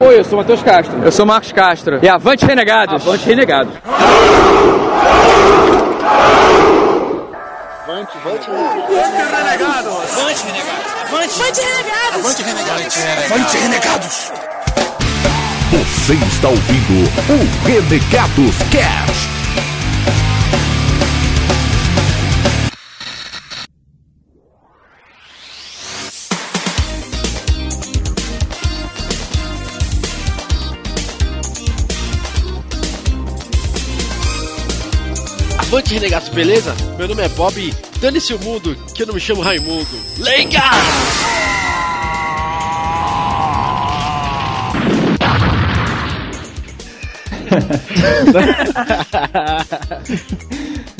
Oi, eu sou Matheus Castro. Eu sou Marcos Castro. E avante renegados! Avante renegados! Avante, avante renegados! Avante renegados! Avante renegados! Avante renegados! Avante renegados! Você está ouvindo o Renegados Cast. Avante renegados, beleza? Meu nome é Bob e dane-se o mundo que eu não me chamo Raimundo. Leiga!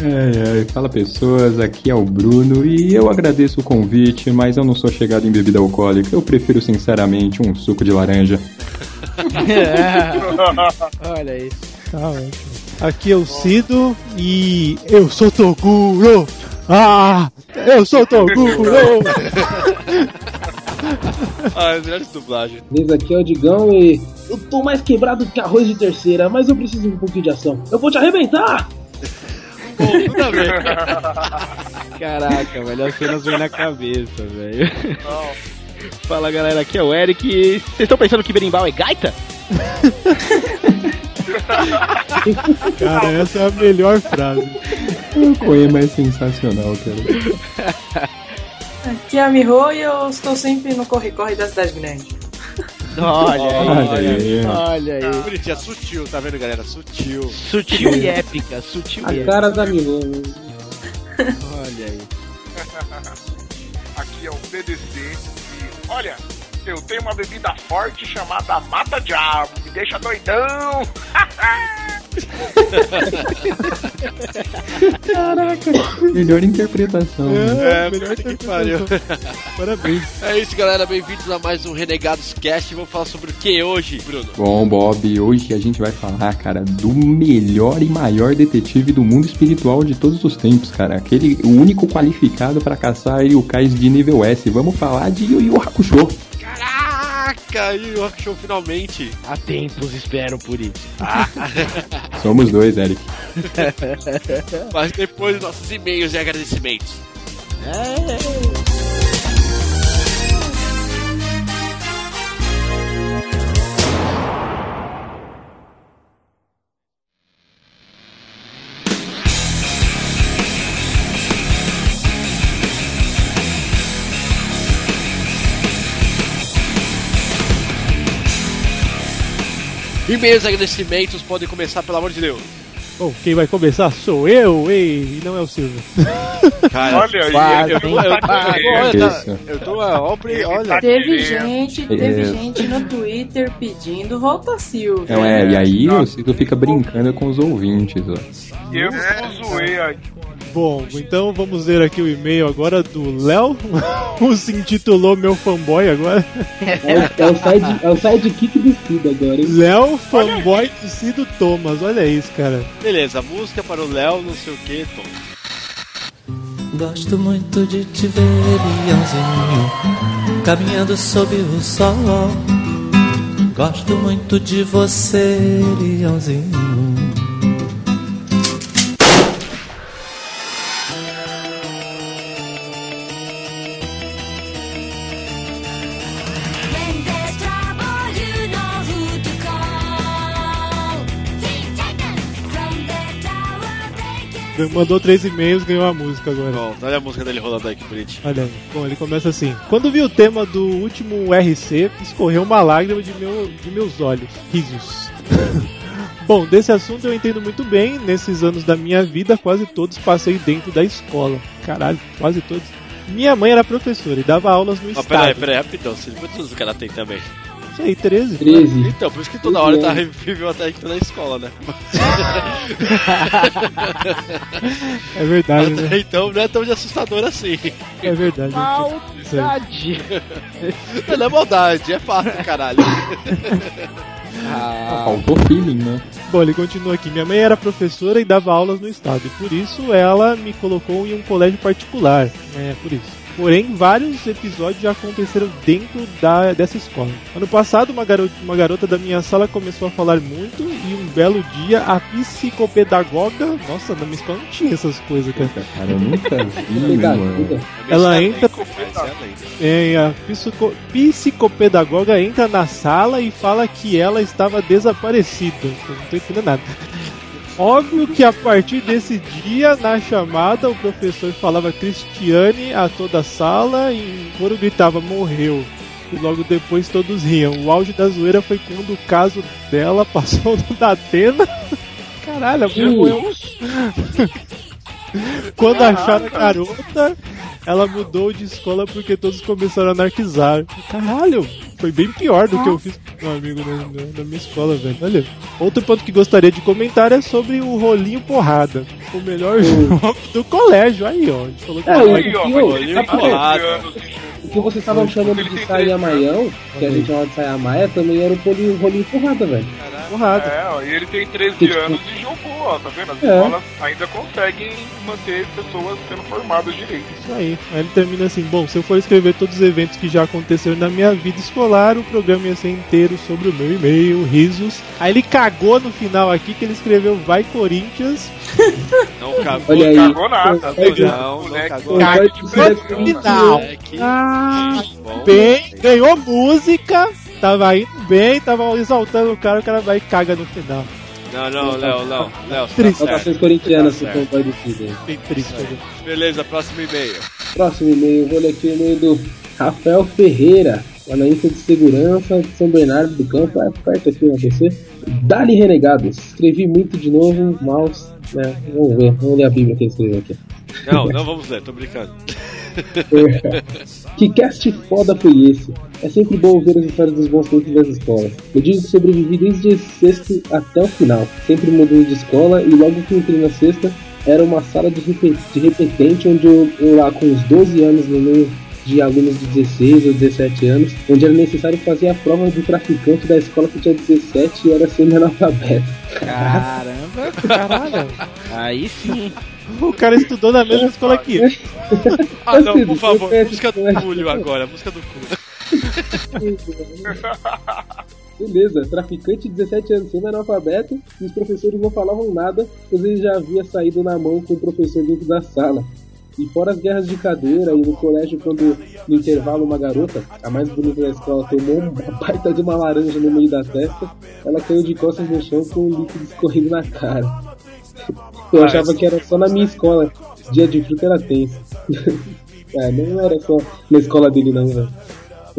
Ai, ai, fala pessoas, aqui é o Bruno e eu agradeço o convite, mas eu não sou chegado em bebida alcoólica. Eu prefiro sinceramente um suco de laranja. Olha aí. Tá ótimo. Aqui é o Cido e eu sou Toguro! Ah! Eu sou Toguro! ah, as melhores dublagens. Beleza, aqui é o Digão e eu tô mais quebrado que arroz de terceira, mas eu preciso de um pouquinho de ação. Eu vou te arrebentar! Pô, tudo ver. Caraca, velho, as cenas vêm na cabeça, velho. Fala galera, aqui é o Eric e vocês estão pensando que berimbau é gaita? Cara, essa é a melhor frase. O poema é sensacional, cara. Aqui é a Miho e eu estou sempre no corre-corre da cidade grande. Olha aí, Olha olha aí. aí. Olha aí. Bonitinha, sutil, tá vendo, galera? Sutil. Sutil e épica, sutil A e épica. cara da Miho. Olha aí. Aqui é o PDC e olha, eu tenho uma bebida forte chamada Mata Diabo, me deixa doidão! Caraca, melhor interpretação. né? É, melhor que pariu. Parabéns. É isso, galera. Bem-vindos a mais um Renegados Cast. Vamos falar sobre o que hoje, Bruno? Bom, Bob, hoje a gente vai falar, cara, do melhor e maior detetive do mundo espiritual de todos os tempos, cara. Aquele, o único qualificado para caçar yokais de nível S. Vamos falar de Yu Yu Hakusho. Caraca, e o Rock Show finalmente. Há tempos espero por isso. Somos dois, Eric. Mas depois dos nossos e-mails e agradecimentos. E-mails e agradecimentos podem começar, pelo amor de Deus. Bom, quem vai começar sou eu, ei, e não é o Silvio. Cara, Olha Quase, eu, eu, eu, olha, tá- Isso. eu tô a obra, olha. Teve gente, teve gente no Twitter pedindo volta Silvio. Não é, e aí o Cido fica brincando com os ouvintes, ó. eu zoei aí. Bom, então vamos ver aqui o e-mail agora do Léo. o se intitulou Meu Fanboy agora. É, o- é o side, é o sidekick do Cido agora, hein? Léo Fanboy do Cido Thomas. Olha isso, cara. Beleza, música para o Léo, não sei o que, Tom. Gosto muito de te ver, leãozinho, caminhando sob o sol. Gosto muito de você, leãozinho. Mandou três e-mails, ganhou a música agora. Pronto, olha a música dele rolando aí, que bonitinho. Olha aí. Bom, ele começa assim. Quando vi o tema do último RC, escorreu uma lágrima de, meu, de meus olhos. Risos. Bom, desse assunto eu entendo muito bem. Nesses anos da minha vida, quase todos passei dentro da escola. Caralho, quase todos. Minha mãe era professora e dava aulas no Ó, estado. peraí, peraí, rapidão. Quantos anos o cara tem também? Isso aí, 13. 13. Então, por isso que toda hora tá revivendo até que tá na escola, né? É verdade, né? Até então não é tão de assustador assim. É verdade. Maldade. Não é maldade, é fato, caralho. Ah, faltou feeling, né? Bom, ele continua aqui. Minha mãe era professora e dava aulas no estado, e por isso ela me colocou em um colégio particular. É, por isso. Porém, vários episódios já aconteceram dentro da, dessa escola. Ano passado, uma garota, uma garota da minha sala começou a falar muito e um belo dia a psicopedagoga. Nossa, na minha escola não tinha essas coisas, cara. Cara, eu nunca vi, mano. Ela entra. É, a psico, psicopedagoga entra na sala e fala que ela estava desaparecida. Eu não tô entendendo nada. Óbvio que a partir desse dia, na chamada, o professor falava Cristiane a toda a sala e o coro gritava morreu. E logo depois todos riam. O auge da zoeira foi quando o caso dela passou no Datena. Caralho, a mulher morreu. Quando acharam a garota, ela mudou de escola porque todos começaram a anarquizar. Caralho, foi bem pior do que eu fiz com meu amigo na, na- na minha escola, velho. Olha. Outro ponto que gostaria de comentar é sobre o rolinho porrada. O melhor jogo do colégio. Aí, ó. A gente falou que É, o Aí, ó, que mas eu- ele sabe tem por quê? 13 anos de O que vocês estavam chamando de Sayamayan, que a gente chamava de Sayamaia, também era o rolinho, rolinho porrada, velho. Porrada. É, ó, e ele tem 13 Tipo- anos e jogou, ó, tá vendo? As É. escolas ainda conseguem manter pessoas sendo formadas direito. Isso aí. Aí ele termina assim: Bom, se eu for escrever todos os eventos que já aconteceram na minha vida escolar, o programa ia ser inteiro sobre o meu e-mail, risos. Aí ele cagou no final aqui que ele escreveu Vai Corinthians. Não cagou. Olha aí. Cagou nada. Não, não Moleque, cagou. Moleque de. Final. Moleque. Ah, Bom. bem, ganhou música, tava indo bem, tava exaltando o cara, o cara vai e caga no final. Não, não, Léo, Léo, Léo, tá Triste. Saudações corintianas certo. companheiro do. Bem triste. né? Beleza, próximo e-mail. Próximo e-mail, vou ler aqui o e-mail do Rafael Ferreira, analista de segurança de São Bernardo do Campo, é perto aqui na PC. Dali Renegados, escrevi muito de novo, mouse, né? Vamos ver, vamos ler a Bíblia que ele escreveu aqui. Não, não vamos ler, tô brincando. que cast foda foi esse? É sempre bom ver as histórias dos bons tempos das escolas. Eu digo que sobrevivi desde sexto até o final. Sempre mudei de escola e logo que entrei na sexta, era uma sala de repetente onde eu, eu lá com uns 12 anos no meio de alunos de 16 ou 17 anos, onde era necessário fazer a prova do traficante da escola que tinha 17 e era semi-analfabeto. Caramba, Caralho, aí sim. o cara estudou na mesma escola que eu. Ah, não, Assim, por favor, música do Cúlio agora, música do Cúlio. Beleza, traficante de 17 anos semi-analfabeto e os professores não falavam nada, pois ele já havia saído na mão com o professor dentro da sala. E fora as guerras de cadeira e no colégio, quando no intervalo uma garota, a mais bonita da escola, tomou uma baita de uma laranja no meio da testa, ela caiu de costas no chão com um líquido escorrendo na cara. Eu achava que era só na minha escola, dia de fruta era tenso. é, não era só na escola dele não, velho.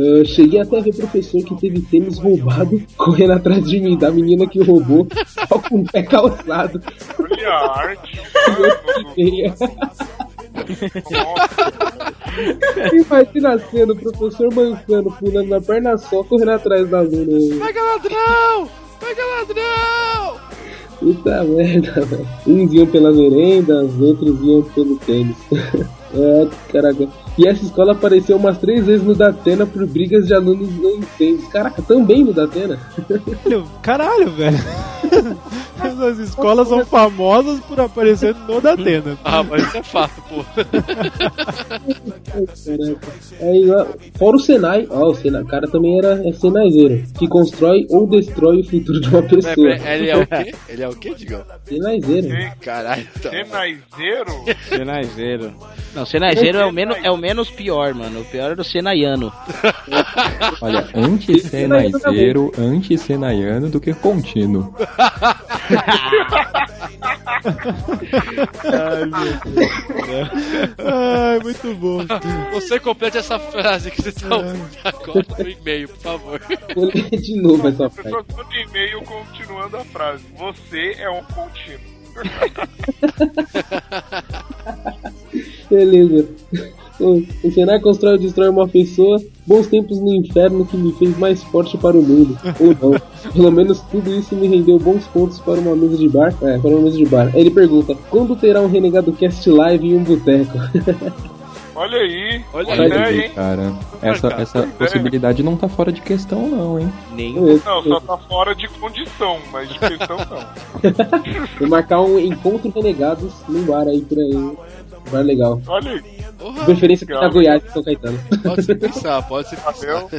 Eu cheguei até a ver professor que teve tênis roubado correndo atrás de mim, da menina que roubou, só com o pé calçado. Olha a arte, Imagina a cena, o professor mancando, pulando na perna só, correndo atrás da aluna. Pega ladrão! Pega ladrão! Puta merda, velho. Uns iam pela merenda, os outros iam pelo tênis. é, caraca. E essa escola apareceu umas três vezes no Datena por brigas de alunos não incêndios. Caraca, também no Datena? Caralho, Caralho, velho. Essas escolas são famosas por aparecer no Datena. Ah, mas isso é fato, pô. Ó, fora o Senai, ó, o Senai, o cara também era é Senaizeiro, que constrói ou destrói o futuro de uma pessoa. Ele é o quê? Ele é o quê, Digão? Senaizeiro. Caralho, tá. Senaizeiro? Senaizeiro. Não, Senaizeiro é o, menos, é o menos pior, mano. O pior é o Senaiano. Olha, antes senaizeiro, antes senaiano do que contínuo. Ai, muito bom. Você complete essa frase que você tá ouvindo agora no e-mail, por favor. De novo essa frase. Pessoa manda e-mail continuando a frase. Você é um contínuo. Beleza. O Senai constrói ou destrói uma pessoa. Bons tempos no inferno que me fez mais forte para o mundo. Ou não. Pelo menos tudo isso me rendeu bons pontos para uma mesa de bar. É, para uma mesa de bar. Aí ele pergunta: quando terá um Renegado Cast Live em um boteco? Olha aí. Olha Olha aí. ideia, aí, hein? cara. Essa, essa possibilidade não tá fora de questão, não, hein? Nenhum. Não, só tá fora de condição, mas de questão não. Vou marcar um encontro renegados num bar aí por aí. Bar legal. Olha aí. De preferência que Legal. na Goiás e São Caetano. Pode se pensar, pode se pensar. Valeu.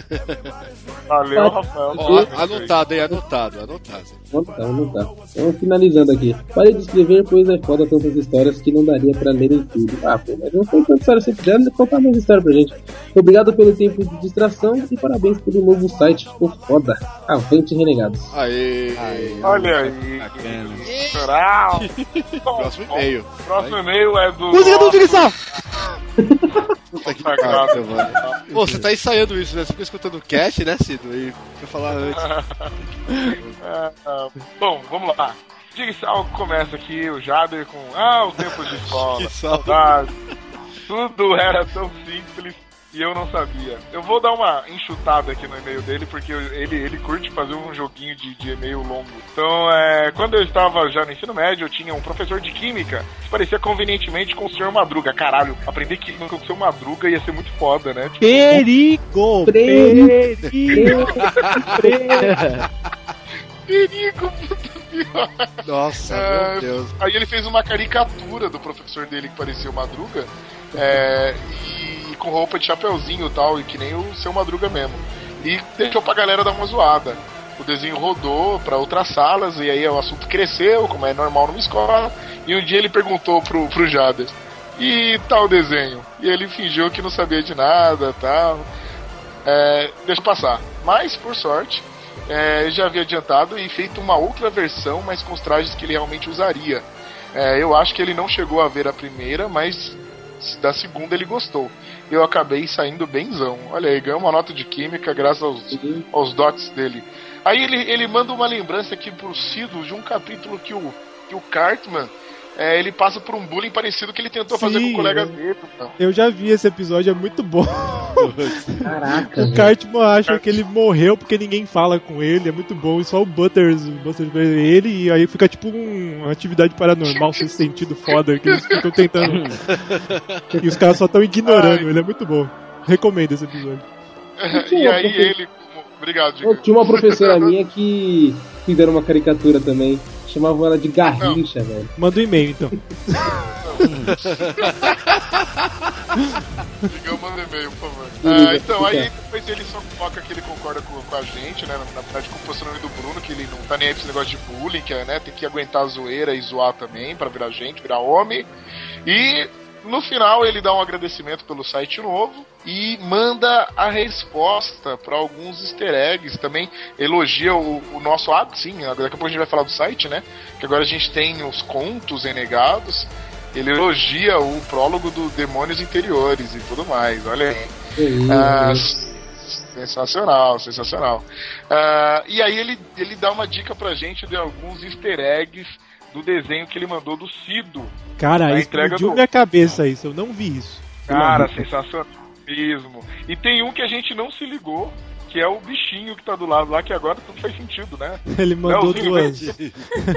Valeu, Rafael. Ó, anotado, hein? Anotado, anotado. Vamos tá, vamos tá. Então, finalizando aqui. Pare de escrever, pois é foda tantas histórias que não daria pra ler em tudo. Ah, pô, mas não foi tanta história. Se quiser, contar mais história pra gente. Obrigado pelo tempo de distração e parabéns pelo novo site. Ficou foda. Avante, renegados. Aê. Olha aí. Bacana. Próximo e-mail. Próximo e-mail é do. Música do Digressão! Puta que pariu, mano. Pô, você tá ensaiando isso, né? Você fica escutando o cast, né, Cido? E eu falar antes. Ah, ah, bom, vamos lá. Diga Sal começa aqui, o Jader com Ah, os tempos de escola. Que saudade. Tudo era tão simples e eu não sabia. Eu vou dar uma enxutada aqui no e-mail dele, porque ele, ele curte fazer um joguinho de, de e-mail longo. Então, é, quando eu estava já no ensino médio, eu tinha um professor de química que parecia convenientemente com o senhor Madruga. Caralho, aprender química com o senhor Madruga ia ser muito foda, né? Tipo, Perigo! Perigo. Perigo! perigo, puta. Nossa, É, meu Deus. Aí ele fez uma caricatura do professor dele que parecia o Madruga, é, e com roupa de chapeuzinho e tal, e que nem o seu Madruga mesmo. E deixou pra galera dar uma zoada. O desenho rodou pra outras salas, e aí o assunto cresceu, como é normal numa escola. E um dia ele perguntou pro, pro Jader: E tal desenho? E ele fingiu que não sabia de nada tal. É, deixa passar. Mas, por sorte, é, já havia adiantado e feito uma outra versão, mas com os trajes que ele realmente usaria. É, eu acho que ele não chegou a ver a primeira, mas da segunda ele gostou. Eu acabei saindo benzão. Olha aí, ganhou uma nota de química graças aos, aos dots dele. Aí ele, ele manda uma lembrança aqui pro Cido de um capítulo que o, que o Cartman é, ele passa por um bullying parecido que ele tentou fazer com Sim, o colega dele. Então. Eu já vi esse episódio, é muito bom. Caraca. O Cartman acha que ele morreu porque ninguém fala com ele, é muito bom. E só o Butters, o Butters vê ele, e aí fica tipo um- uma atividade paranormal sem sentido foda, que eles ficam tentando. e os caras só estão ignorando, ele é muito bom. Recomendo esse episódio. e aí ele. Obrigado, Diego. Tinha uma professora minha que fizeram uma caricatura também. Chamavam ela de Garrincha, velho. Manda um e-mail então. Digam, manda e-mail, por favor. Ah, então, aí depois ele só coloca que ele concorda com, com a gente, né? Na verdade, com o posicionamento do Bruno, que ele não tá nem aí pra esse negócio de bullying, que é, né? Tem que aguentar a zoeira e zoar também pra virar gente, virar homem. E no final ele dá um agradecimento pelo site novo e manda a resposta pra alguns easter eggs. Também elogia o, o nosso. Ah, sim, daqui a pouco a gente vai falar do site, né? Que agora a gente tem os contos renegados. Ele elogia o prólogo do Demônios Interiores e tudo mais. Olha aí. Ah, sensacional, sensacional. Ah, e aí ele, ele dá uma dica pra gente de alguns easter eggs do desenho que ele mandou do Cido. Cara, explodiu do- minha cabeça isso, eu não vi isso. Cara, sensacional mesmo. E tem um que a gente não se ligou, que é o bichinho que tá do lado lá, que agora tudo faz sentido, né? Ele mandou Leozinho duas.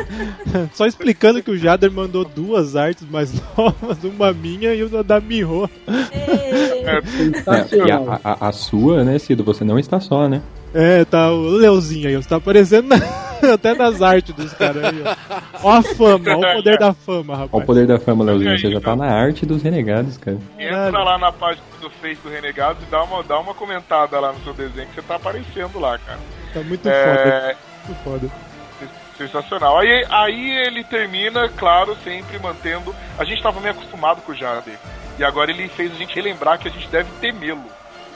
Só explicando que o Jader mandou duas artes mais novas, uma minha e uma da Miho. É, É, e a, a- a sua, né, Cido, você não está só, né? É, tá o Leozinho aí, você tá aparecendo na- até nas artes dos caras aí, ó. Ó a fama, ó o poder da fama, Olha o rapaz. poder da fama, Leozinho. Você já tá na arte dos renegados, cara. Entra lá na página do Face do Renegado e dá uma, dá uma comentada lá no seu desenho que você tá aparecendo lá, cara. Tá muito É, foda, muito foda. Sensacional. Aí, aí ele termina, claro, sempre mantendo. A gente estava meio acostumado com o Jader. E agora ele fez a gente relembrar que a gente deve temê-lo.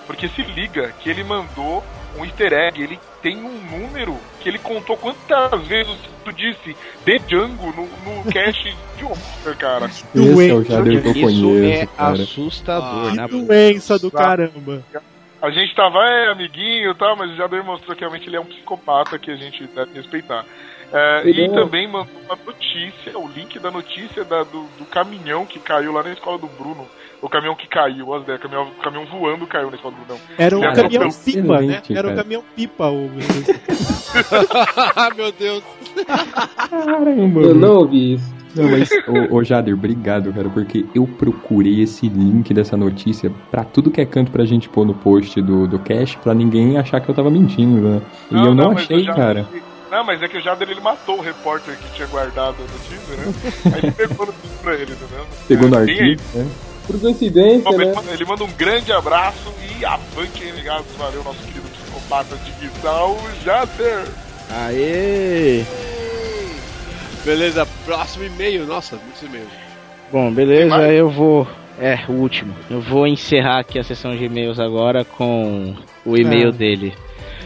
Porque se liga que ele mandou um easter egg, ele tem um número que ele contou quantas vezes tu disse The Django no, no cache de Oscar, cara. Esse é o Jader que eu Isso conheço, é cara. assustador, né? Que doença do caramba. A gente tava, é, amiguinho e tal, mas o Jader mostrou que realmente ele é um psicopata que a gente deve respeitar. É, e é- também mandou uma notícia, o link da notícia da- do, do caminhão que caiu lá na escola do Bruno. O caminhão que caiu, as ideias, caminhão, caminhão voando caiu do Brunão. Era um Cara, caminhão não, pipa, né? Era um caminhão pipa. O... Meu Deus. Caramba, Eu mano. não ouvi isso. Não, mas, ô, ô Jader, obrigado, cara, porque eu procurei esse link dessa notícia pra tudo que é canto pra gente pôr no post do, do cash, pra ninguém achar que eu tava mentindo, né? E eu não mas achei, já cara. Não, mas é que o Jader ele matou o repórter que tinha guardado a notícia, né? Aí ele pegou no pra ele, entendeu? Pegou no arquivo, né? Por coincidência, Bom, ele, né? manda, ele manda um grande abraço e avante aí, ligado? Valeu, nosso querido psicopata digital, Jader. Aê! Beleza, próximo e-mail. Nossa, muitos e-mails. Bom, beleza, eu vou. É, o último. Eu vou encerrar aqui a sessão de e-mails agora com o e-mail Ah. dele.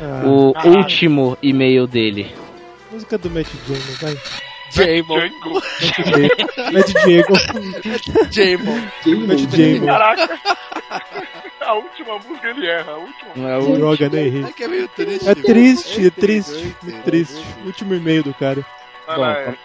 Ah, O Caralho. último e-mail dele. música do Matt Damon, vai. Jamon. Django. Matt Diego. Jamon. Damon. Caraca. A última música ele erra, a última. Não é o Droga, né, Henrique? É que é meio triste. É triste, é triste, muito triste. Último e-mail do cara. Ah, Bom, não, é.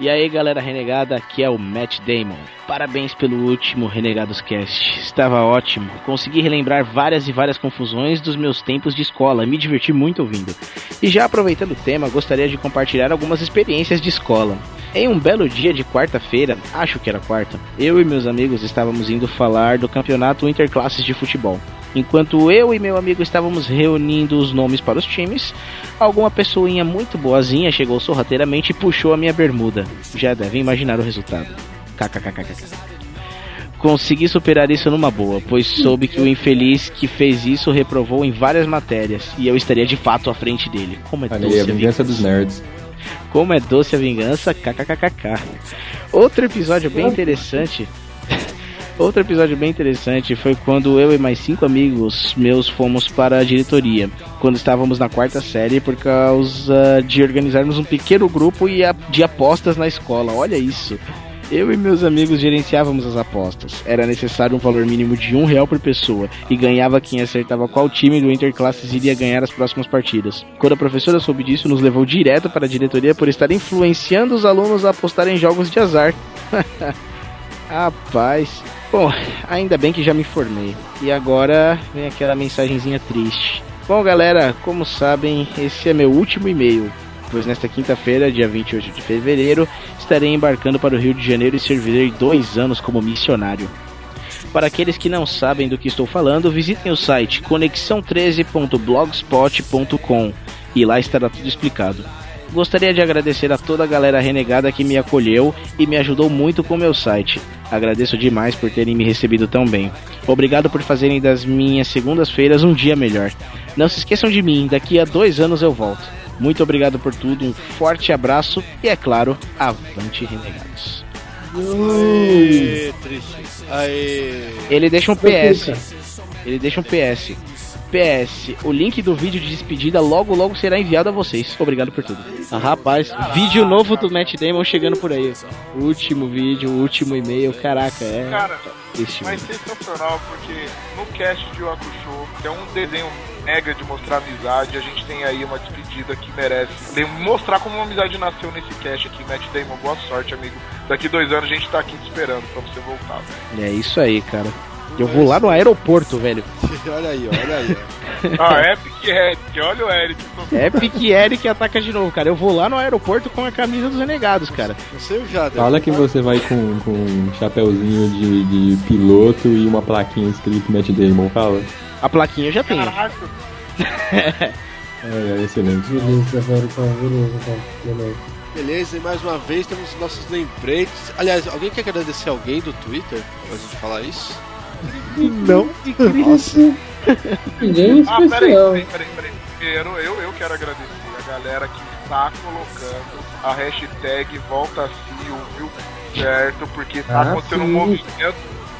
E aí galera renegada, aqui é o Matt Damon. Parabéns pelo último Renegados Cast. Estava ótimo. Consegui relembrar várias e várias confusões dos meus tempos de escola. Me diverti muito ouvindo. E já aproveitando o tema, gostaria de compartilhar algumas experiências de escola. Em um belo dia de quarta-feira, acho que era quarta, eu e meus amigos estávamos indo falar do campeonato interclasses de futebol. Enquanto eu e meu amigo estávamos reunindo os nomes para os times, alguma pessoinha muito boazinha chegou sorrateiramente e puxou a minha bermuda. Já devem imaginar o resultado. KKKKK. Consegui superar isso numa boa, pois soube que o infeliz que fez isso reprovou em várias matérias e eu estaria de fato à frente dele. Como é Olha doce a a vingança dos nerds. como é doce a vingança, kkkk. Outro episódio bem interessante. Outro episódio bem interessante foi quando eu e mais cinco amigos meus fomos para a diretoria, quando estávamos na quarta série, por causa de organizarmos um pequeno grupo de apostas na escola. Olha isso! Eu e meus amigos gerenciávamos as apostas. Era necessário um valor mínimo de um real por pessoa e ganhava quem acertava qual time do Interclasses iria ganhar as próximas partidas. Quando a professora soube disso, nos levou direto para a diretoria por estar influenciando os alunos a apostarem em jogos de azar. Rapaz. Bom, ainda bem que já me formei. E agora vem aquela mensagenzinha triste. Bom, galera, como sabem, esse é meu último e-mail, pois nesta quinta-feira, dia 28 de fevereiro, estarei embarcando para o Rio de Janeiro e servirei dois anos como missionário. Para aqueles que não sabem do que estou falando, visitem o site conexão13.blogspot.com e lá estará tudo explicado. Gostaria de agradecer a toda a galera renegada que me acolheu e me ajudou muito com meu site. Agradeço demais por terem me recebido tão bem. Obrigado por fazerem das minhas segundas-feiras um dia melhor. Não se esqueçam de mim, daqui a dois anos eu volto. Muito obrigado por tudo, um forte abraço e, é claro, avante renegados. Aê. Aê. Ele deixa um PS. Ele deixa um PS. PS, o link do vídeo de despedida logo logo será enviado a vocês. Obrigado por tudo. Ah, rapaz, vídeo novo do Matt Damon chegando por aí. Último vídeo, último e-mail, caraca, é. Cara, triste. mas sensacional, porque no cast de Show, que é um desenho mega de mostrar amizade, a gente tem aí uma despedida que merece mostrar como uma amizade nasceu nesse cast aqui. Matt Damon, boa sorte, amigo. Daqui dois anos a gente tá aqui te esperando pra você voltar. É isso aí, cara. Eu vou lá no aeroporto, velho. olha aí, olha aí. Ah, Epic Eric, olha o Eric. Epic Eric ataca de novo, cara. Eu vou lá no aeroporto com a camisa dos renegados, cara. Você já Fala que você vai com, com um chapéuzinho de, de piloto e uma plaquinha escrito Matt Damon, fala. A plaquinha eu já tenho. É, é excelente. Beleza, velho, tá, beleza, cara. Beleza. Beleza, e mais uma vez temos nossos lembretes. Aliás, alguém quer agradecer alguém do Twitter antes de falar isso? Não. Nossa. Ninguém Ah, peraí, peraí, peraí, peraí. Primeiro, eu, eu quero agradecer a galera que está colocando a hashtag volta viu certo? Porque tá Ah, acontecendo um sim. movimento.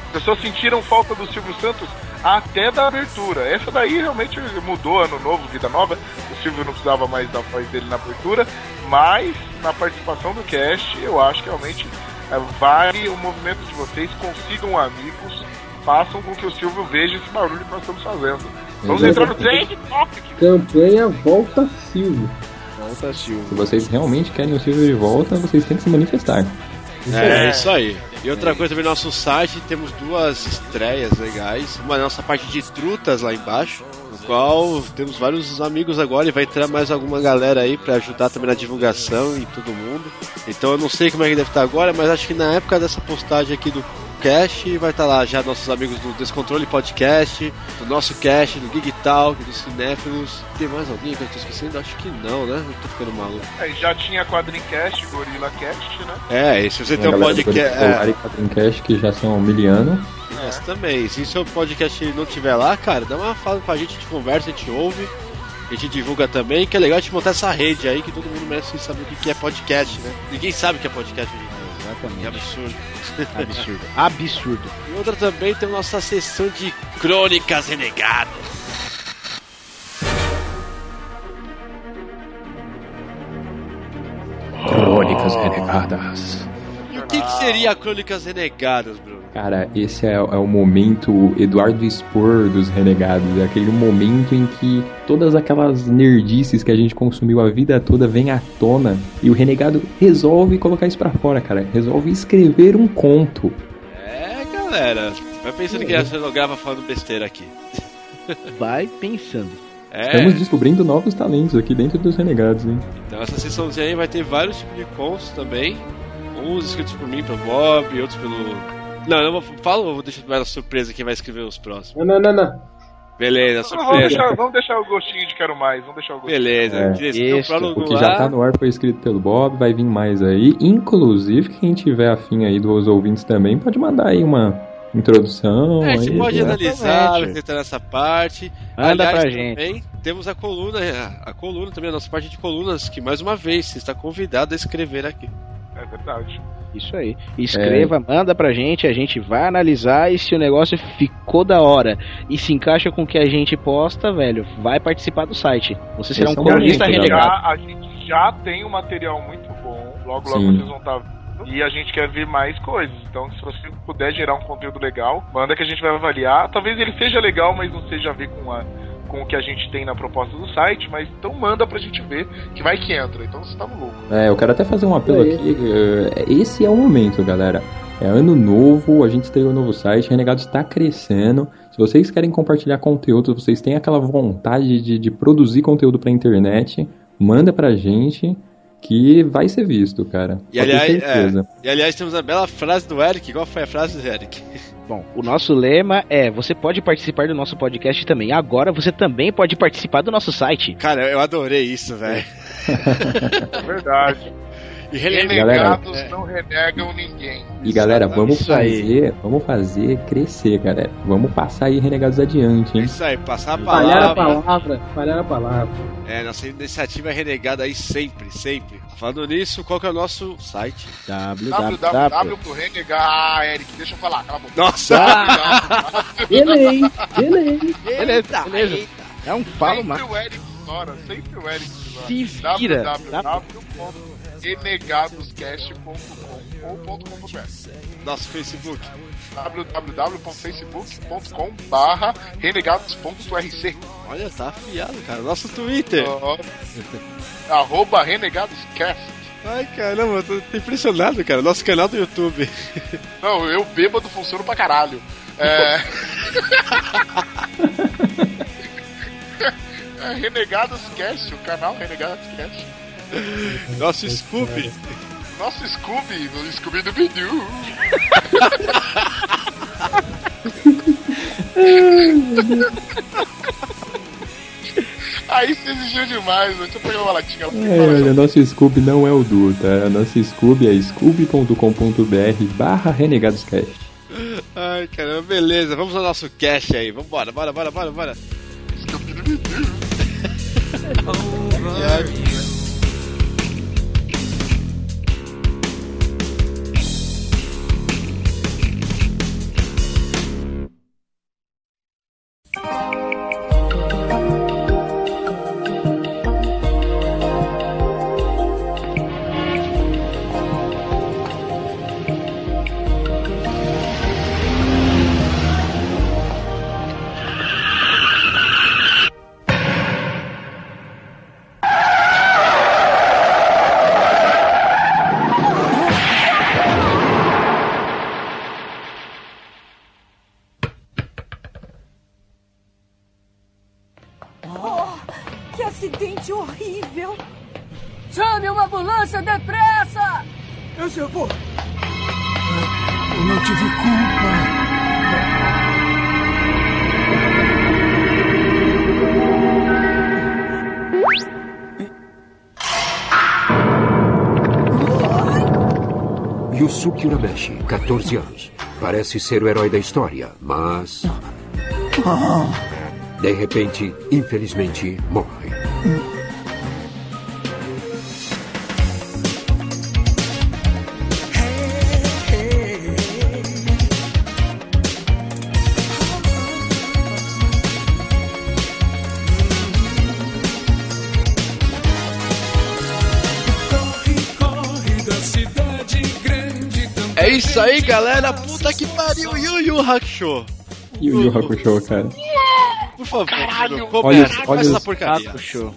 As pessoas sentiram falta do Silvio Santos até da abertura. Essa daí realmente mudou ano novo, vida nova. O Silvio não precisava mais da voz dele na abertura, mas na participação do cast, eu acho que realmente é, vale o movimento de vocês, consigam amigos, façam com que o Silvio veja esse barulho que nós estamos fazendo. Vamos entrar no Trend Topic. Campanha Volta Silvio. Volta Silvio. Se vocês realmente querem o Silvio de volta, vocês têm que se manifestar. É, é isso aí. E outra coisa também no nosso site temos duas estreias legais. Uma na nossa parte de trutas lá embaixo, no qual temos vários amigos agora e vai entrar mais alguma galera aí pra ajudar também na divulgação e todo mundo. Então eu não sei como é que deve estar agora, mas acho que na época dessa postagem aqui do Cast, vai estar lá já nossos amigos do Descontrole Podcast, do nosso cast, do Gig Talk, do Cinéfilos. Tem mais alguém que eu tô esquecendo? Acho que não, né? Eu tô ficando maluco. É, já tinha Quadrincast, Gorilla Cast, né? É, e se você Tem tem a um podcast. É, e Quadrincast que já são miliano. Essa também. Se seu podcast não tiver lá, cara, dá uma fala com a gente, a gente conversa, a gente ouve, a gente divulga também, que é legal a gente montar essa rede aí que todo mundo merece saber o que é podcast, né? Ninguém sabe o que é podcast hoje. Exatamente. Que absurdo. Absurdo. Absurdo. E outra também tem a nossa sessão de Crônicas Renegadas. Crônicas Renegadas. O que, que seria a Crônicas Renegadas, Bruno? Cara, esse é, é o momento Eduardo Expor dos Renegados. É aquele momento em que todas aquelas nerdices que a gente consumiu a vida toda vêm à tona e o renegado resolve colocar isso pra fora, cara. Resolve escrever um conto. É, galera. Vai pensando que a cenograva falando besteira aqui. Vai pensando. É, Estamos descobrindo novos talentos aqui dentro dos Renegados, hein? então essa sessãozinha aí vai ter vários tipos de contos também. Uns escritos por mim, pelo Bob, outros pelo. Não, eu não vou falo ou vou deixar mais a surpresa quem vai escrever os próximos. Não, não, não, não. Beleza, Vamos surpresa. deixar, vamos deixar o gostinho de quero mais, vamos deixar o gostinho. Beleza, É. queria escrever o Isso, prólogo O que lá. já tá no ar foi escrito pelo Bob, vai vir mais aí. Inclusive, quem tiver afim aí dos ouvintes também, pode mandar aí uma introdução. É, a gente aí, pode analisar, tentar nessa parte. Manda Aliás, pra gente. também temos a coluna, a coluna também, a nossa parte de colunas, que mais uma vez você está convidado a escrever aqui. É verdade. Isso aí. Escreva, manda pra gente, a gente vai analisar e se o negócio ficou da hora e se encaixa com o que a gente posta, velho, vai participar do site. Você será um Esse é o colunista renegado. Já, a gente já tem um material muito bom. Logo, logo Sim. vocês vão estar vendo. E a gente quer ver mais coisas. Então, se você puder gerar um conteúdo legal, manda que a gente vai avaliar. Talvez ele seja legal, mas não seja a ver com, a, com o que a gente tem na proposta do site. Mas então manda pra gente ver, que vai que entra. Então você tá no lucro. É, eu quero até fazer um apelo É. aqui. eh, Esse é o momento, galera. É ano novo, a gente estreou um novo site, Renegado está crescendo. Se vocês querem compartilhar conteúdo, se vocês têm aquela vontade de, de produzir conteúdo pra internet, manda pra gente que vai ser visto, cara. E aliás, certeza. é, e aliás, temos a bela frase do Eric. Qual foi a frase do Eric? Bom, o nosso lema é: você pode participar do nosso podcast também. Agora você também pode participar do nosso site. Cara, eu adorei isso, velho. É verdade. E. Renegados É. não renegam ninguém. E galera, vamos fazer, vamos fazer crescer, galera. Vamos passar aí Renegados adiante, hein? isso aí, passar a Falhar a palavra. palavra, falhar a palavra. É, nossa iniciativa é renegada aí sempre, sempre. Falando nisso, qual que é o nosso site? www. www pro renegar. Ah, Eric, deixa eu falar, cala a boca. Nossa! Delay, delay. Beleza, beleza. É um falo sempre mais. o Eric estoura, sempre o Eric estoura. Se vira. www.renegadoscast.com ou .com.br Nosso Facebook. www.facebook.com barra renegados.rc Olha, tá afiado, cara. Nosso Twitter. arroba renegadoscast Ai, caramba, eu tô impressionado, cara. Nosso canal do YouTube. Não, eu bêbado funciono pra caralho. É... é o canal Renegados Cast. Nosso Scooby. Nosso Scooby, o Scooby do Bidu. Aí você exigiu demais, deixa eu pegar uma latinha. fica É, olha, nosso Scooby não é o Du, tá? Nosso Scooby é scooby.com.br barra renegadoscast. Ai, caramba, beleza. Vamos ao nosso cash aí. Vambora, bora, bora, bora, bora. Scooby do Bidu. 14 anos. Parece ser o herói da história, mas. De repente, infelizmente, morre. Galera. Puta que pariu. Yu Yu Hakusho. O Yu Hakusho, cara. Por favor, Caralho, olha começa, os- olha essa os- porcaria. Hakusho.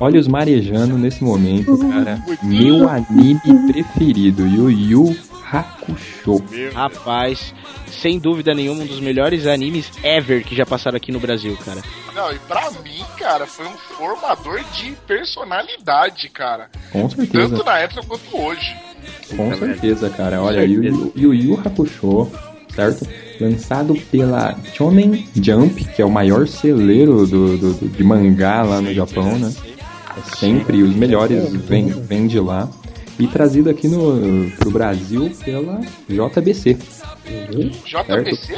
Olhos marejando nesse momento, cara. Meu anime preferido, Yu Yu Hakusho. Rapaz, sem dúvida nenhuma, um dos melhores animes ever que já passaram aqui no Brasil, cara. Não, e pra mim, cara, foi um formador de personalidade, cara. Com certeza. Tanto na época quanto hoje. Com É certeza, cara. Olha, Yu Yu, Yu Yu Hakusho, certo? Lançado pela Shonen Jump, que é o maior celeiro do, do- do- de mangá lá no Japão, né? É sempre os melhores vêm vêm de lá. E trazido aqui no, pro Brasil pela JBC. JBC?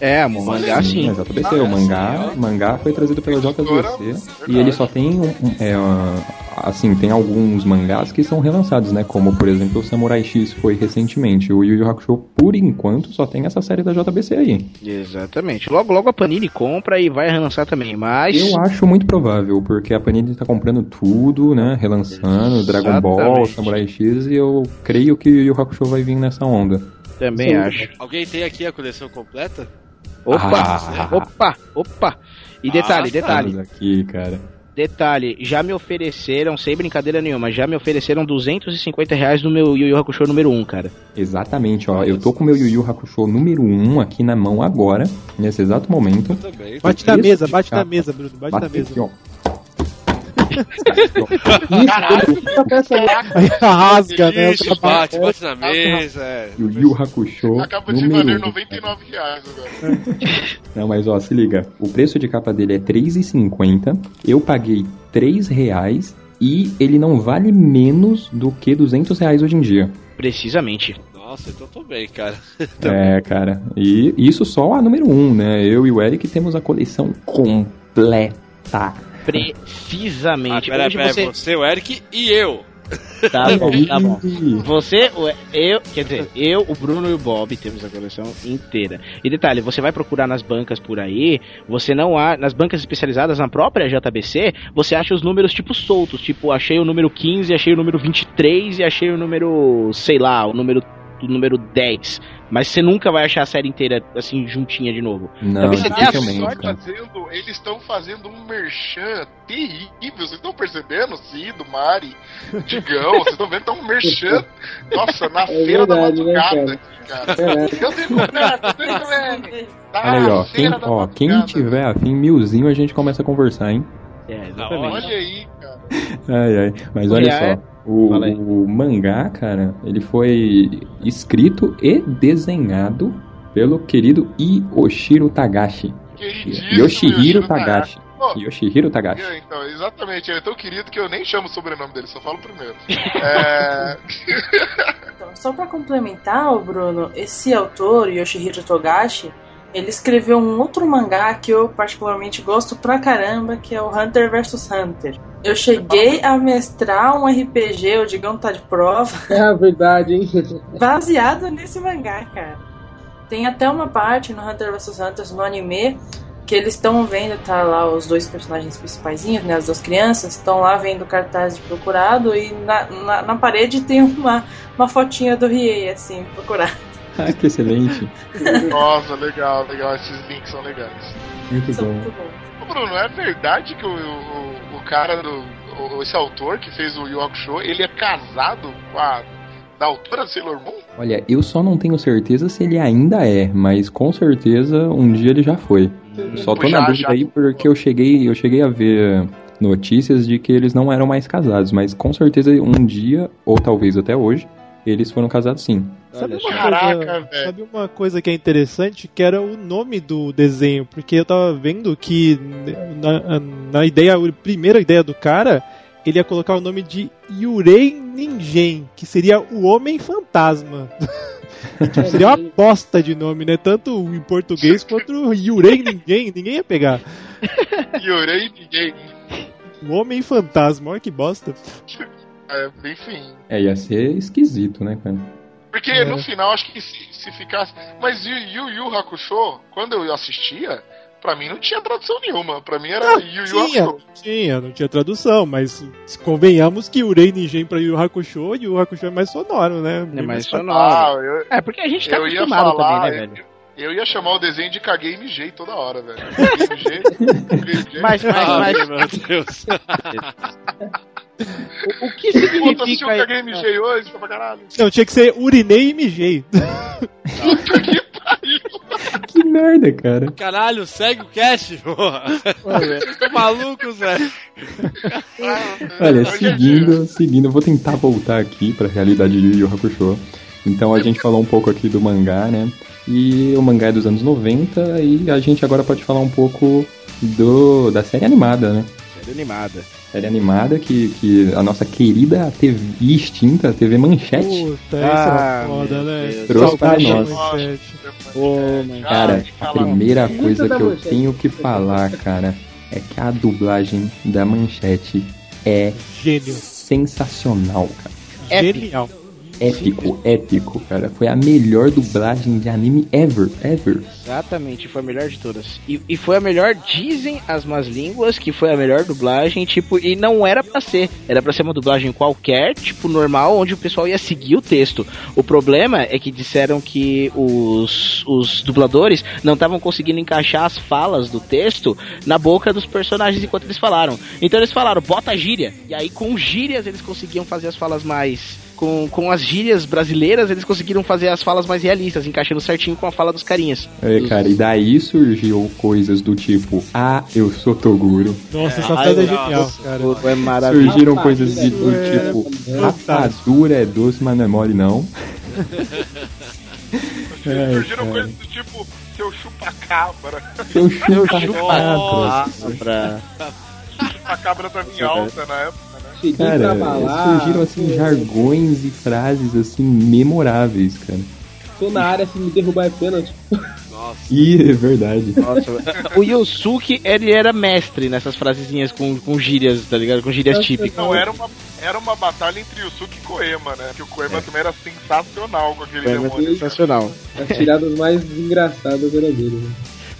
É, o mangá sim. É, JBC, o mangá, mangá foi trazido pela JBC e ele só tem um, um- é, ah, assim, tem alguns mangás que são relançados, né? Como por exemplo o Samurai X foi recentemente. O Yu Yu Hakusho, por enquanto, só tem essa série da JBC aí. Exatamente. Logo, logo a Panini compra e vai relançar também, mas... Eu acho muito provável, porque a Panini tá comprando tudo, né? Relançando, Dragon Ball, Exatamente. Samurai X, e eu creio que o Yu Yu Hakusho vai vir nessa onda. Também Sim. acho. Alguém tem aqui a coleção completa? Opa, Ah. opa, opa. E detalhe, Ah, detalhe, aqui, cara. Detalhe. Já me ofereceram, sem brincadeira nenhuma, já me ofereceram 250 reais no meu Yu Yu Hakusho número 1, cara. Exatamente, ó. Eu tô com o meu Yu Yu Hakusho número 1 aqui na mão agora, nesse exato momento. Bate na mesa, bate na mesa, Bruno, bate, na mesa. aqui, ó. Aí rasga, né? Isso, bate, bate na mesa. é. Yu Yu Hakusho Acaba de valer 1. 99 reais agora. Não, mas ó, se liga. O preço de capa dele é R$3,50. Eu paguei 3 reais e ele não vale menos do que 200 reais hoje em dia. Precisamente. Nossa, então tô bem, cara. É, cara. E isso só a número 1, né? Eu e o Eric temos a coleção completa. Precisamente. Ah, pera, Hoje pera, você... você, o Eric e eu. Tá bom, tá bom. Você, o- eu, quer dizer, eu, o Bruno e o Bob temos a coleção inteira. E detalhe, você vai procurar nas bancas por aí, você não há, nas bancas especializadas na própria JBC, você acha os números tipo soltos, tipo, achei o número 15, achei o número 23 e achei o número, sei lá, o número o número 10. Mas você nunca vai achar a série inteira assim juntinha de novo. Não, Talvez você tenha a dificilmente, sorte cara. Fazendo, eles estão fazendo um merchan terrível. Vocês estão percebendo? Cido, Mari, Digão, vocês estão vendo? Tá um merchan. Nossa, na É feira verdade, da né, madrugada aqui, cara. É. Eu tenho que comprar, eu tenho que comprar. Tá Olha aí, ó. Quem, ó, quem tiver afim, milzinho, a gente começa a conversar, hein? É, exatamente. Olha aí, cara. Ai, ai. Mas olha só. O, o mangá, cara, ele foi escrito e desenhado pelo querido Yoshiro Tagashi. Queridíssimo Yoshihiro Tagashi. Pô, Yoshihiro Tagashi. eu, então, exatamente. Ele é tão querido que eu nem chamo o sobrenome dele, só falo primeiro. É... Então, só pra complementar, Bruno, esse autor, Yoshihiro Togashi, ele escreveu um outro mangá que eu particularmente gosto pra caramba, que é o Hunter vs Hunter. Eu cheguei a mestrar um RPG, o Digão tá de prova, É verdade, hein? baseado nesse mangá, cara. Tem até uma parte no Hunter vs Hunter, no anime, que eles estão vendo, tá lá os dois personagens principais, né, as duas crianças, estão lá vendo o cartaz de procurado e na, na, na parede tem uma, uma fotinha do Riei, assim, procurado. Ah, que excelente. Nossa, legal, legal. Esses links são legais. Muito é bom. muito bom. Ô, Bruno, é verdade que o, o, o cara do. o- esse autor que fez o Yu Show, ele é casado com a. da autora de Sailor Moon? Olha, eu só não tenho certeza se ele ainda é, mas com certeza um dia ele já foi. Só tô Já, na dúvida já. aí porque eu cheguei, eu cheguei a ver notícias de que eles não eram mais casados, mas com certeza um dia, ou talvez até hoje, eles foram casados sim. Sabe uma. Caraca, coisa, velho. sabe uma coisa que é interessante? Que era o nome do desenho. Porque eu tava vendo que na, na ideia, a primeira ideia do cara, ele ia colocar o nome de Yurei Ninjen, que seria o Homem Fantasma. Tipo, seria uma bosta de nome, né? Tanto em português quanto o Yurei Ninjen, ninguém ia pegar. Yurei ninguém. O Homem Fantasma, olha que bosta. É, enfim. É, ia ser esquisito, né, cara? Porque É. no final, acho que se, se ficasse. Mas Yu Yu Yu Hakusho, quando eu assistia, pra mim não tinha tradução nenhuma. Pra mim era Não, Yu Yu tinha, Hakusho. tinha, não tinha tradução, mas convenhamos que Urei Ninjen pra Yu Hakusho e Yu Hakusho é mais sonoro, né? É mais sonoro. Ah, eu, É, porque a gente tá eu ia acostumado falar. também, né, velho? Eu, eu ia chamar o desenho de caguei e mijei toda hora, velho. Caguei mijei. Mas, mas, Ah, mas meu Deus. o, o que Puta, assistiu o significa. caguei e mijei hoje, pra caralho. Não, tinha que ser Urinei e Mijei. Puta que pariu. Que merda, cara. Caralho, segue o cast, porra. Vocês estão malucos, velho. Olha, seguindo, seguindo, eu vou tentar voltar aqui pra realidade de Yu Yu Hakusho. Então a gente falou um pouco aqui do mangá, né? E o mangá é dos anos 90 e a gente agora pode falar um pouco do da série animada, né? Série animada. Série animada que, que a nossa querida TV extinta, TV Manchete, Puta, isso Ah, é foda, né? Deus. trouxe para nós. Cara, a primeira coisa que eu tenho que falar, cara, é que a dublagem da Manchete é Gênio. sensacional, cara. Genial. Épico, épico, cara. Foi a melhor dublagem de anime ever, ever. Exatamente, foi a melhor de todas. E, e foi a melhor, dizem as más línguas, que foi a melhor dublagem, tipo, e não era pra ser. Era pra ser uma dublagem qualquer, tipo, normal, onde o pessoal ia seguir o texto. O problema é que disseram que os, os dubladores não estavam conseguindo encaixar as falas do texto na boca dos personagens enquanto eles falaram. Então eles falaram, bota gíria. E aí com gírias eles conseguiam fazer as falas mais. Com, com as gírias brasileiras, eles conseguiram fazer as falas mais realistas, encaixando certinho com a fala dos carinhas. É, cara, e daí surgiu coisas do tipo, ah, eu sou Toguro. Nossa, essa Ai, frase é genial, cara. É maravilhoso. Surgiram Rapadura coisas de, do é tipo, rapadura é doce, mas não é mole não. É, Surgiram cara. coisas do tipo seu chupa-cabra. Seu Meu chupa Nossa. Pra... Chupa-cabra tava em alta na época, Cara, surgiram assim jargões e frases assim memoráveis, cara. Tô na área, se me derrubar é pênalti. Nossa. E é verdade. Nossa, o Yosuke, ele era mestre nessas frasezinhas com, com gírias, tá ligado? Com gírias típicas. Não, era uma, era uma batalha entre Yusuke e Koema, né? Que o Koema também era sensacional com aquele É, mas demônio. sensacional. As tiradas mais engraçadas eram dele. Né?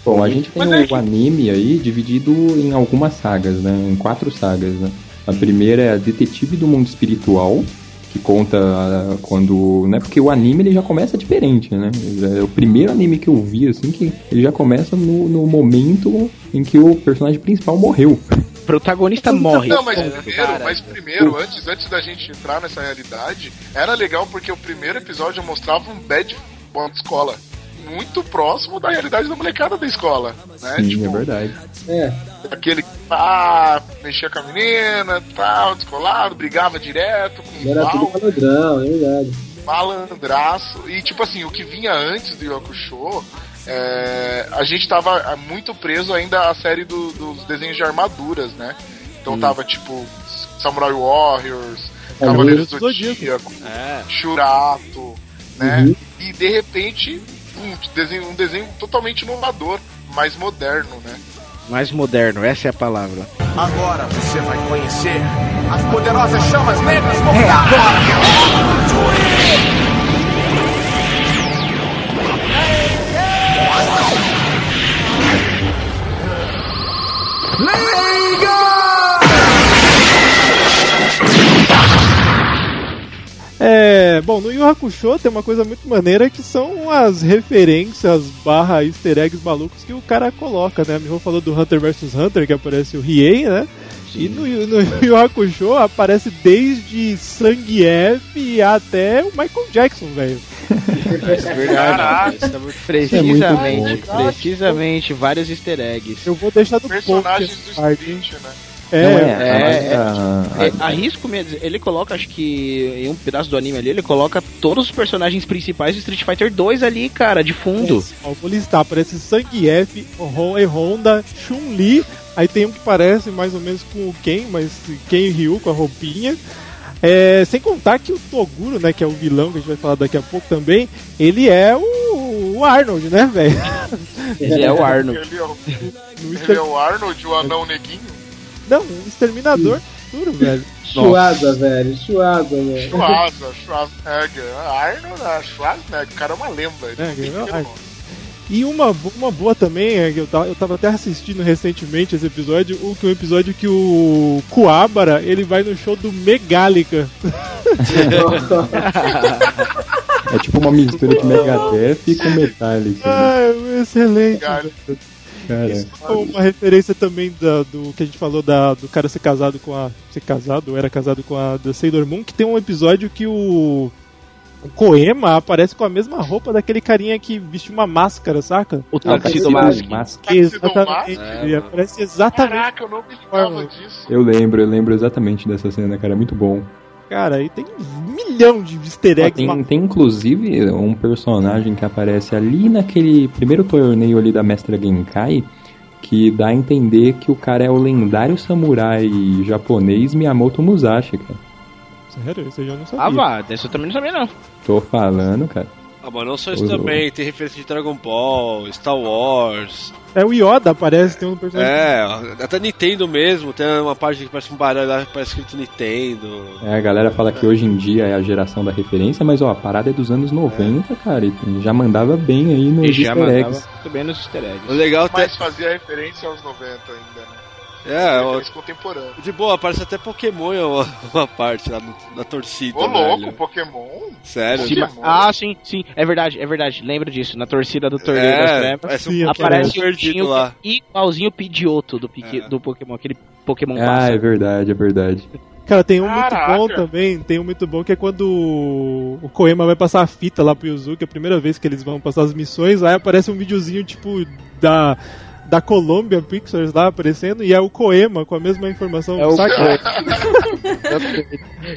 Bom, a gente tem Mas é o que- anime aí dividido em algumas sagas, né? Em quatro sagas, né? A primeira é a Detetive do Mundo Espiritual, que conta ah, quando... Né? Porque o anime ele já começa diferente, né? É o primeiro anime que eu vi, assim, que ele já começa no, no momento em que o personagem principal morreu. O protagonista morre. Não, mas É, primeiro, cara. mas primeiro, antes, antes da gente entrar nessa realidade, era legal porque o primeiro episódio mostrava um bad boy de escola. Muito próximo da realidade da molecada da escola. Né? Sim, tipo, é verdade. É, aquele ah, mexia com a menina, tal, descolado, brigava direto com era o tudo mal, malandrão, é verdade. malandraço. E tipo assim, o que vinha antes do Yakusho, é, a gente tava ah, muito preso ainda à série do- dos desenhos de armaduras, né? Então tava tipo Samurai Warriors, Cavaleiros do Zodíaco. Zodíaco, É. Shurato, né? Uhum. E de repente, um desenho, um desenho totalmente inovador, mais moderno, né? Mais moderno, essa é a palavra. Agora você vai conhecer as poderosas chamas negras mortais. É, bom, no Yu Hakusho tem uma coisa muito maneira que são as referências barra easter eggs malucos que o cara coloca, né? A Miho falou do Hunter vs Hunter, que aparece o Riei, né? E no, no Yu Hakusho aparece desde Sangue até o Michael Jackson, velho. É verdade. Caraca. É muito- É Precisamente, precisamente, vários easter eggs. Eu vou deixar post Personagens essa do. Street, né? É, Não, É, é, a- a- é, arrisco mesmo. Ele coloca, acho que em um pedaço do anime ali, ele coloca todos os personagens principais do Street Fighter 2 ali, cara, de fundo. Ó, vou listar, aparece Zangief, Hon- e Honda, Chun-Li, aí tem um que parece mais ou menos com o Ken, mas Ken e Ryu com a roupinha. É, sem contar que o Toguro, né, que é o vilão que a gente vai falar daqui a pouco também, ele é o, o Arnold, né, velho? Ele é o Arnold. Ele é o, ele é o Arnold, o anão neguinho. Não, um exterminador puro, velho. Chuada, velho. Chuada, velho. Schwarza, Schwarzenegger. Arnold, ah, Schwarzenegger. O cara é uma lenda. Ele É. E uma, uma boa também, é que eu tava, eu tava até assistindo recentemente esse episódio, o que um episódio que o Coabra, ele vai no show do Megálica. é tipo uma mistura de Megadeth com Metallica. né? Ah, excelente. Cara, Cara, Uma referência também da- do que a gente falou da, do cara ser casado com a. ser casado, ou era casado com a da Sailor Moon, que tem um episódio que o. O Koema aparece com a mesma roupa daquele carinha que veste uma máscara, saca? O Tuxedo Mask. Mask. Exatamente. Ele aparece exatamente. Caraca, eu não me lembrava disso. Eu lembro, eu lembro exatamente dessa cena, cara, muito bom. Cara, aí tem um milhão de easter eggs. tem, tem inclusive um personagem que aparece ali naquele primeiro torneio ali da Mestra Genkai que dá a entender que o cara é o lendário samurai japonês Miyamoto Musashi, cara. Sério, esse eu já não sabia. Ah, vá, dessa eu também não sabia, não. Tô falando, cara. Ah, mas não só isso também, tem referência de Dragon Ball, Star Wars. É o Yoda, aparece, tem um personagem. É, até Nintendo mesmo, tem uma parte que parece um baralho lá que parece escrito Nintendo. É, a galera fala que hoje em dia é a geração da referência, mas ó, a parada é dos anos 90, cara, e já mandava bem aí nos E já easter eggs. muito bem nos easter eggs. O legal até. Mas fazia referência aos 90 ainda, né? É, ó, Referência contemporânea. de boa, aparece até Pokémon em uma, uma parte lá no- na torcida. Ô, louco, velho. Pokémon? Sério? Sim, Pokémon. ah, sim, sim, é verdade, é verdade. Lembro disso. Na torcida do torneio das É, trevas. parece Sim, um Aparece o perdido lá. igualzinho o Pidgeotto do, pique, É. do Pokémon, aquele Pokémon Ah, é verdade, é verdade. Cara, tem um muito Caraca. bom também, tem um muito bom que é quando o o Koema vai passar a fita lá pro Yuzuki, a primeira vez que eles vão passar as missões, aí aparece um videozinho tipo da da Columbia Pictures lá aparecendo e é o Koema com a mesma informação, É o saca?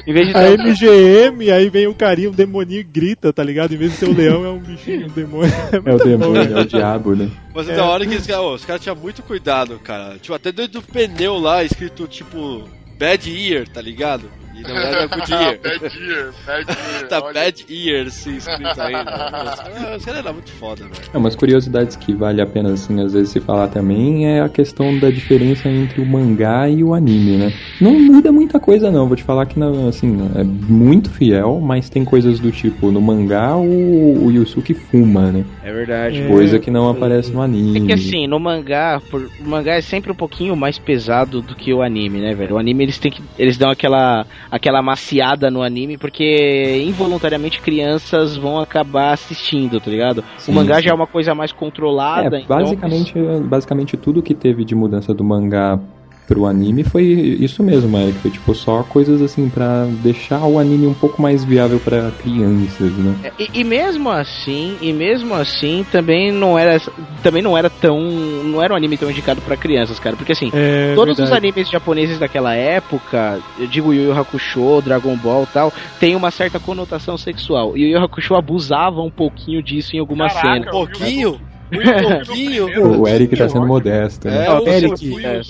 Em vez de A MGM, aí vem o carinha, um demoninho e grita, tá ligado? Em vez de ser o leão, é um bichinho, um demônio. É o muito bom, demônio, né? é o diabo, né? Mas é É. da hora que eles, os caras tinham muito cuidado, cara. Tipo, até dentro do pneu lá, escrito tipo Bad Ear, tá ligado? E na verdade é Good Ear. bad Year, Bad Year. tá olha. Bad Ear, sim, escrito caras- Os caras eram muito foda, velho. É, umas curiosidades que vale a pena, assim, às vezes se falar também é a questão da diferença entre o mangá e o anime, né? Não muda muita coisa, não. Vou te falar que, não, assim, é muito fiel, mas tem coisas do tipo, no mangá o, o Yusuke fuma, né? É verdade. É. Coisa que não aparece no anime. É que assim, no mangá, por, o mangá é sempre um pouquinho mais pesado do que o anime, né, velho? O anime eles têm que. Eles dão aquela, aquela maciada no anime, porque involuntariamente crianças vão acabar assistindo, tá ligado? Sim, o mangá sim. já é uma coisa mais controlada. É, então- basicamente, basicamente tudo que teve de mudança do mangá pro anime foi isso mesmo, Eric. Foi tipo só coisas assim pra deixar o anime um pouco mais viável pra crianças, né? É, E, e mesmo assim, e mesmo assim, também não era, também não era tão, não era um anime tão indicado pra crianças, cara, porque assim, É, todos os verdade. animes japoneses daquela época, eu digo Yu Yu Hakusho, Dragon Ball, e tal, tem uma certa conotação sexual. E o Yu Yu Hakusho abusava um pouquinho disso em algumas Caraca, cenas. Um pouquinho? Pouquinho? O Eric tá sendo modesto, né? É, Ó, o Eric, É.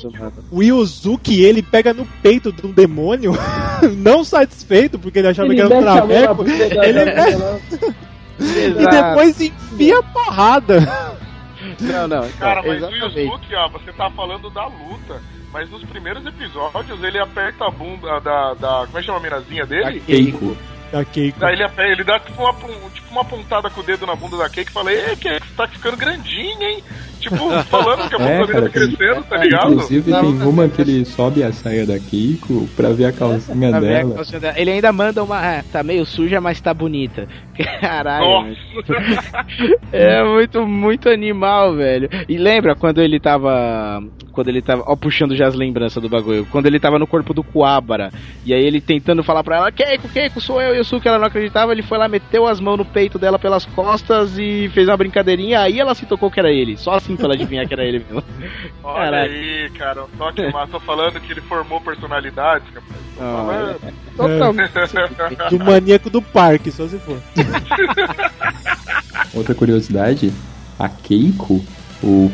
O Yuzuki, ele pega no peito de um demônio, não satisfeito, porque ele achava Ele que era um traveco, ele mete- da- e depois enfia a porrada. Não, não, Cara, mas o exatamente. Yusuke, ó, você tá falando da luta. Mas nos primeiros episódios ele aperta a bunda da. da como é que chama a minazinha dele? Keiko. A Keiko. Daí ele, ele dá tipo uma, tipo uma pontada com o dedo na bunda da Cake e fala: Ei, Cake, você tá ficando grandinha, hein? Tipo, falando que a É, cara, tá crescendo, tá ligado? Inclusive tem uma que ele sobe a saia da Keiko pra ver a calcinha Tá vendo? dela. Ele ainda manda uma. Ah, tá meio suja, mas tá bonita. Caralho. Nossa! É muito, muito animal, velho. E lembra quando ele tava. Quando ele tava. Ó, puxando já as lembranças do bagulho. Quando ele tava no corpo do Kuabara. E aí ele tentando falar pra ela: Keiko, Keiko, sou eu, Yusuke. Ela não acreditava. Ele foi lá, meteu as mãos no peito dela pelas costas e fez uma brincadeirinha. Aí ela se tocou que era ele. Só assim pra ela adivinhar que era ele mesmo. Olha Caralho. aí, cara, um toque massa. Tô falando que ele formou personalidades, rapaz. Tô Ah, falando. É. Do maníaco do parque, só se for. Outra curiosidade, a Keiko, o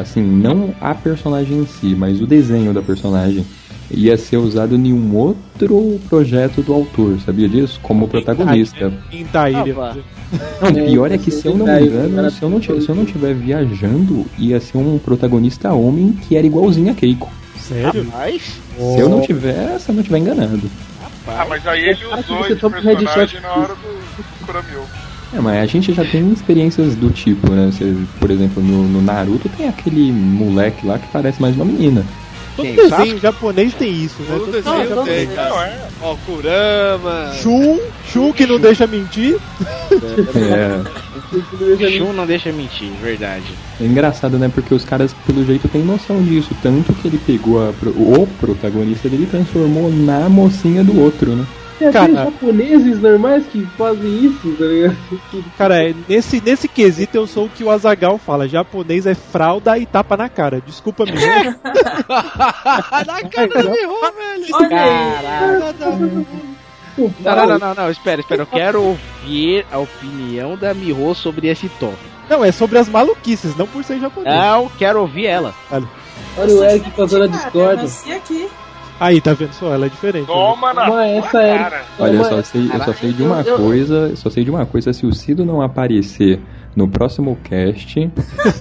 assim, não a personagem em si, mas o desenho da personagem ia ser usado em um outro projeto do autor, sabia disso? Como protagonista. Ele. Ah. Não, o pior é que É, se eu não me engano, se eu não, se eu não estiver viajando, ia ser um protagonista homem que era igualzinho a Keiko. Sério? Rapaz, Se eu não tiver, se eu não estiver enganando. Ah, mas aí ele usou você esse personagem na hora do, Kuramil. É, mas a gente já tem experiências do tipo, né? Você, por exemplo, no, no Naruto tem aquele moleque lá que parece mais uma menina. Todo Quem, desenho japonês tem isso, né? Todo Todo desenho tem, cara. Não, é. Ó, Kurama. Shun, Shun que não deixa mentir. É, Shun não deixa mentir, verdade. é engraçado, né? Porque os caras, pelo jeito, têm noção disso. Tanto que ele pegou a o protagonista dele e transformou na mocinha do outro, né? Tem até Cara. japoneses normais que fazem isso, tá ligado? Cara, é, nesse, nesse quesito eu sou o que o Azagal fala. Japonês é fralda e tapa na cara. Desculpa me. Na cara do Miho, velho. Olha aí. Não, não, não, não, não, espera, espera. Eu quero ouvir a opinião da Miho sobre esse tópico. Não, é sobre as maluquices, não por ser japonês. Não, quero ouvir ela. Olha o Eric fazendo a discórdia. aqui. Aí, tá vendo só? Ela é diferente. Toma na Mas essa é- cara. Olha, eu só sei, eu só sei de uma Eu- eu- coisa, só sei de uma coisa, se o Cido não aparecer no próximo cast,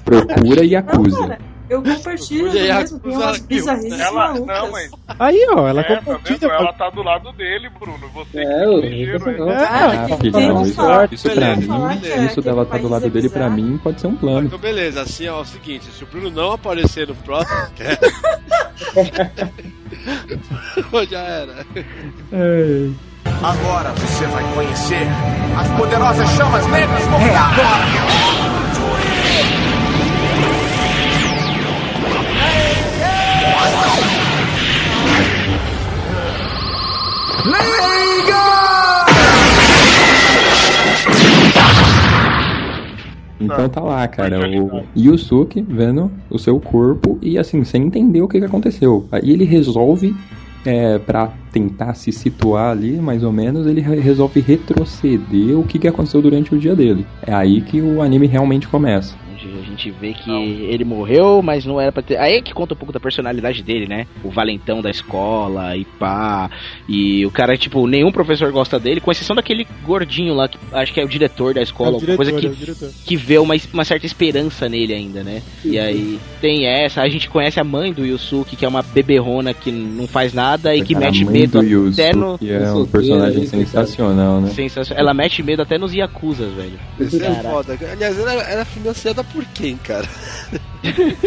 procura e Não, acusa. Eu compartilho mesmo. Tem umas bizarrices Ela, malucas. não, mas Aí, ó, ela é, tá compartilha. vendo? Ela tá do lado dele, Bruno. Você É, que eu- é ligeiro, eu-? É, Ah, tem não, isso, falar- isso pra mim, é- isso dela tá do lado é dele pra mim pode ser um plano. Então, beleza, assim, ó, é o seguinte: se o Bruno não aparecer no próximo já era. Agora você vai conhecer as poderosas chamas negras do é agora. Então tá lá, cara, o Yusuke vendo o seu corpo e assim, sem entender o que, que aconteceu. Aí ele resolve, é, pra tentar se situar ali, mais ou menos, ele re- resolve retroceder o que, que aconteceu durante o dia dele. É aí que o anime realmente começa. Onde a gente vê que ele morreu, mas não era pra ter. Aí é que conta um pouco da personalidade dele, né? O valentão da escola e pá. E o cara, tipo, nenhum professor gosta dele, com exceção daquele gordinho lá, que acho que é o diretor da É escola, alguma diretor, coisa que, é que vê uma, uma certa esperança nele ainda, né? E aí tem essa, a gente conhece a mãe do Yusuke, que é uma beberrona que não faz nada e que Cara, mete medo do Yusuke até no. é um personagem sensacional, né? Sensacional. Ela mete medo até nos Yakuzas, velho. Isso é foda. Aliás, era, era financiada por quem, cara?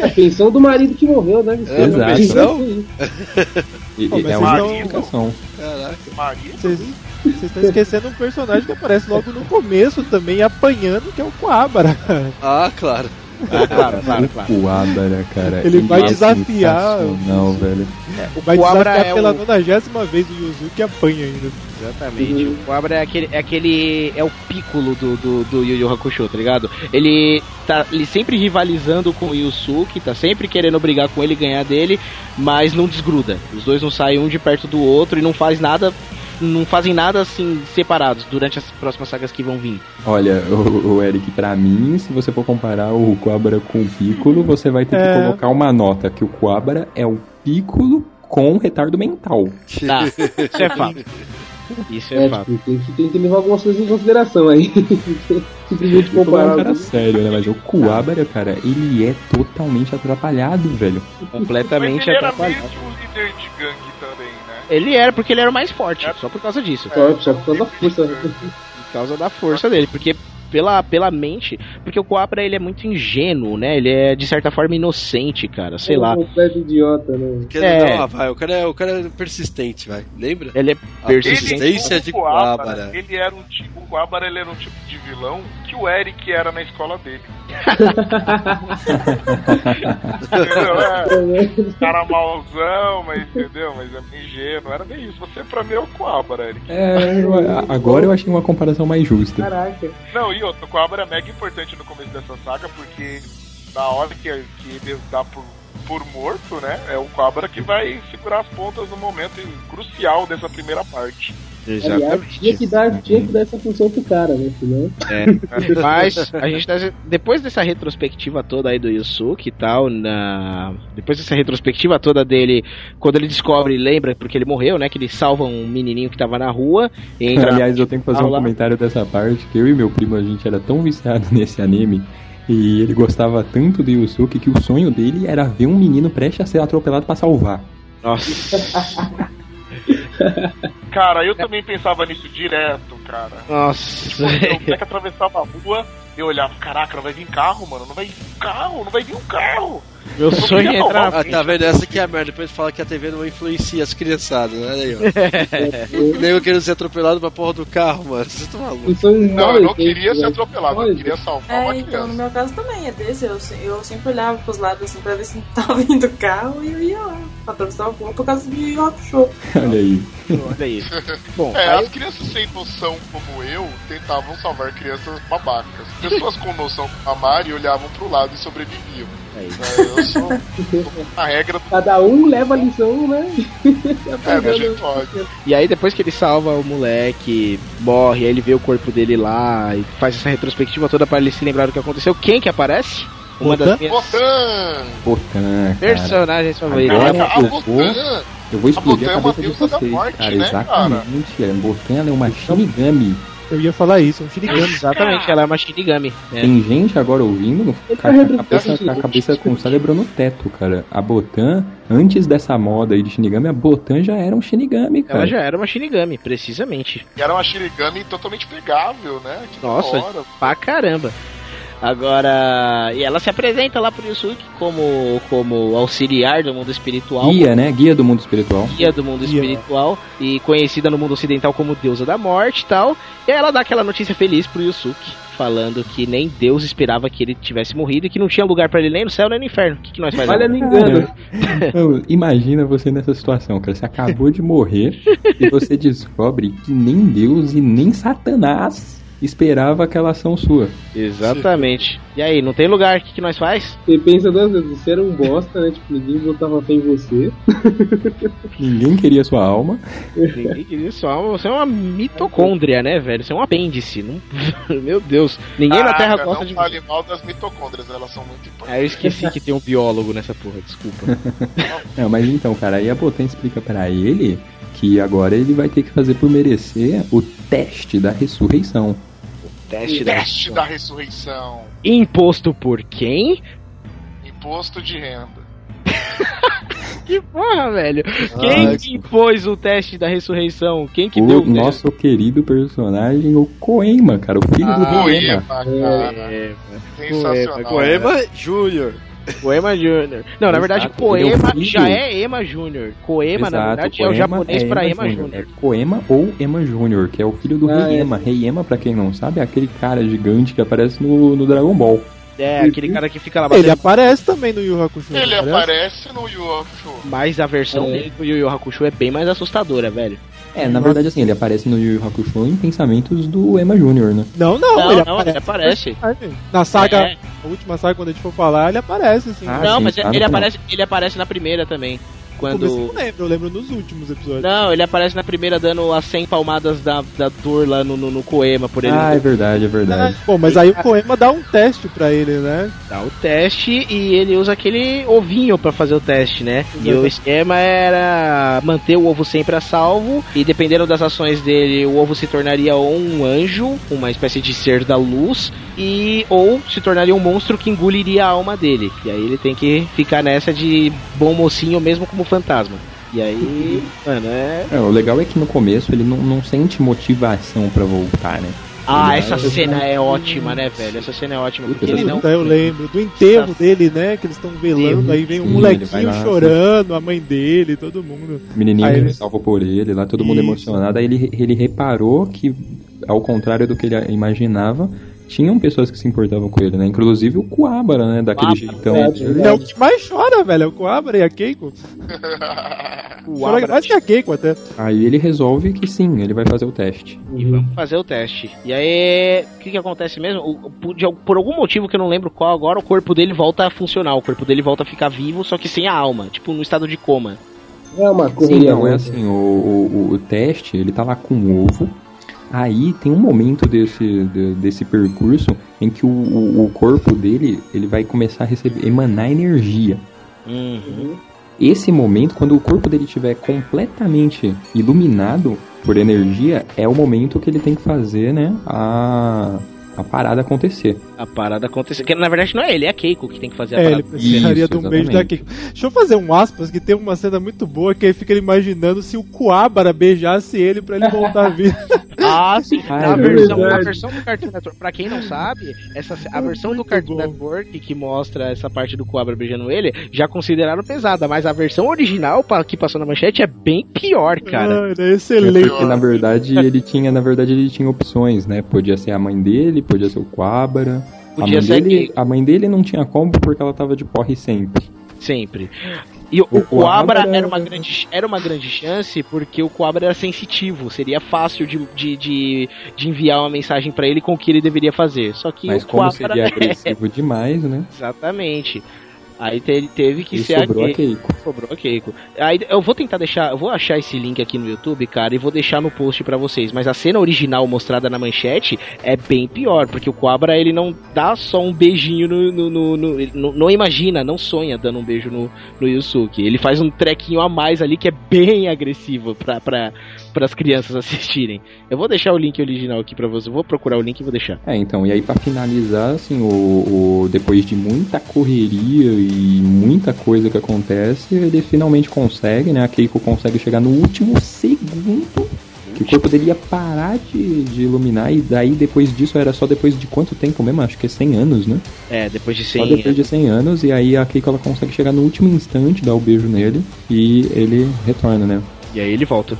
A pensão do marido que morreu, né? É, Exato. pensão? E, Pô, é vocês uma explicação. Caraca. Maria. Vocês vocês estão esquecendo um personagem que aparece logo no começo também, apanhando, que é o Coabra. Ah, claro. Ah, claro, claro, claro. O Abara, cara. Ele vai é desafiar- Não, velho. Vai Coabra desafiar é pela o- nonagésima vez o Yuzuki apanha ainda. Exatamente. O Cobra é aquele, é aquele. É o pícolo do, do, do Yu Yu Hakusho, tá ligado? Ele tá ele sempre rivalizando com o Yusuke, tá sempre querendo brigar com ele e ganhar dele, mas não desgruda. Os dois não saem um de perto do outro e não faz nada. Não fazem nada assim separados durante as próximas sagas que vão vir. Olha, o, o Eric, pra mim, se você for comparar o Quabra com o Piccolo, você vai ter É. que colocar uma nota que o Quabra é o Piccolo com retardo mental. Tá, isso é fato. Isso é, É, fato. tipo, tem que, tem que levar algumas coisas em consideração aí. Simplesmente é um comparar. cara sério, né? Mas o Quabra, cara, ele é totalmente atrapalhado, velho. Completamente Mas ele era atrapalhado. que um líder de gangue também? Ele era porque ele era o mais forte, só por causa disso. Só, só por causa da força. Por causa da força dele, porque pela, pela mente, porque o Coabra ele é muito ingênuo, né? Ele é de certa forma inocente, cara, sei É um lá. completo idiota, né? É. não, vai, o cara, é, o cara é persistente, vai. Lembra? Ele é A persistente. persistência de Coabra, ele era um tipo, o Coabra ele era um tipo de vilão que o Eric era na escola dele. entendeu? É, cara mauzão, mas entendeu? Mas é meio ingênuo. Era bem isso. Você pra mim é o Coabra, Eric. É, agora eu achei uma comparação mais justa. Caraca. Não, e outro, o Coabra é mega importante no começo dessa saga porque na hora que, que ele dá por, por morto, né? É o Cobra que vai segurar as pontas no momento crucial dessa primeira parte. Aliás, tinha que, dar, tinha que dar essa função pro cara, né? Senão... É, mas a gente tá, depois dessa retrospectiva toda aí do Yusuke e tal, na, depois dessa retrospectiva toda dele, quando ele descobre, lembra, porque ele morreu, né, que ele salva um menininho que tava na rua, entra Aliás, eu tenho que fazer um lá. comentário dessa parte, que eu e meu primo, a gente era tão viciado nesse anime, e ele gostava tanto do Yusuke, que o sonho dele era ver um menino prestes a ser atropelado pra salvar. Nossa. Cara, eu também pensava nisso direto, cara. Nossa. Tipo, eu moleque atravessava a rua, eu olhava, caraca, não vai vir carro, mano, não vai vir carro, não vai vir um carro. Meu Eu sonho é entrar salvar Ah, tá vendo? Essa que é a merda. Depois fala que a TV não influencia as criançadas, né? Olha aí, ó. O nego querendo ser atropelado pra porra do carro, mano. Você tá maluco? Isso é um Não, eu não queria ser atropelado, eu queria salvar uma É, então, criança. no meu caso também é desse. Eu, eu sempre olhava pros lados assim pra ver se não tava vindo carro e eu ia lá. Atravessar a rua por causa de Yu Hakusho. Olha aí. Olha isso. Bom, É, aí- as crianças sem noção como eu tentavam salvar crianças babacas. Pessoas com noção como a Mari olhavam pro lado e sobreviviam. Aí. É, eu sou a regra Cada um leva a lição, né? é, da gente pode. E aí depois que ele salva o moleque, morre, aí ele vê o corpo dele lá e faz essa retrospectiva toda pra ele se lembrar do que aconteceu. Quem que aparece? Uma das minhas Botan! Botan, cara. personagens favoritas. Agora a eu vou, Botan! eu vou explodir A a, Botan é uma cabeça de deusa da vocês, morte, cara. né, Exatamente. A Botan é uma Shinigami. Eu ia falar isso, um Shinigami. Exatamente, ela é uma Shinigami. né? Tem gente agora ouvindo com a, cabeça, a cabeça com o cérebro no teto, cara. A Botan, antes dessa moda aí de Shinigami, a Botan já era um Shinigami, cara. Ela já era uma Shinigami, precisamente. E era uma Shirigami totalmente pegável, né? Que Nossa, hora. pra caramba. Agora, e ela se apresenta lá pro Yusuke como, como auxiliar do mundo espiritual. Guia, né? Guia do mundo espiritual. guia do mundo Guia. espiritual e conhecida no mundo ocidental como deusa da morte e tal. E aí ela dá aquela notícia feliz pro Yusuke, falando que nem Deus esperava que ele tivesse morrido e que não tinha lugar pra ele nem no céu nem no inferno. O que, que nós fazemos? Olha no engano. Imagina você nessa situação, cara. Você acabou de morrer e você descobre que nem Deus e nem Satanás esperava aquela ação sua. Exatamente. E aí, não tem lugar, o que, que nós faz? Você pensa duas vezes, você era um bosta, né? Tipo, ninguém botava fé em você. Ninguém queria sua alma. Ninguém queria isso, você é uma mitocôndria, né, velho? Você é um apêndice. Não... Meu Deus. Ninguém na Terra Caraca, gosta não de fale mal das mitocôndrias, elas são muito importantes. Ah, eu esqueci que tem um biólogo nessa porra, desculpa. Não, mas então, cara, aí a Botan explica pra ele que agora ele vai ter que fazer por merecer o teste da ressurreição. Teste da Teste da ressurreição. Imposto por quem? Imposto de renda. Que porra, velho. Quem que impôs o teste da ressurreição? Quem que o deu nosso querido personagem, o Koema, cara, o filho do Ah, Koema. cara. É, Sensacional. Poema Júnior. Poema Júnior. Não, na verdade, Exato, ele é já é Ema Júnior. Coema, na Exato, verdade, é o japonês é pra Ema Júnior. É Koema ou Ema Júnior, que é o filho do Ah, Rei é. Ema. Rei Ema, pra quem não sabe, é aquele cara gigante que aparece no, no Dragon Ball. É, aquele cara que fica lá Ele batendo. aparece também no Yu Hakusho. Ele não aparece no Yu Hakusho. Mas a versão É. dele do Yu Hakusho é bem mais assustadora, velho. É, na verdade, assim, ele aparece no Yu Yu Hakusho em pensamentos do Ema Júnior, né? Não, não, Não, ele não, aparece. ele aparece. Na saga, É. a última saga, quando a gente for falar, ele aparece, assim. Ah, não, sim, mas tá ele aparece, ele aparece na primeira também. Começo eu Quando. não lembro, eu lembro nos últimos episódios. Não, ele aparece na primeira dando as 100 palmadas da, da dor lá no, no, no Koema por ele Ah, é verdade, é verdade. Bom, mas aí o Koema dá um teste pra ele, né? dar o teste e ele usa aquele ovinho pra fazer o teste, né? E o esquema era manter o ovo sempre a salvo e dependendo das ações dele, o ovo se tornaria ou um anjo, uma espécie de ser da luz, e ou se tornaria um monstro que engoliria a alma dele. E aí ele tem que ficar nessa de bom mocinho mesmo como fantasma. E aí, mano, é. É, o legal é que no começo ele não, não sente motivação pra voltar, né? Ah, Ele essa cena é ótima, né, velho? Essa cena é ótima porque ele não. Eu lembro do enterro dele, né? Que eles estão velando, aí vem um molequinho chorando, a mãe dele, todo mundo. O menininho Aí ele- salva por ele, lá todo mundo Isso. emocionado. Aí ele, ele reparou que, ao contrário do que ele imaginava, tinham pessoas que se importavam com ele, né? Inclusive o Kuabara, né? Daquele jeitão. É o que mais chora, velho. É o Coabra e a Keiko. Chora mais que a Keiko até. Aí ele resolve que sim, ele vai fazer o teste. E vamos fazer o teste. E aí, o que, que acontece mesmo? O- por, de por algum motivo que eu não lembro qual agora, o corpo dele volta a funcionar. O corpo dele volta a ficar vivo, só que sem a alma. Tipo, no estado de coma. É uma Sim, correria. não, é assim, o, o, o- o teste, ele tá lá com o ovo. Aí tem um momento desse, de- desse percurso em que o, o, o corpo dele, ele vai começar a receber, emanar energia. Uhum. Esse momento, quando o corpo dele estiver completamente iluminado por energia, é o momento que ele tem que fazer, né, a, a parada acontecer. A parada aconteceu. Que na verdade não é ele, é a Keiko que tem que fazer a É, ele parada. precisaria Isso, de um beijo da. Keiko. Deixa eu fazer um aspas que tem uma cena muito boa que aí fica ele imaginando se o Coabra beijasse ele pra ele voltar a vida. Ah, sim. Ah, Na é versão, a versão do Cartoon Network, pra quem não sabe, essa, a versão do Cartoon bom. Network que mostra essa parte do Cobra beijando ele, já consideraram pesada, mas a versão original que passou na manchete é bem pior, cara. Ah, ele é excelente. Porque na verdade ele tinha, na verdade ele tinha opções, né? Podia ser a mãe dele, podia ser o Quabara. A Podia mãe, ser dele, que- a mãe dele não tinha como porque ela tava de porre sempre. Sempre. E o, O Coabra Coabra- era uma, grande, era uma grande chance porque o Coabra era sensitivo. Seria fácil de, de, de, de enviar uma mensagem pra ele com o que ele deveria fazer. Só que Mas o como Coabra. seria agressivo demais, né? Exatamente. Aí te- teve que E ser sobrou a Keiko. Sobrou a Keiko. Aí eu vou tentar deixar, eu vou achar esse link aqui no YouTube, cara, e vou deixar no post pra vocês. Mas a cena original mostrada na manchete é bem pior, porque o Cobra ele não dá só um beijinho no, no, no- no- ele não, não imagina, não sonha dando um beijo no, no Yusuke. Ele faz um trequinho a mais ali que é bem agressivo pra, pra, pras crianças assistirem. Eu vou deixar o link original aqui pra vocês. Eu vou procurar o link e vou deixar. É, então, e aí pra finalizar, assim, o, o- depois de muita correria e muita coisa que acontece, ele finalmente consegue, né? A Keiko consegue chegar no último segundo que o corpo dele ia parar de, de iluminar, e daí depois disso era só depois de quanto tempo mesmo? Acho que é 100 anos, né? É, depois de Só 100 depois de 100 anos, e aí a Keiko ela consegue chegar no último instante, dar o beijo nele, e ele retorna, né? E aí ele volta.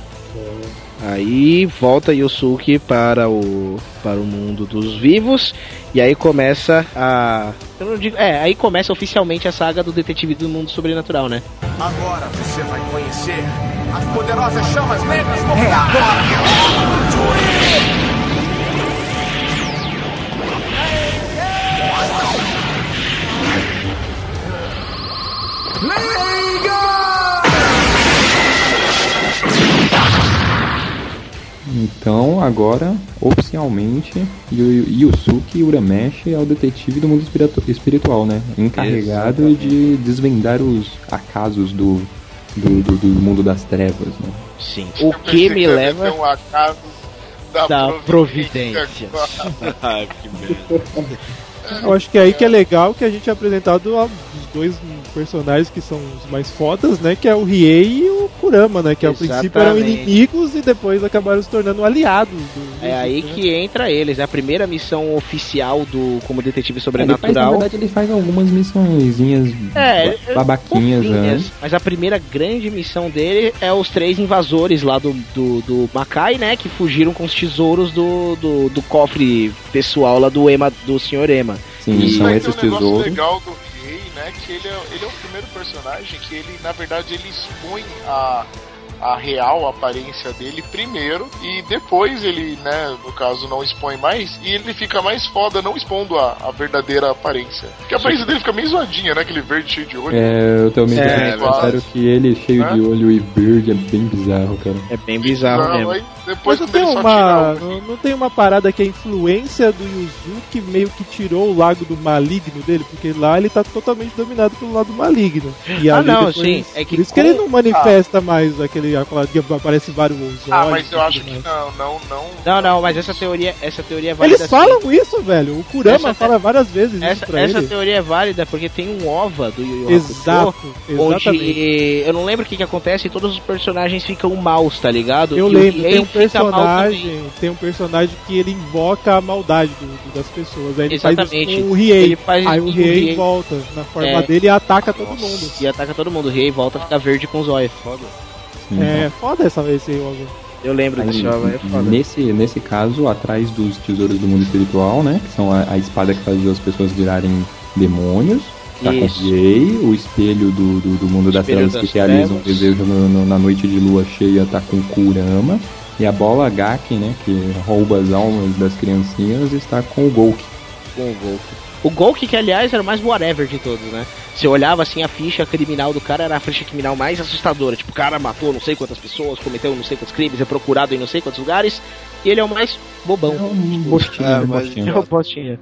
Aí volta Yosuke para o para o mundo dos vivos e aí começa a eu não digo, é, aí começa oficialmente a saga do detetive do mundo sobrenatural, né? Agora você vai conhecer as poderosas chamas negras mortais. Então, agora, oficialmente, Yu- Yusuke Urameshi é o detetive do mundo espiritu- espiritual, né? Encarregado de desvendar os acasos do, do, do- do mundo das trevas, né? Sim. O que me leva um acaso da, da providência. providência. Ai, que merda. Eu acho que é aí que é legal que a gente é apresentado a- os dois personagens que são os mais fodas, né? Que é o Riei e o Kurama, né? Que ao princípio eram Exatamente. inimigos e depois acabaram se tornando aliados. do- É do- aí né? que entra eles, é a primeira missão oficial do como detetive Ele faz, na sobrenatural. verdade, ele faz algumas missõezinhas É, ba- babaquinhas né? Mas a primeira grande missão dele é os três invasores lá do, do, do Makai, né? Que fugiram com os tesouros do, do, do cofre pessoal lá do Ema, do Sr. Ema. Sim, Isso são esses ter um negócio tesouros. legal do Riei, né? Que ele é, ele é o primeiro personagem que ele, na verdade, ele expõe a, a real aparência dele primeiro e depois ele, né, no caso, não expõe mais e ele fica mais foda não expondo a, a verdadeira aparência. Porque a aparência dele fica meio zoadinha, né? Aquele verde cheio de olho. É, eu também É, tenho comentário claro. que ele cheio Né? de olho e verde é bem bizarro, cara. É bem bizarro Não, mesmo. aí depois Mas não tem, uma, não, não tem uma parada que a influência do Yuzuki meio que tirou o lado do maligno dele, porque lá ele tá totalmente dominado pelo lado maligno. E Ah, não, depois- sim, é que por isso que com- ele não manifesta mais aquele aparece vários olhos. Ah, mas eu acho que não, não, não. Não, não, mas essa teoria, essa teoria é válida. Eles falam isso, velho. O Kurama Essa- fala várias vezes isso Essa, pra essa ele. teoria é válida porque tem um OVA do Yu Yu Hakusho, Exato, exatamente. onde eu não lembro o que, que acontece e todos os personagens ficam maus, tá ligado? Eu E lembro, Riei tem um personagem, tem um personagem que ele invoca a maldade do- do- das pessoas. Aí ele faz Exatamente. isso com o Riei. Faz Aí isso o Riei Riei. volta na forma É. dele e ataca todo mundo. E ataca todo mundo. O Rei volta a ficar verde com os olhos. Foda. Sim. É, foda essa vez esse jogo. Eu lembro Aí, desse jogo, é foda. nesse, nesse caso, atrás dos tesouros do mundo espiritual, né? Que são a, a espada que fazia as pessoas virarem demônios. Tá com Isso. o Jay, o espelho do, do, do mundo das trevas que realiza um trevas. desejo no- no- na noite de lua cheia tá com Kurama. E a bola Gaken, né? Que rouba as almas das criancinhas, está com o Golk. com o Golk. O Golk, que aliás era o mais whatever de todos, né? Você olhava assim, a ficha criminal do cara era a ficha criminal mais assustadora. Tipo, o cara matou não sei quantas pessoas, cometeu não sei quantos crimes, é procurado em não sei quantos lugares. E ele é o mais bobão. É um bostinho, É, um mas- bostinho. É o postinha.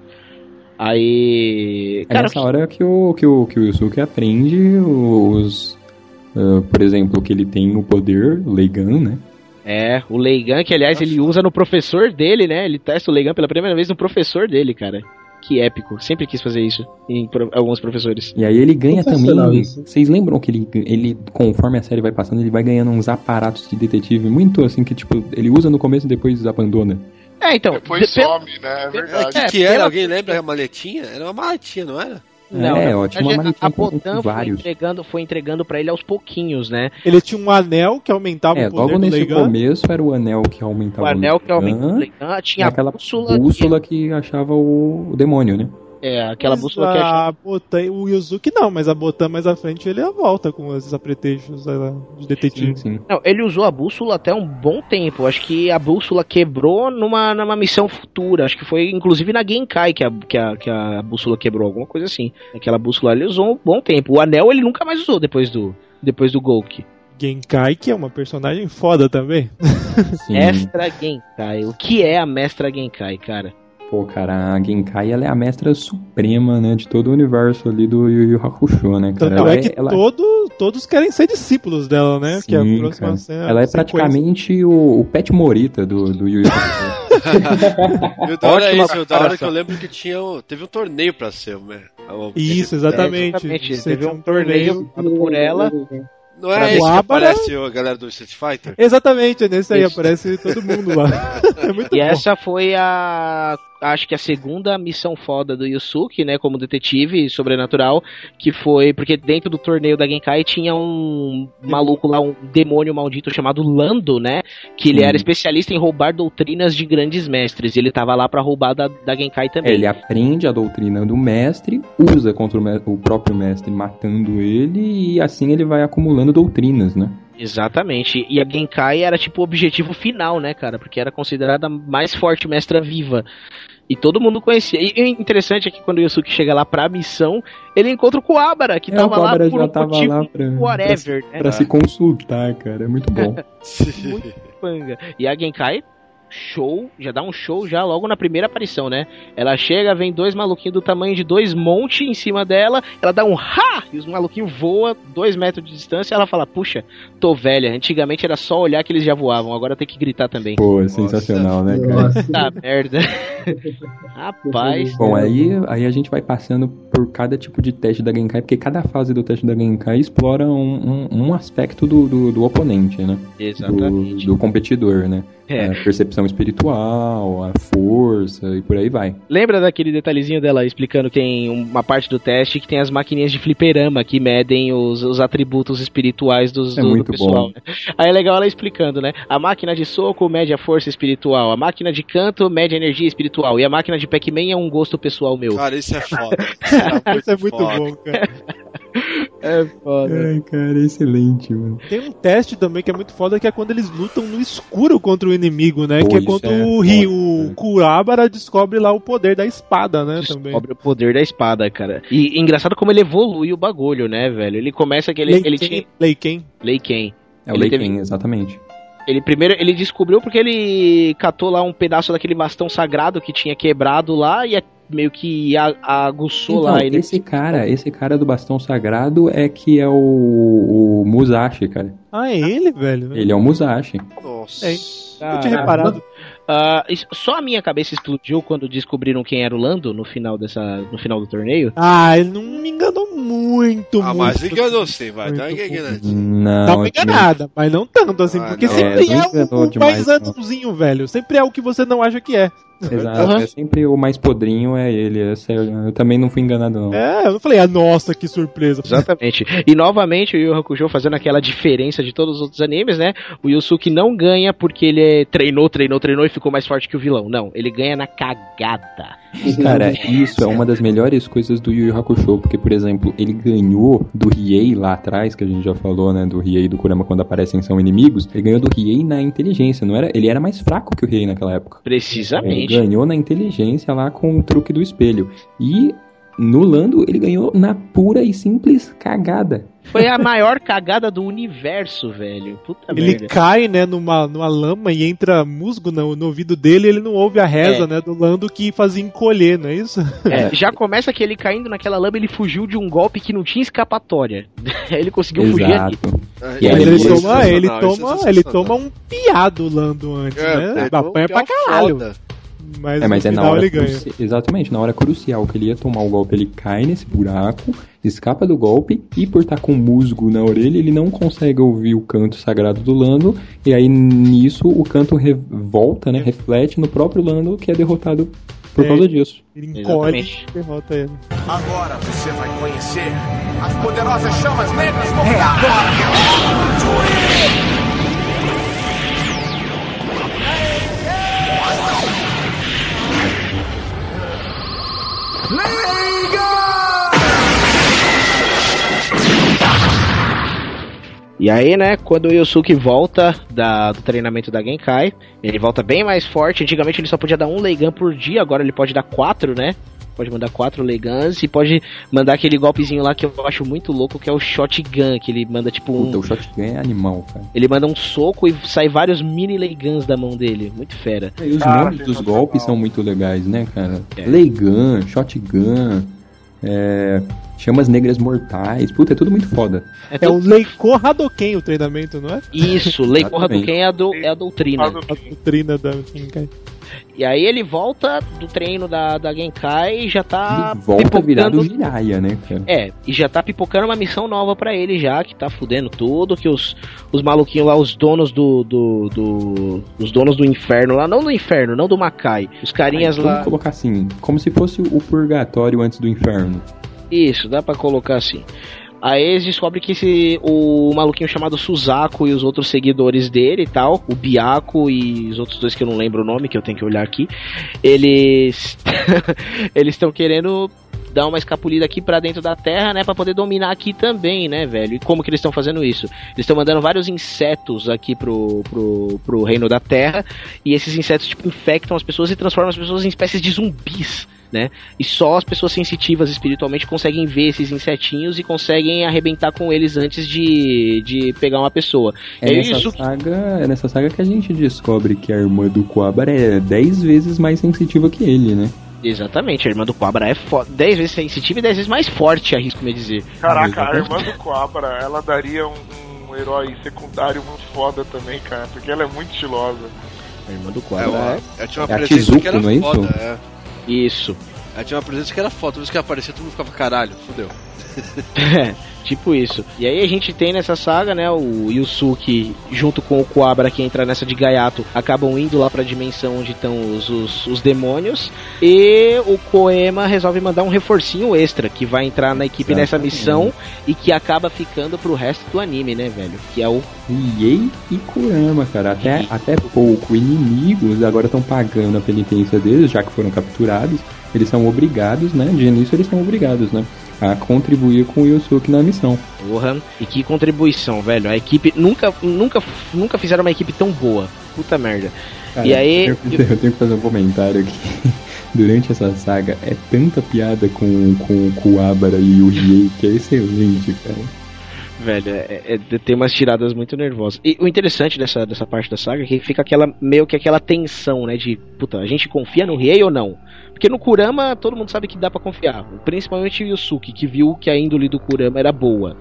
Aí. É Cara, nessa hora que o, que o, que o Yusuke aprende os. ah, por exemplo, que ele tem o poder Leigan, né? é, o Leigan, que aliás ele usa no professor dele, né? Ele testa o Leigan pela primeira vez no professor dele, cara. Que épico. Sempre quis fazer isso em pro- alguns professores. E aí ele ganha também. isso. Vocês lembram que ele, ele, conforme a série vai passando, ele vai ganhando uns aparatos de detetive muito assim que, tipo, ele usa no começo e depois abandona. É, então. Depois de- some, né? É O verdade. que, É, que era? pela- Alguém lembra a maletinha? Era uma maletinha, não era? Não, é, na ó, tinha uma verdade, maletinha a com, Botan foi vários. entregando, foi entregando pra ele aos pouquinhos, né? Ele tinha um anel que aumentava É, o poder logo do nesse Leigan. começo era o anel que aumentava O anel que aumenta o Leigan, tinha a aquela bússola. bússola que achava o, o demônio, né? Que- é, aquela Mas bússola que achava. a Botan, o Yuzuki não, mas a Botan mais à frente ele volta com esses apretextos de detetive. sim. Não, ele usou a bússola até um bom tempo. Acho que a bússola quebrou numa, numa missão futura. Acho que foi inclusive na Genkai que a, que, a, que a bússola quebrou, alguma coisa assim. Aquela bússola ele usou um bom tempo. O anel ele nunca mais usou depois do, depois do Golk. Genkai, que é uma personagem foda também. sim. Mestra Genkai. O que é a Mestra Genkai, cara? Pô, cara, a Genkai ela é a mestra suprema, né, de todo o universo ali do Yu Yu Hakusho, né, cara? Tanto Ela é que ela- todo, todos querem ser discípulos dela, né? que é a Sim, próxima cara. cena. Ela é praticamente o, o Pet Morita do, do Yu Yu Hakusho. E o da hora é isso, o da hora que eu lembro que tinha, teve um torneio pra ser, né? Isso, exatamente. Exatamente. Você Teve um torneio por ela. Não é esse que aparece a galera do Street Fighter? Exatamente, é nesse aí, aparece todo mundo lá. é muito E bom. essa foi a. Acho que a segunda missão foda do Yusuke, né? Como detetive sobrenatural. Que foi. Porque dentro do torneio da Genkai tinha um maluco lá, um demônio maldito chamado Lando, né? Que ele Sim. era especialista em roubar doutrinas de grandes mestres. E ele tava lá pra roubar da, da Genkai É, também. ele aprende a doutrina do mestre, usa contra o, me- o próprio mestre matando ele, e assim ele vai acumulando doutrinas, né? Exatamente. E a Genkai era tipo o objetivo final, né, cara? Porque era considerada a mais forte mestra viva. E todo mundo conhecia. E o interessante é que quando o Yusuke chega lá pra missão, ele encontra o Kuwabara, que É, tava lá por um tava motivo lá pra- whatever, né? Pra se consultar, cara, é muito bom. Muito panga. E a Genkai, show, já dá um show já logo na primeira aparição, né? Ela chega, vem dois maluquinhos do tamanho de dois montes em cima dela, ela dá um ha! E os maluquinhos voam dois metros de distância ela fala, puxa, tô velha. Antigamente era só olhar que eles já voavam, agora tem que gritar também. Pô, é sensacional, né, cara? Nossa. Tá merda. Rapaz. Bom, aí, aí a gente vai passando por cada tipo de teste da Genkai, porque cada fase do teste da Genkai explora um, um, um aspecto do, do, do oponente, né? Do, Exatamente. do competidor, né? É. A percepção espiritual, a força e por aí vai. Lembra daquele detalhezinho dela explicando que tem uma parte do teste que tem as maquininhas de fliperama que medem os, os atributos espirituais dos, É do, do muito pessoal. bom. né? Aí é legal ela explicando, né? A máquina de soco mede a força espiritual, a máquina de canto mede a energia espiritual e a máquina de Pac-Man é um gosto pessoal meu. Cara, isso é foda. Isso é Isso é muito foda. bom, cara. É foda. Ai, cara, excelente, mano. Tem um teste também que é muito foda, que é quando eles lutam no escuro contra o inimigo, né? Pô, que é quando é o foda, Rio, o cara. Kurabara descobre lá o poder da espada, né? Também. Descobre o poder da espada, cara. E engraçado como ele evolui o bagulho, né, velho? Ele começa que ele, ele tinha Leiken. Leiken. É o Ele Leiken, teve- exatamente. Ele primeiro ele descobriu porque ele catou lá um pedaço daquele bastão sagrado que tinha quebrado lá e é meio que a- aguçou Então, lá ele. esse cara, esse cara do bastão sagrado é que é o, o Musashi, cara. Ah, é ele, velho? Ele é o Musashi. Nossa. É. Eu tinha reparado. isso- só a minha cabeça explodiu quando descobriram quem era o Lando no final dessa no final do torneio. Ah, ele não me enganou muito, Ah, muito. mas enganou sim, vai. Muito, enganadinha. Não, uma enganada, mas não tanto assim, Ah, porque não. sempre É, é, o demais, mais não. anãozinho, velho. Sempre é o que você não acha que é. Exato, é sempre o mais podrinho é ele. essa eu, também não fui enganado, não. É, eu não falei, ah, nossa, que surpresa. Exatamente. E novamente o Yu Hakusho fazendo aquela diferença de todos os outros animes, né? O Yusuke não ganha porque ele é- treinou, treinou, treinou e ficou mais forte que o vilão. Não, ele ganha na cagada. Cara, isso é uma das melhores coisas do Yu Yu Hakusho, porque, por exemplo, ele ganhou do Riei lá atrás, que a gente já falou, né, do Riei e do Kurama quando aparecem são inimigos, ele ganhou do Riei na inteligência, não era? Ele era mais fraco que o Riei naquela época. Precisamente. Ganhou na inteligência lá com o truque do espelho. E no Lando, ele ganhou na pura e simples cagada. Foi a maior cagada do universo, velho. Puta Ele merda. cai, né, numa, numa lama e entra musgo no, no ouvido dele e ele não ouve a reza, É. né, do Lando que fazia encolher, não é isso? É, já começa que ele caindo naquela lama, ele fugiu de um golpe que não tinha escapatória. ele conseguiu fugir ali. Exato. E Mas aí, ele isso é toma, ele é toma, ele toma um piado Lando antes, É, né? ele um Apanha pra caralho. foda. Mas, É, mas no é na hora ele ganha. cruci- Exatamente, na hora crucial que ele ia tomar o golpe, ele cai nesse buraco, escapa do golpe, e por estar com musgo na orelha, ele não consegue ouvir o canto sagrado do Lando, e aí nisso o canto re- volta, né? Reflete no próprio Lando, que é derrotado por É. causa disso. Ele encolhe e derrota ele. Agora você vai conhecer as poderosas chamas negras mortais. E aí, né, quando o Yusuke volta da- do treinamento da Genkai, ele volta bem mais forte. Antigamente ele só podia dar um Leigan por dia, agora ele pode dar quatro, né? Pode mandar quatro Leigans e pode mandar aquele golpezinho lá que eu acho muito louco, que é o Shotgun, que ele manda tipo um. Puta, o shotgun é animal, cara. Ele manda um soco e sai vários mini Leigans da mão dele. Muito fera. E os Cara, nomes dos golpes são muito legais, né, cara? É. Leigan, shotgun, é, chamas negras mortais, puta, é tudo muito foda. É, É o tudo- Leiko Hadouken o treinamento, não é? Isso, Exatamente. Hadouken é a, do- é a doutrina. A doutrina da Genkai. E aí ele volta do treino da, da Genkai e já tá Ele volta virado pipocando Jiraiya, né, cara? É, e já tá pipocando uma missão nova pra ele já, que tá fudendo tudo, que os, os maluquinhos lá, os donos do, do, do- Os donos do inferno lá, não do inferno, não do Macai. Os carinhas Vamos lá. colocar assim, como se fosse o purgatório antes do inferno. Isso, dá pra colocar assim. Aí eles descobrem que esse, o maluquinho chamado Suzaku e os outros seguidores dele e tal, o Biaco e os outros dois que eu não lembro o nome, que eu tenho que olhar aqui, eles eles estão querendo dar uma escapulida aqui pra dentro da Terra, né, Pra poder dominar aqui também, né, velho? E como que eles estão fazendo isso? Eles estão mandando vários insetos aqui pro, pro, pro reino da Terra, e esses insetos tipo infectam as pessoas e transformam as pessoas em espécies de zumbis. Né? E só as pessoas sensitivas espiritualmente conseguem ver esses insetinhos e conseguem arrebentar com eles antes de, de pegar uma pessoa. É É nessa, isso que- saga, é nessa saga que a gente descobre que a irmã do Coabra é 10 vezes mais sensitiva que ele, né? Exatamente, a irmã do Cobra é fo- 10 vezes sensitiva e 10 vezes mais forte, arrisco-me dizer. Caraca, a irmã do Coabra, ela daria um, um herói secundário muito foda também, cara, porque ela é muito estilosa. A irmã do É, Cobra ela, ela tinha uma É a era não é isso? foda. É. Isso. Ela tinha uma presença que era foda. Toda vez que aparecia, todo mundo ficava, caralho, fudeu. Tipo isso. E aí a gente tem nessa saga, né, o Yusuke junto com o Kuabra que entra nessa de Gaiato, acabam indo lá pra dimensão onde estão os, os, os demônios. E o Koema resolve mandar um reforcinho extra que vai entrar na equipe nessa Exatamente. missão e que acaba ficando pro resto do anime, né, velho? Que é o Riei e Kurama, cara. Até, até pouco inimigos agora estão pagando a penitência deles, já que foram capturados. Eles são obrigados, né? De início eles são obrigados, né? A contribuir com o Yusuke na missão. Porra, e que contribuição, velho. A equipe nunca, nunca, nunca fizeram uma equipe tão boa. Puta merda. Cara, e aí. Eu, eu tenho que fazer um comentário aqui. Durante essa saga é tanta piada com, com o Kuabara e o Riei que é excelente, cara. Velho, é, é- tem umas tiradas muito nervosas. E o interessante dessa, dessa parte da saga é que fica aquela meio que aquela tensão, né? De puta, a gente confia no Riei ou não? Porque no Kurama todo mundo sabe que dá pra confiar. Principalmente o Yusuke, que viu que a índole do Kurama era boa.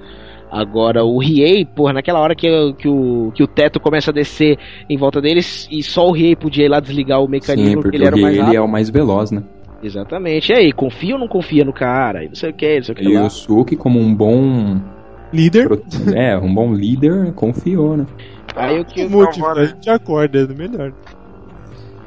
Agora, o Riei, porra, naquela hora que, que, o, que o teto começa a descer em volta deles e só o Riei podia ir lá desligar o Sim, mecanismo, porque porque ele era o mais ele é o mais veloz, né? Exatamente. E aí, confia ou não confia no cara? E não sei o que, não sei o que E o. Yusuke, como um bom. Líder. É, um bom líder, confiou, né? Aí o que O Multi, a gente acorda, é melhor.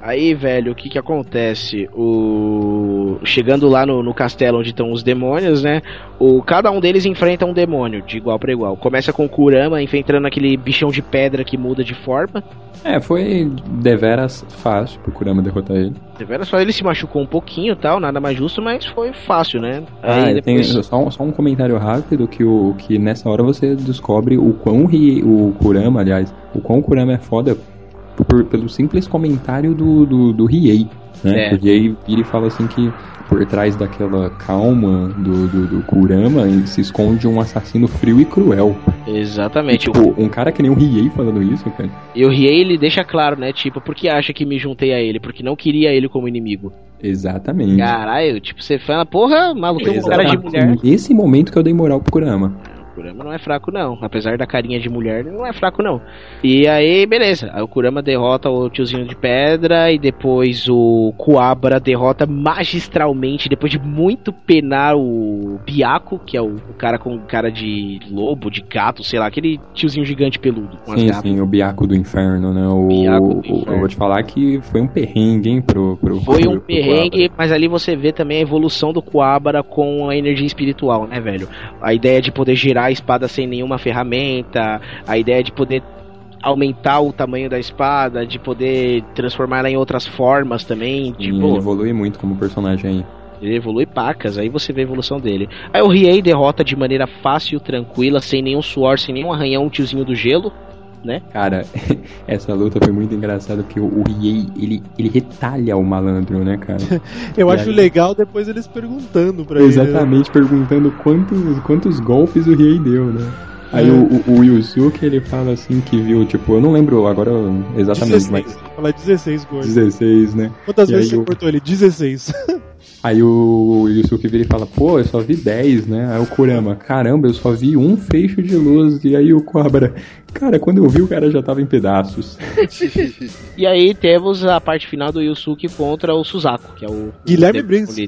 Aí, velho, o que que acontece? O chegando lá no, no castelo onde estão os demônios, né? O cada um deles enfrenta um demônio de igual para igual. Começa com o Kurama enfrentando aquele bichão de pedra que muda de forma. É, foi deveras fácil pro Kurama derrotar ele. Deveras só ele se machucou um pouquinho, tal, nada mais justo, mas foi fácil, né? Ah, Aí tem só, um- só um comentário rápido que, o, que nessa hora você descobre o quão Rie, o Kurama, aliás, o quão o Kurama é foda por- pelo simples comentário do, do, do Riei. Né? É. O Riei vira e fala assim que por trás daquela calma do, do, do Kurama se esconde um assassino frio e cruel. Exatamente. E, tipo, um cara que nem o Riei falando isso, cara. E o Riei ele deixa claro, né? Tipo, por que acha que me juntei a ele? Porque não queria ele como inimigo. Exatamente. Caralho, tipo, você fala, porra, maluco, um cara de mulher. Esse momento que eu dei moral pro Kurama. O Kurama não é fraco, não. Apesar da carinha de mulher, ele não é fraco, não. E aí, beleza. Aí o Kurama derrota o tiozinho de pedra. E depois o Kuabara derrota magistralmente. Depois de muito penar o Biako, que é o, o cara com cara de lobo, de gato, sei lá, aquele tiozinho gigante peludo. Sim, sim, o Biaco do Inferno, né? O, Biaco do o- Inferno. Eu vou te falar que foi um perrengue, hein, pro, pro Foi pro- um perrengue, mas ali você vê também a evolução do Kuabara com a energia espiritual, né, velho? A ideia de poder girar a espada sem nenhuma ferramenta, a ideia de poder aumentar o tamanho da espada, de poder transformar ela em outras formas também, tipo, ele evolui muito como personagem aí. ele evolui pacas, aí você vê a evolução dele. Aí o Riei derrota de maneira fácil, tranquila, sem nenhum suor, sem nenhum arranhão, o tiozinho do gelo, né? Cara, essa luta foi muito engraçada porque o, Riei, ele, ele retalha o malandro, né, cara? Eu E acho aí- legal depois eles perguntando pra ele. né? Exatamente, perguntando quantos, quantos golpes o Riei deu, né? Aí É. o, o, o Yusuke, ele fala assim que viu, tipo, eu não lembro agora exatamente, 16. mas Fala 16 gordo. 16, né? Quantas E vezes você o- cortou ele? 16. Aí o Yusuke vira e fala, pô, eu só vi 10, né? Aí o Kurama, caramba, eu só vi um feixe de luz. E aí o Cobra, cara, quando eu vi o cara já tava em pedaços. E aí temos a parte final do Yusuke contra o Suzaku, que é o Guilherme o Briggs.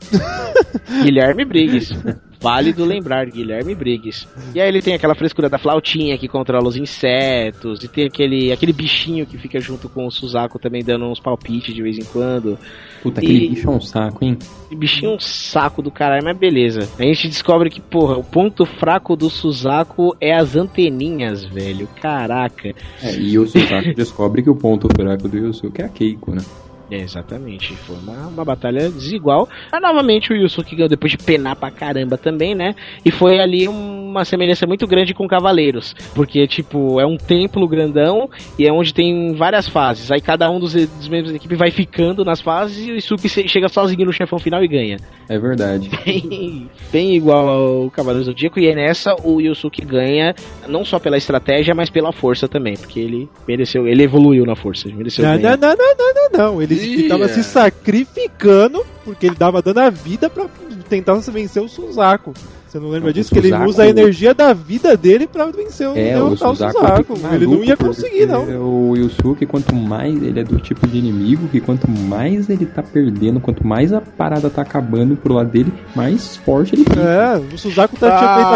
Guilherme Briggs. Válido lembrar, Guilherme Briggs. E aí ele tem aquela frescura da flautinha que controla os insetos, e tem aquele, aquele bichinho que fica junto com o Suzaku também dando uns palpites de vez em quando. Puta, aquele E- bicho é um saco, hein? E bichinho é um saco do caralho, mas beleza. A gente descobre que, porra, o ponto fraco do Suzaku é as anteninhas, velho. Caraca. É, e o Suzaku descobre que o ponto fraco do Yusuke é a Keiko, né? É, exatamente. Foi uma, uma batalha desigual. Mas novamente o Yusuke ganhou depois de penar pra caramba também, né? E foi ali uma semelhança muito grande com Cavaleiros. Porque, tipo, é um templo grandão e é onde tem várias fases. Aí cada um dos, dos membros da equipe vai ficando nas fases e o Yusuke se- chega sozinho no chefão final e ganha. É verdade. Bem, bem igual ao Cavaleiros do Zodíaco. E aí nessa o Yusuke ganha não só pela estratégia, mas pela força também. Porque ele mereceu, ele evoluiu na força. Ele mereceu Não, não, não, não, não, não, não. Ele Ih, tava é. se sacrificando porque ele tava dando a vida pra tentar vencer o Suzaku. Você não lembra disso? Que ele usa a energia da vida dele pra vencer o, É, o derrotar o Suzaku, Suzaku. fica Ele não ia conseguir, não. O Yusuke, quanto mais ele é do tipo de inimigo, que quanto mais ele tá perdendo, quanto mais a parada tá acabando pro lado dele, mais forte ele fica. É, o Suzaku tá, tinha feito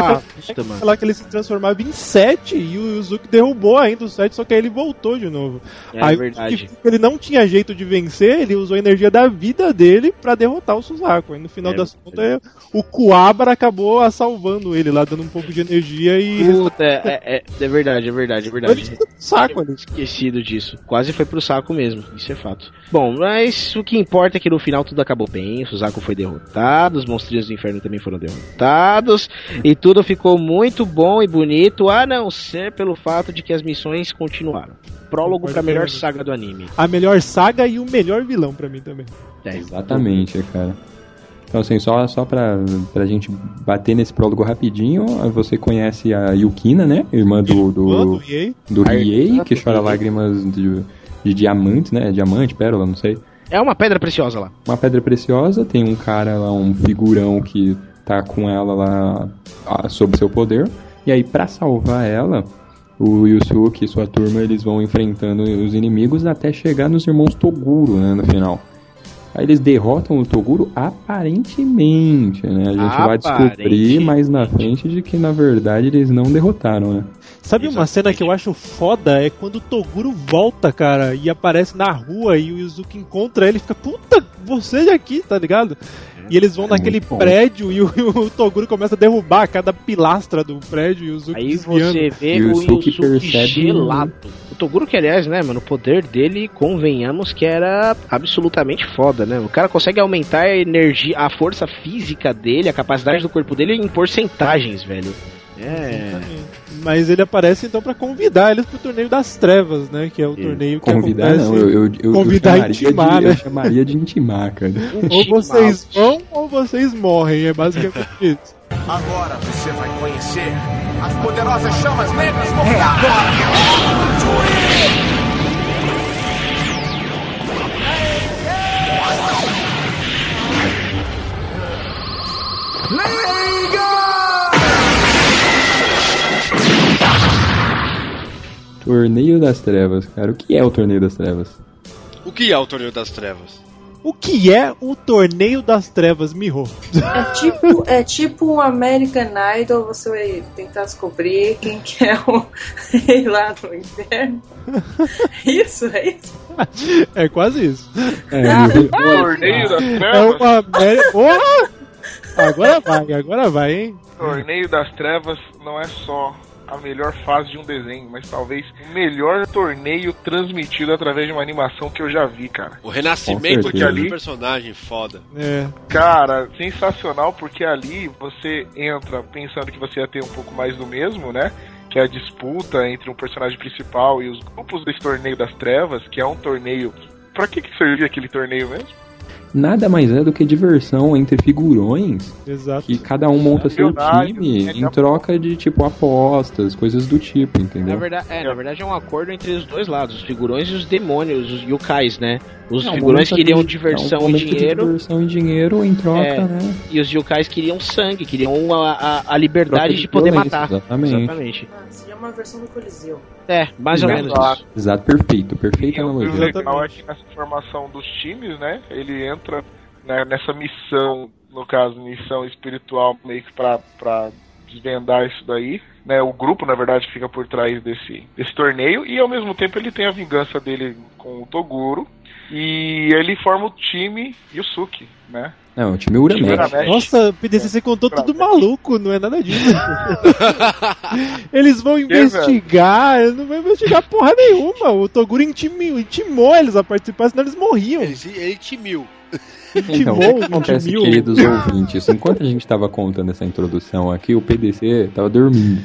aquela mano. falar que ele se transformava em 7 e o Yuzuki derrubou ainda o 7, só que aí ele voltou de novo. É aí verdade. que ele não tinha jeito de vencer, ele usou a energia da vida dele pra derrotar o Suzaku. Aí no final É das contas, o Kuabara acabou salvando ele lá, dando um pouco de energia e. Puta, é, é, é verdade, é verdade, é verdade. tinha um saco ali. Esquecido disso. Quase foi pro saco mesmo, isso é fato. Bom, mas o que importa é que no final tudo acabou bem. O Suzaku foi derrotado, os monstrinhos do inferno também foram derrotados. E tudo ficou muito bom e bonito, a não ser pelo fato de que as missões continuaram. Prólogo pra melhor saga do anime. A melhor saga e o melhor vilão pra mim também. É, Exatamente, cara. Então, assim, só, só pra, pra gente bater nesse prólogo rapidinho, você conhece a Yukina, né? Irmã do, do, e do A Riei, que chora lágrimas de, de diamante, né? Diamante, pérola, não sei. É uma pedra preciosa lá. Uma pedra preciosa, tem um cara lá, um figurão que tá com ela lá ah, sob seu poder. E aí, pra salvar ela, o Yusuke e sua turma eles vão enfrentando os inimigos até chegar nos irmãos Toguro, né, no final. Aí eles derrotam o Toguro aparentemente, né? A gente vai descobrir mais na frente de que na verdade eles não derrotaram, né? Sabe uma cena que eu acho foda? É quando o Toguro volta, cara, e aparece na rua e o Yuzuki encontra ele e fica, puta, você aqui, tá ligado? E eles vão É naquele prédio e o, e o Toguro começa a derrubar cada pilastra do prédio e o Yuzuki Aí desviando. você vê E o o percebe- gelado. O Toguro, que aliás, né, mano, o poder dele, convenhamos que era absolutamente foda, né? O cara consegue aumentar a energia, a força física dele, a capacidade do corpo dele em porcentagens, velho. É. Mas ele aparece então pra convidar eles pro torneio das trevas, né? Que é o torneio que Convidar acontece. não, eu, eu, eu, Convidar eu chamaria intimar, de, né? Eu chamaria de intimar, cara. Ou vocês vão vocês morrem, é basicamente isso. Agora você vai conhecer as poderosas chamas negras mortais. Torneio das Trevas, cara. O que é o Torneio das Trevas? O que é o Torneio das Trevas? O que é o torneio das trevas, Miho? É tipo, é tipo um American Idol, você vai tentar descobrir quem que é o rei lá do inferno. Isso, é isso? É quase isso. É, Torneio das É Trevas? uma América. Agora vai, agora vai, hein? Torneio das Trevas não é só a melhor fase de um desenho, mas talvez o melhor torneio transmitido através de uma animação que eu já vi, cara. O renascimento de um personagem foda. É. Cara, sensacional, porque ali você entra pensando que você ia ter um pouco mais do mesmo, né? Que é a disputa entre um personagem principal e os grupos desse torneio das trevas, que é um torneio. Pra que, que servia aquele torneio mesmo? Nada mais é do que diversão entre figurões Exato. que cada um monta seu Milionário, time é em troca de, tipo, apostas, coisas do tipo, Na entendeu? verdade, é, na verdade é um acordo entre os dois lados, os figurões e os demônios, os yokais, né? Os É figurões queriam de- diversão é um e dinheiro, diversão e dinheiro em troca, É. né? e os yokais queriam sangue, queriam a, a, a liberdade de de poder matar. exatamente. Exatamente. Ah, seria uma versão do Coliseu. É, mais ou Exato. menos isso. Exato, perfeito, perfeita E o analogia. legal é que nessa formação dos times, né? Ele entra né, nessa missão, no caso, missão espiritual, meio que pra, pra desvendar isso daí. Né, o grupo, na verdade, fica por trás desse, desse torneio e ao mesmo tempo ele tem a vingança dele com o Toguro. E ele forma o time Yusuke, né? Não, o time Uramesh. Nossa, PDC, você contou tudo maluco, não é nada disso. Eles vão investigar, eles não vão investigar porra nenhuma. O Toguro intimou, intimou eles a participar, senão eles morriam. Ele, ele timiu. Então, o que, que acontece, queridos ouvintes? Enquanto a gente estava contando essa introdução aqui, o PDC estava dormindo.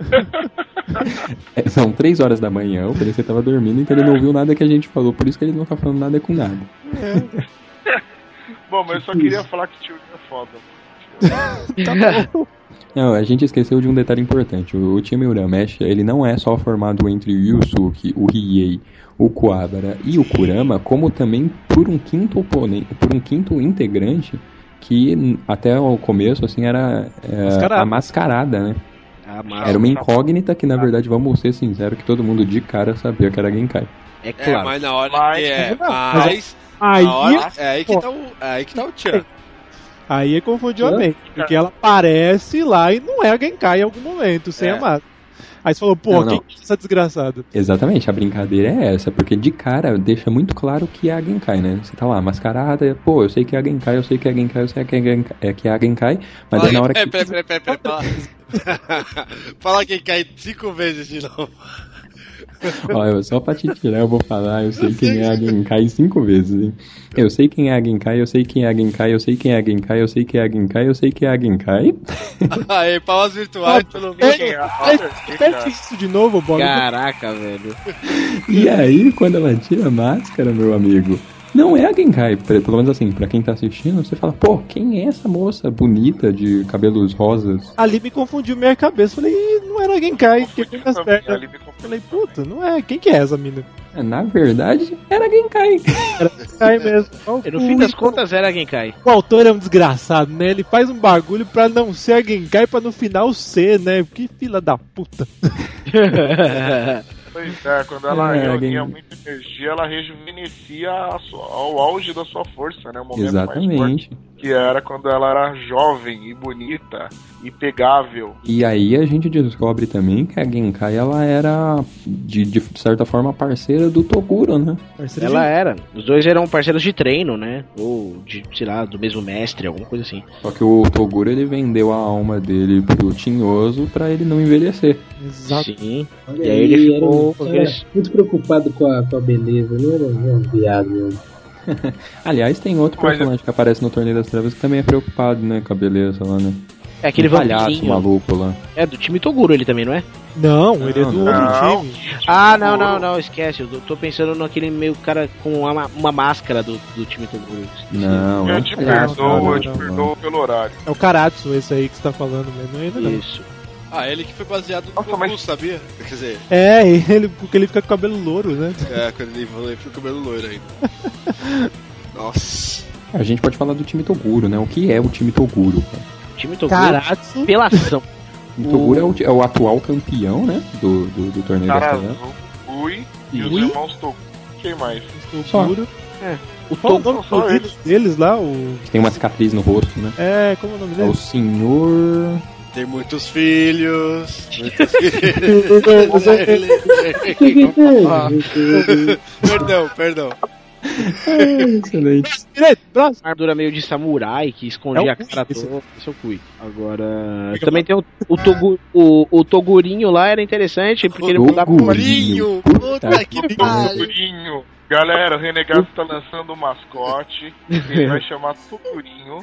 É, São três horas da manhã, o PDC estava dormindo, então ele não ouviu nada que a gente falou, por isso que ele não tá falando nada com nada. Bom, mas eu só queria falar que o tio é foda. Não, a gente esqueceu de um detalhe importante. O, o time Uramesh, ele não é só formado entre o Yusuke, o Riei, o Kuwabara e o Kurama, como também por um quinto oponente, por um quinto integrante que até o começo assim era é, Mascarada. a mascarada, né? Ah, mas Era uma incógnita que na verdade, vamos ser sinceros, que todo mundo de cara sabia que era Genkai. é É, claro. mas na hora. Mas- é, Mas- mas. Aí, hora, é aí que tá o. É aí que tá o Tchan. Aí confundiu a Hã? mente, porque ela aparece lá e não é a Genkai em algum momento, sem É. a máscara. Aí você falou, pô, Não, não. quem que é essa desgraçada? Exatamente, a brincadeira é essa, porque de cara deixa muito claro que é a Genkai, né? Você tá lá, mascarada, pô, eu sei que é a Genkai, eu sei que é a Genkai, eu sei que é a Genkai, é, que é a Genkai mas daí na hora que. Peraí, peraí, peraí, peraí, peraí. Fala, cai cinco vezes de novo. Eu, só pra te tirar, eu vou falar, eu sei quem é a Genkai cinco vezes, hein? Eu sei quem é a Genkai, eu sei quem é a Genkai, eu sei quem é a Genkai, eu sei quem é a Genkai, eu sei quem é a Genkai. Aí, palmas virtuais pelo. Repete isso de novo, Bob. Caraca, velho. E aí, quando ela tira a máscara, meu amigo, não é a Genkai. Pe- Pelo menos assim, pra quem tá assistindo, você fala, pô, quem é essa moça bonita de cabelos rosas? Ali me confundiu minha cabeça. Falei, não era Genkai, também, pernas. ali me confundiu. Falei, puta, não é. Quem que é essa mina? É, Na verdade, era a Genkai. Era Genkai mesmo. E no fim das contas era Genkai. O autor é um desgraçado, né? Ele faz um bagulho pra não ser a Genkai, pra no final ser, né? Que fila da puta. Pois é, quando ela É, reunia alguém- muita energia, ela rejuvenescia sua- ao auge da sua força, né? O momento mais Exatamente. forte, que era quando ela era jovem e bonita e pegável. E aí a gente descobre também que a Genkai ela era, de, de certa forma, parceira do Toguro, né? Ela era. Os dois eram parceiros de treino, né? Ou de, sei lá, do mesmo mestre, alguma coisa assim. Só que o Toguro ele vendeu a alma dele pro Tinhoso pra ele não envelhecer. Exato. Sim. E aí ele ficou. Era muito preocupado com a, com a beleza, não era um viado mesmo. Aliás, tem outro Mas- personagem que aparece no Torneio das Trevas que também é preocupado, né, com a beleza lá, né? É aquele um palhaço maluco lá. É do time Toguro ele também, não é? Não, ele é do Não, outro não. time. Ah, não, não, não, esquece. Eu tô pensando naquele meio cara com uma, uma máscara do, do time Toguro. Esqueci. Não, é eu um te perdoo, eu te não. perdoo pelo horário. É o Karatsu, esse aí que você tá falando mesmo. Ele não. Isso. Ah, ele que foi baseado no Nossa, Goku, mas- sabia? Quer dizer, É, ele, porque ele fica com o cabelo louro, né? é, quando ele falou, ele ficou com o cabelo loiro ainda. Nossa. A gente pode falar do time Toguro, né? O que é o time Toguro? O time Toguro. Karatsu. Pelação. O Toguro é o, é o atual campeão, né? Do, do, do Torneio azul, Ui e os irmãos Toku. Quem mais? Toguro. O Qual o Toguro. só dos eles. deles lá? O... Tem uma cicatriz no rosto, né? É, como é o nome É dele? o senhor. Tem muitos filhos. Muitos filhos. perdão, perdão. Excelente. Direito, próximo. Uma armadura meio de samurai que escondia É a cara toda. Esse o Kui. Agora. Também tem o, o, Togu, o, o Togurinho lá, era interessante, porque ele mudava Togurinho. Puta que pariu. Galera, o Renegado está lançando um mascote. Ele vai chamar Tokurinho.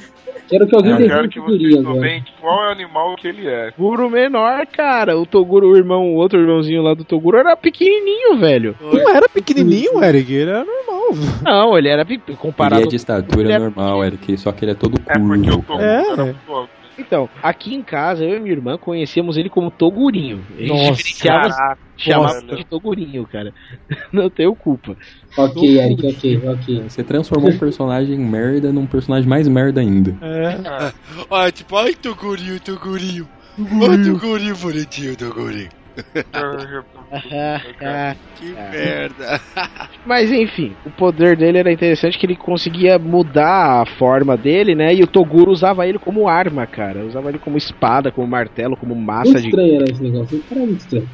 Quero que alguém Eu quero que vocês souberem qual é o animal que ele é. Toguro menor, cara. O Toguro, o irmão, o outro irmãozinho lá do Toguro era pequenininho, velho. Não era pequenininho, Eric, ele era normal. Não, ele era pe- Ele comparado. é de estatura é- normal, Eric, só que ele é todo É porque o curvo. Toguro É. era muito alto. Então, aqui em casa, eu e minha irmã conhecíamos ele como Togurinho. A gente Nossa, diferenciava, chamava de Togurinho, cara. Não tenho culpa. Ok, Eric, ok, ok. Você transformou um personagem merda num personagem mais merda ainda. É. Olha, tipo, ai, Togurinho, Togurinho. Ai, Togurinho, bonitinho, Togurinho. Que merda. Mas enfim, o poder dele era interessante que ele conseguia mudar a forma dele, né? E o Toguro usava ele como arma, cara. Usava ele como espada, como martelo, como massa Muito de. estranho era esse negócio. Cara é muito estranho.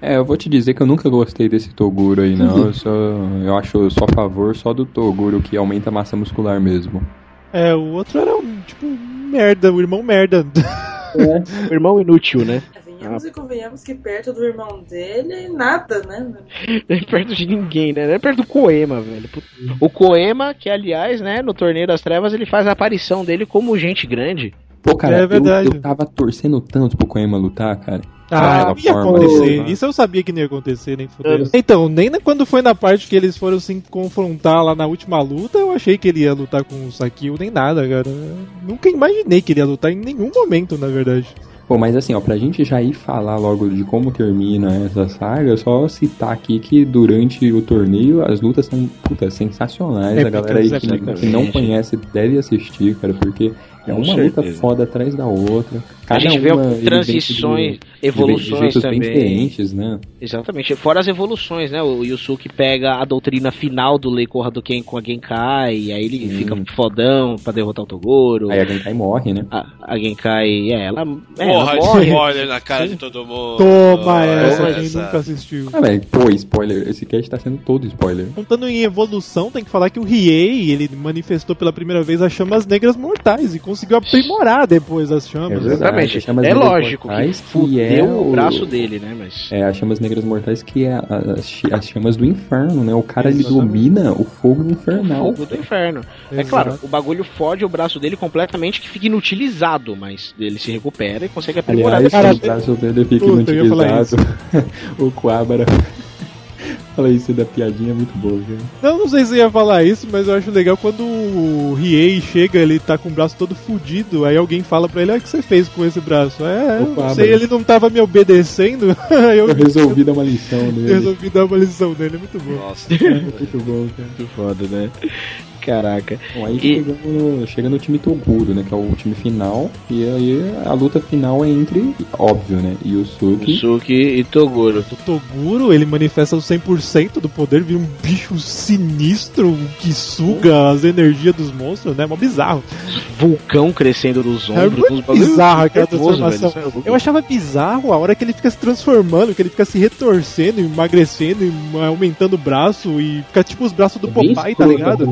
É, eu vou te dizer que eu nunca gostei desse Toguro aí, não. Eu, só, eu acho só a favor só do Toguro que aumenta a massa muscular mesmo. É, o outro era um, tipo, merda, o irmão merda. É. O irmão inútil, né? Venhamos e convenhamos que perto do irmão dele, nada, né? Nem é perto de ninguém, né? Nem perto do Koema, velho. O Koema, que aliás, né, no Torneio das Trevas, ele faz a aparição dele como gente grande. Pô, cara, É eu- verdade. Eu, tava torcendo tanto pro Koema lutar, cara. Ah, ia forma acontecer. Isso eu sabia que não ia acontecer, nem fudeu. Então, nem na- quando foi na parte que eles foram se confrontar lá na última luta, eu achei que ele ia lutar com o Sakio, nem nada, cara. Eu nunca imaginei que ele ia lutar em nenhum momento, na verdade. Pô, mas assim, ó, pra gente já ir falar logo de como termina essa saga, só citar aqui que durante o torneio as lutas são, puta, sensacionais. É, a galera aí que, que não conhece deve assistir, cara, porque é uma luta certeza. foda atrás da outra. A gente vê transições, de- de evoluções jeitos também. diferentes, né? Exatamente. Fora as evoluções, né? O Yusuke pega a doutrina final do Lei Ken com a Genkai, e aí ele Sim. fica fodão pra derrotar o Toguro. Aí a Genkai morre, né? A, a Genkai, é, ela, é, Porra, ela morre. spoiler na cara de todo mundo. Toma essa, Toma quem essa. nunca assistiu. Ah, velho, pô, spoiler. Esse cast tá sendo todo spoiler. Contando em evolução, tem que falar que o Riei, ele manifestou pela primeira vez as chamas negras mortais e conseguiu aprimorar depois as chamas. É verdade. Exatamente. As chamas É lógico que mortais, que fudeu é o o- braço dele, né? Mas. É, as chamas negras mortais que é as, as chamas do inferno, né? O cara ele domina o fogo infernal. Fogo do inferno. É Exato. claro, o bagulho fode o braço dele completamente que fica inutilizado, mas ele se recupera e consegue aprimorar Aliás, o braço dele fica Puta, inutilizado. o Quabara. Fala isso da piadinha é muito boa, viu? Não, não sei se eu ia falar isso, mas eu acho legal quando o Riei chega, ele tá com o braço todo fudido, aí alguém fala pra ele, ah, o que você fez com esse braço? É, Opa, não sei, velho. ele não tava me obedecendo, aí eu, Eu resolvi dar uma lição eu nele. resolvi dar uma lição dele, é muito bom. Nossa. muito bom, cara. Muito foda, né? Caraca. Bom, aí E- chega, no, chega no time Toguro, né? Que é o time final. E aí a luta final é entre, óbvio, né? Yusuke. Yusuke e Toguro. O Toguro, ele manifesta o 100% do poder, vira um bicho sinistro que suga as energias dos monstros, né? Mó bizarro. Vulcão crescendo nos É ombros. muito uns bagulho bizarro aquela nervoso, transformação. velho, é. Eu achava bizarro a hora que ele fica se transformando, que ele fica se retorcendo, emagrecendo, e aumentando o braço e fica tipo os braços do Popeye, tá ligado?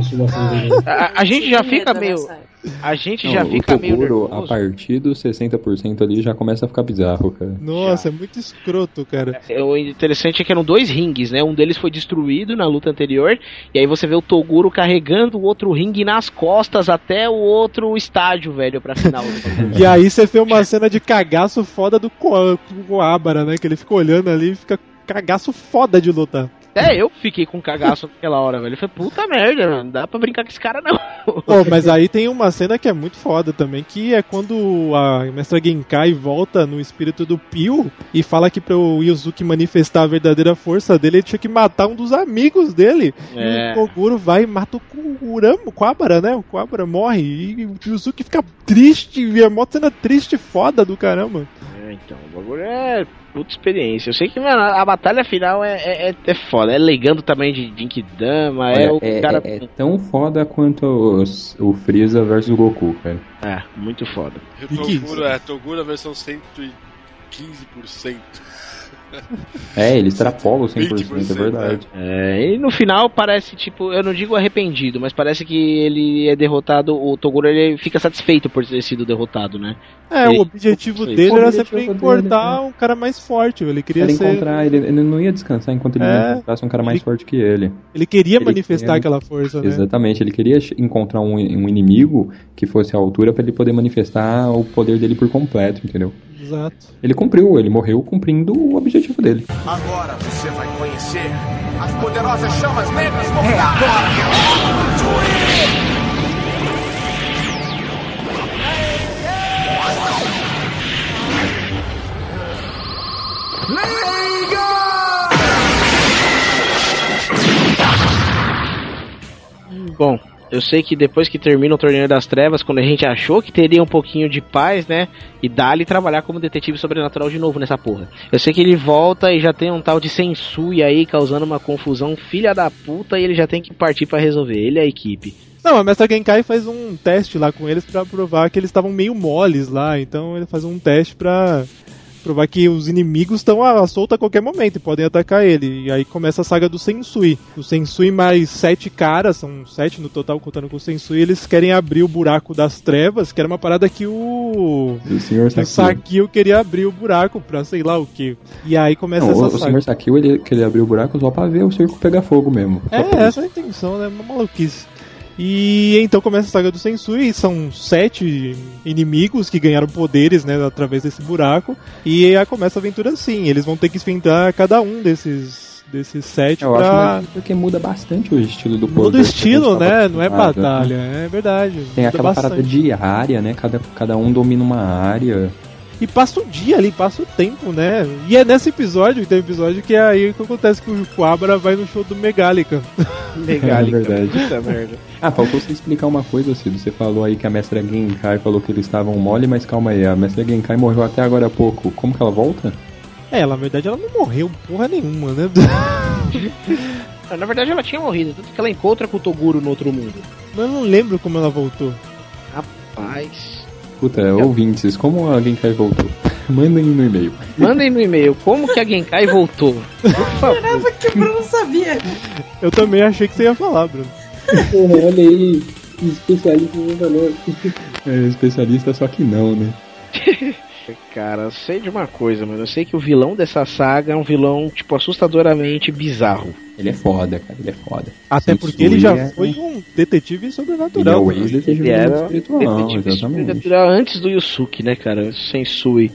A, a gente já fica Medo meio. A gente Não, já fica meio Toguro, a partir dos 60% ali, já começa a ficar bizarro, cara. Nossa, é muito escroto, cara. É, O interessante é que eram dois rings, né? Um deles foi destruído na luta anterior, e aí você vê o Toguro carregando o outro ringue nas costas até o outro estádio, velho, pra final. E aí você vê uma cena de cagaço foda do Coabara, né? Que ele fica olhando ali e fica cagaço foda de lutar. Até eu fiquei com cagaço naquela hora, velho. Eu falei, puta merda, mano, não dá pra brincar com esse cara não. Pô, mas aí tem uma cena que é muito foda também, que é quando a mestra Genkai volta no espírito do Pio e fala que pro Yuzuki manifestar a verdadeira força dele, ele tinha que matar um dos amigos dele. É. E o Koguro vai e mata o Kurama, o Quabara, né? O Quabara morre e o Yuzuki fica triste, e é mó cena triste foda do caramba. É, então, o bagulho é puta experiência. Eu sei que, mano, a batalha final é, é, é- é foda. É legando também de Jinkidama, é o é, cara. é- é tão foda quanto os- o Freeza versus o Goku, cara. É, muito foda. E que Toguro, é, Toguro a versão 115%. É, ele extrapola o 100%, 20%, é verdade. É, e no final parece, tipo, eu não digo arrependido, mas parece que ele é derrotado, o Toguro ele fica satisfeito por ter sido derrotado, né? É, Ele- o objetivo dele O era sempre dele, importar um cara mais forte, ele queria Ele, ser. encontrar, ele, ele não ia descansar enquanto ele É. não encontrasse um cara mais Ele- forte que ele. Ele queria Ele manifestar queria- aquela força, né? Exatamente, ele queria encontrar um, um inimigo que fosse à altura pra ele poder manifestar o poder dele por completo, entendeu? Exato. Ele cumpriu, ele morreu cumprindo o objetivo dele. Agora você vai conhecer as poderosas chamas negras É agora! Bom, eu sei que depois que termina o Torneio das Trevas, quando a gente achou que teria um pouquinho de paz, né? E dá-lhe trabalhar como detetive sobrenatural de novo nessa porra. Eu sei que ele volta e já tem um tal de Sensui aí causando uma confusão filha da puta e ele já tem que partir pra resolver. Ele e a equipe. Não, a Mestra Genkai faz um teste lá com eles pra provar que eles estavam meio moles lá, então ele faz um teste pra provar que os inimigos estão à solta a qualquer momento e podem atacar ele. E aí começa a saga do Sensui. O Sensui mais sete caras, são sete no total contando com o Sensui, eles querem abrir o buraco das trevas, que era uma parada que o O senhor o Sakio. Queria abrir o buraco pra sei lá o que. E aí começa Não, o, essa o saga. senhor Sakio, ele, que ele abriu o buraco só pra ver o circo pegar fogo mesmo. É, essa é a intenção, né? Uma maluquice. E então começa a saga do Sensui, são sete inimigos que ganharam poderes, né, através desse buraco. E aí começa a aventura assim, eles vão ter que enfrentar cada um desses, desses sete Eu acho pra... mais porque muda bastante o estilo do poder. Muda o estilo, né? Não é acostumado, né? batalha, é verdade. Tem aquela bastante. parada de área, né? Cada, cada um domina uma área. E passa o dia ali, passa o tempo, né? E é nesse episódio, tem um episódio que é aí que acontece que o Quabra vai no show do Megallica. Legal, É verdade. Puta merda. Ah, faltou você explicar uma coisa, Cido. Você falou aí que a mestra Genkai falou que eles estavam mole, mas calma aí, a mestra Genkai morreu até agora há pouco. Como que ela volta? É, ela, na verdade ela não morreu porra nenhuma, né? Na verdade ela tinha morrido, tanto que ela encontra com o Toguro no outro mundo. Mas eu não lembro como ela voltou. Rapaz. Puta, ouvintes, como a Genkai voltou? Mandem no e-mail. Mandem no e-mail como que a Genkai voltou. Por favor. Jurava que o Bruno sabia. Eu também achei que você ia falar, Bruno. Olha aí, especialista no valor. É especialista, só que não, né? Cara, eu sei de uma coisa, mano. Eu sei que o vilão dessa saga é um vilão, tipo, assustadoramente bizarro. Ele é foda, cara, ele é foda. Até Sensui porque ele já é- foi um detetive Ele é sobrenatural. o ex-detetive Ele era espiritual, detetive exatamente. sobrenatural antes do Yusuke, né, cara? Sensui.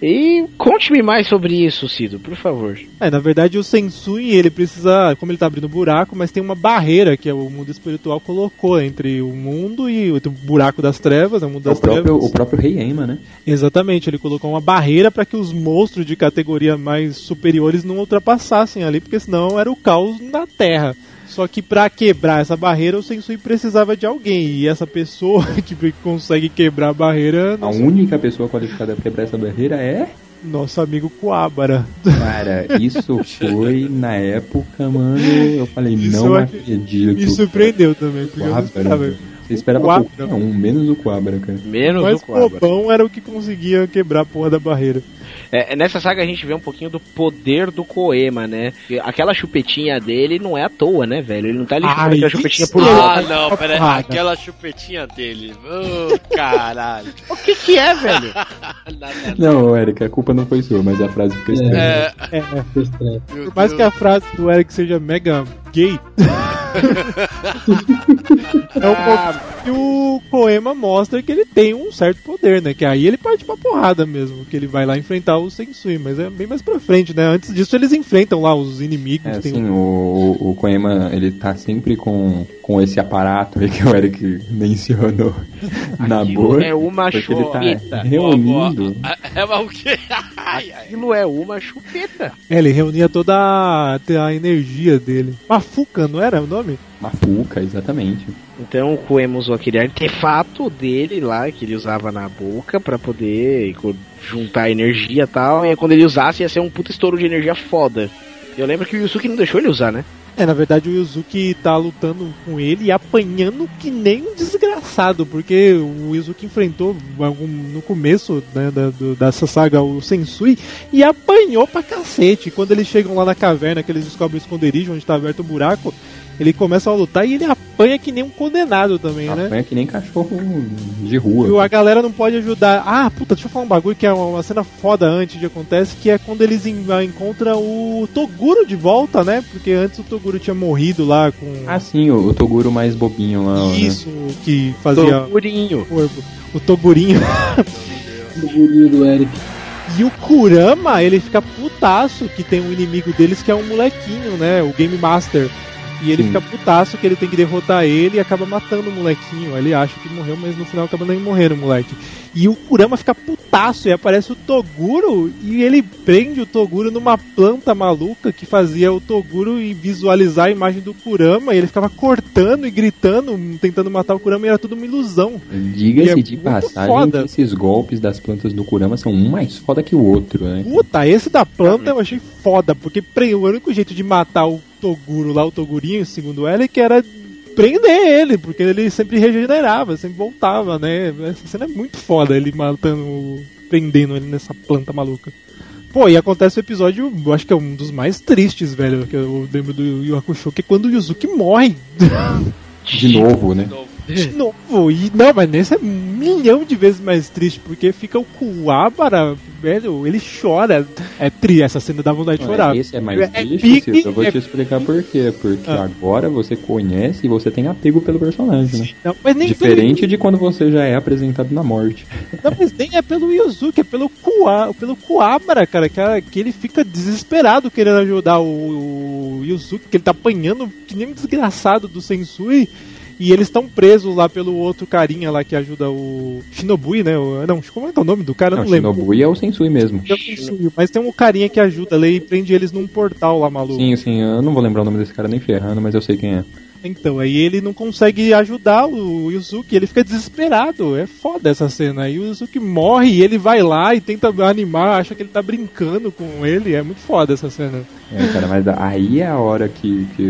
E conte-me mais sobre isso, Cido, por favor. É, na verdade o Sensui, ele precisa, como ele tá abrindo buraco, mas tem uma barreira que é o mundo espiritual colocou entre o mundo e o buraco das trevas, é o mundo É o das próprio, trevas. o próprio Rei Ema, né? Exatamente, ele colocou uma barreira para que os monstros de categoria mais superiores não ultrapassassem ali, porque senão era o caos na Terra. Só que pra quebrar essa barreira, o Sensui precisava de alguém. E essa pessoa que consegue quebrar a barreira. A não única pessoa qualificada pra quebrar essa barreira é. Nosso amigo Coabara. Cara, isso foi na época, mano. Eu falei, Isso não ac- acredito. Me surpreendeu também, porque Coabra. Você esperava qualquer um, menos o Coabra, cara. Menos Mas o Coabra. Bobão era o que conseguia quebrar a porra da barreira. É, nessa saga a gente vê um pouquinho do poder do Koema, né? Aquela chupetinha dele não é à toa, né, velho? Ele não tá ali Ai, aquela chupetinha por Ah, volta. não, pera aí. porrada. Aquela chupetinha dele. Ô, caralho. O que que é, velho? Não, Eric, a culpa não foi sua, mas a frase ficou estranha. É, É, Foi estranho. meu por mais Deus. que a frase do Eric seja mega gay. é o ponto que o Koema mostra que ele tem um certo poder, né? Que aí ele parte pra porrada mesmo, que ele vai lá enfrentar o Sensui, mas é bem mais pra frente, né? Antes disso eles enfrentam lá os inimigos. É tem assim, um- o, o Koema, ele tá sempre com, com esse aparato aí que o Eric mencionou na boca. é uma tá chupeta. reunindo. É, o quê? Aquilo é uma chupeta. É, ele reunia toda a, a energia dele. Mafuca, não era o nome? Mafuca, exatamente. Então o usou aquele artefato dele lá, que ele usava na boca pra poder juntar energia e tal. E aí quando ele usasse ia ser um puta estouro de energia foda. Eu lembro que o Yusuke não deixou ele usar, né? É, na verdade o Yuzuki tá lutando com ele e apanhando que nem um desgraçado, porque o Yuzuki enfrentou no começo né, da, do- dessa saga o Sensui e apanhou pra cacete. Quando eles chegam lá na caverna, que eles descobrem o esconderijo onde tá aberto o buraco, ele começa a lutar e ele apanha que nem um condenado também, né? Apanha que nem cachorro de E rua. a galera não pode ajudar. Ah, puta, deixa eu falar um bagulho que é uma, cena foda antes de acontece, que é quando eles en- encontram o Toguro de volta, né? Porque antes o Toguro tinha morrido lá com Ah, sim, o, o Toguro mais bobinho lá. né? isso que fazia Togurinho. o, o Togurinho. Do gurinho do Eric. E o Kurama, ele fica putaço que tem um inimigo deles que é um molequinho, né? O Game Master. E ele Sim. fica putaço que ele tem que derrotar ele e acaba matando o molequinho. Ele acha que morreu, mas no final acaba nem morrendo o moleque. E o Kurama fica putaço e aparece o Toguro e ele prende o Toguro numa planta maluca que fazia o Toguro e visualizar a imagem do Kurama. E ele ficava cortando e gritando, tentando matar o Kurama e era tudo uma ilusão. Diga-se é de passagem foda. que esses golpes das plantas do Kurama são um mais foda que o outro, né? Puta, esse da planta eu achei foda, porque o único jeito de matar o Toguro lá, o Togurinho, segundo ela, que era prender ele, porque ele sempre regenerava, sempre voltava, né? Essa cena é muito foda, ele matando, prendendo ele nessa planta maluca. Pô, e acontece o episódio, eu acho que é um dos mais tristes, velho, que eu lembro do Yu Hakusho, que é quando o Yuzuki morre. De novo, né? De novo, e não, mas nesse é um milhão de vezes mais triste, porque fica o Kuwabara, velho, ele chora. É tri, essa cena dá vontade de chorar. Esse é mais É Cito, eu vou é- te explicar por quê. Porque Ah. agora você conhece e você tem apego pelo personagem, né? Não, mas nem Diferente de quando você já é apresentado na morte. Não, mas nem é pelo Yuzuki, é pelo Kuwa, pelo Kuwabara, cara, que, que ele fica desesperado querendo ajudar o, o Yuzuki, que ele tá apanhando que nem um desgraçado do Sensui. E eles estão presos lá pelo outro carinha lá que ajuda o Shinobui, né? O- não, como é que é o nome do cara? Eu Não, não, lembro. Shinobu é o Sensui mesmo. Eu não sei, Mas tem um carinha que ajuda lá e prende eles num portal lá maluco. Sim, sim, eu não vou lembrar o nome desse cara nem ferrando, mas eu sei quem é. Então, aí ele não consegue ajudar o Yuzuki, ele fica desesperado. É foda essa cena. Aí o Yuzuki morre e ele vai lá e tenta animar, acha que ele tá brincando com ele. É muito foda essa cena. É, cara, mas aí é a hora que, que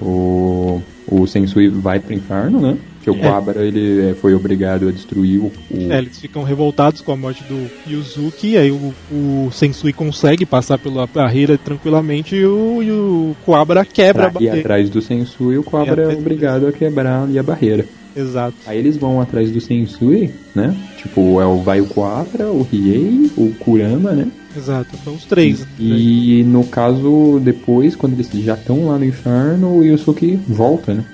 o, o Sensui vai pro inferno, né? Que o É. Ele é, foi obrigado a destruir o... o- É, eles ficam revoltados com a morte do Yuzuki, aí o, o Sensui consegue passar pela barreira tranquilamente e o, e o Kuwabara quebra a pra barreira. atrás do Sensui, o Quabara é obrigado a quebrar ali a barreira. Exato. Aí eles vão atrás do Sensui, né? Tipo, é o, vai o Quabra, o Riei, o Kurama, né? Exato, são os três. E no caso, depois, quando eles já estão lá no inferno, o Yusuke volta, né?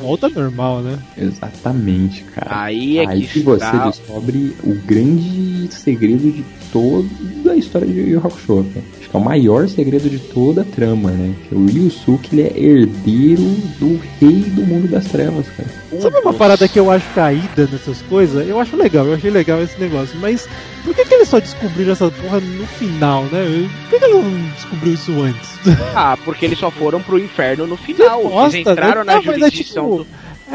Volta normal, né? Exatamente, cara. Aí é Aí que que você está- descobre o grande segredo de toda a história de Yu Yu Hakusho, cara. É o maior segredo de toda a trama, né? Que o Ryusuke, ele é herdeiro do rei do mundo das trevas, cara. Sabe uma parada que eu acho caída nessas coisas? Eu acho legal, eu achei legal esse negócio, mas por que, que eles só descobriram essa porra no final, né? Por que, que ele não descobriu isso antes? Ah, porque eles só foram pro inferno no final. Bosta, eles entraram né? na Não, mas é jurisdição tipo- do.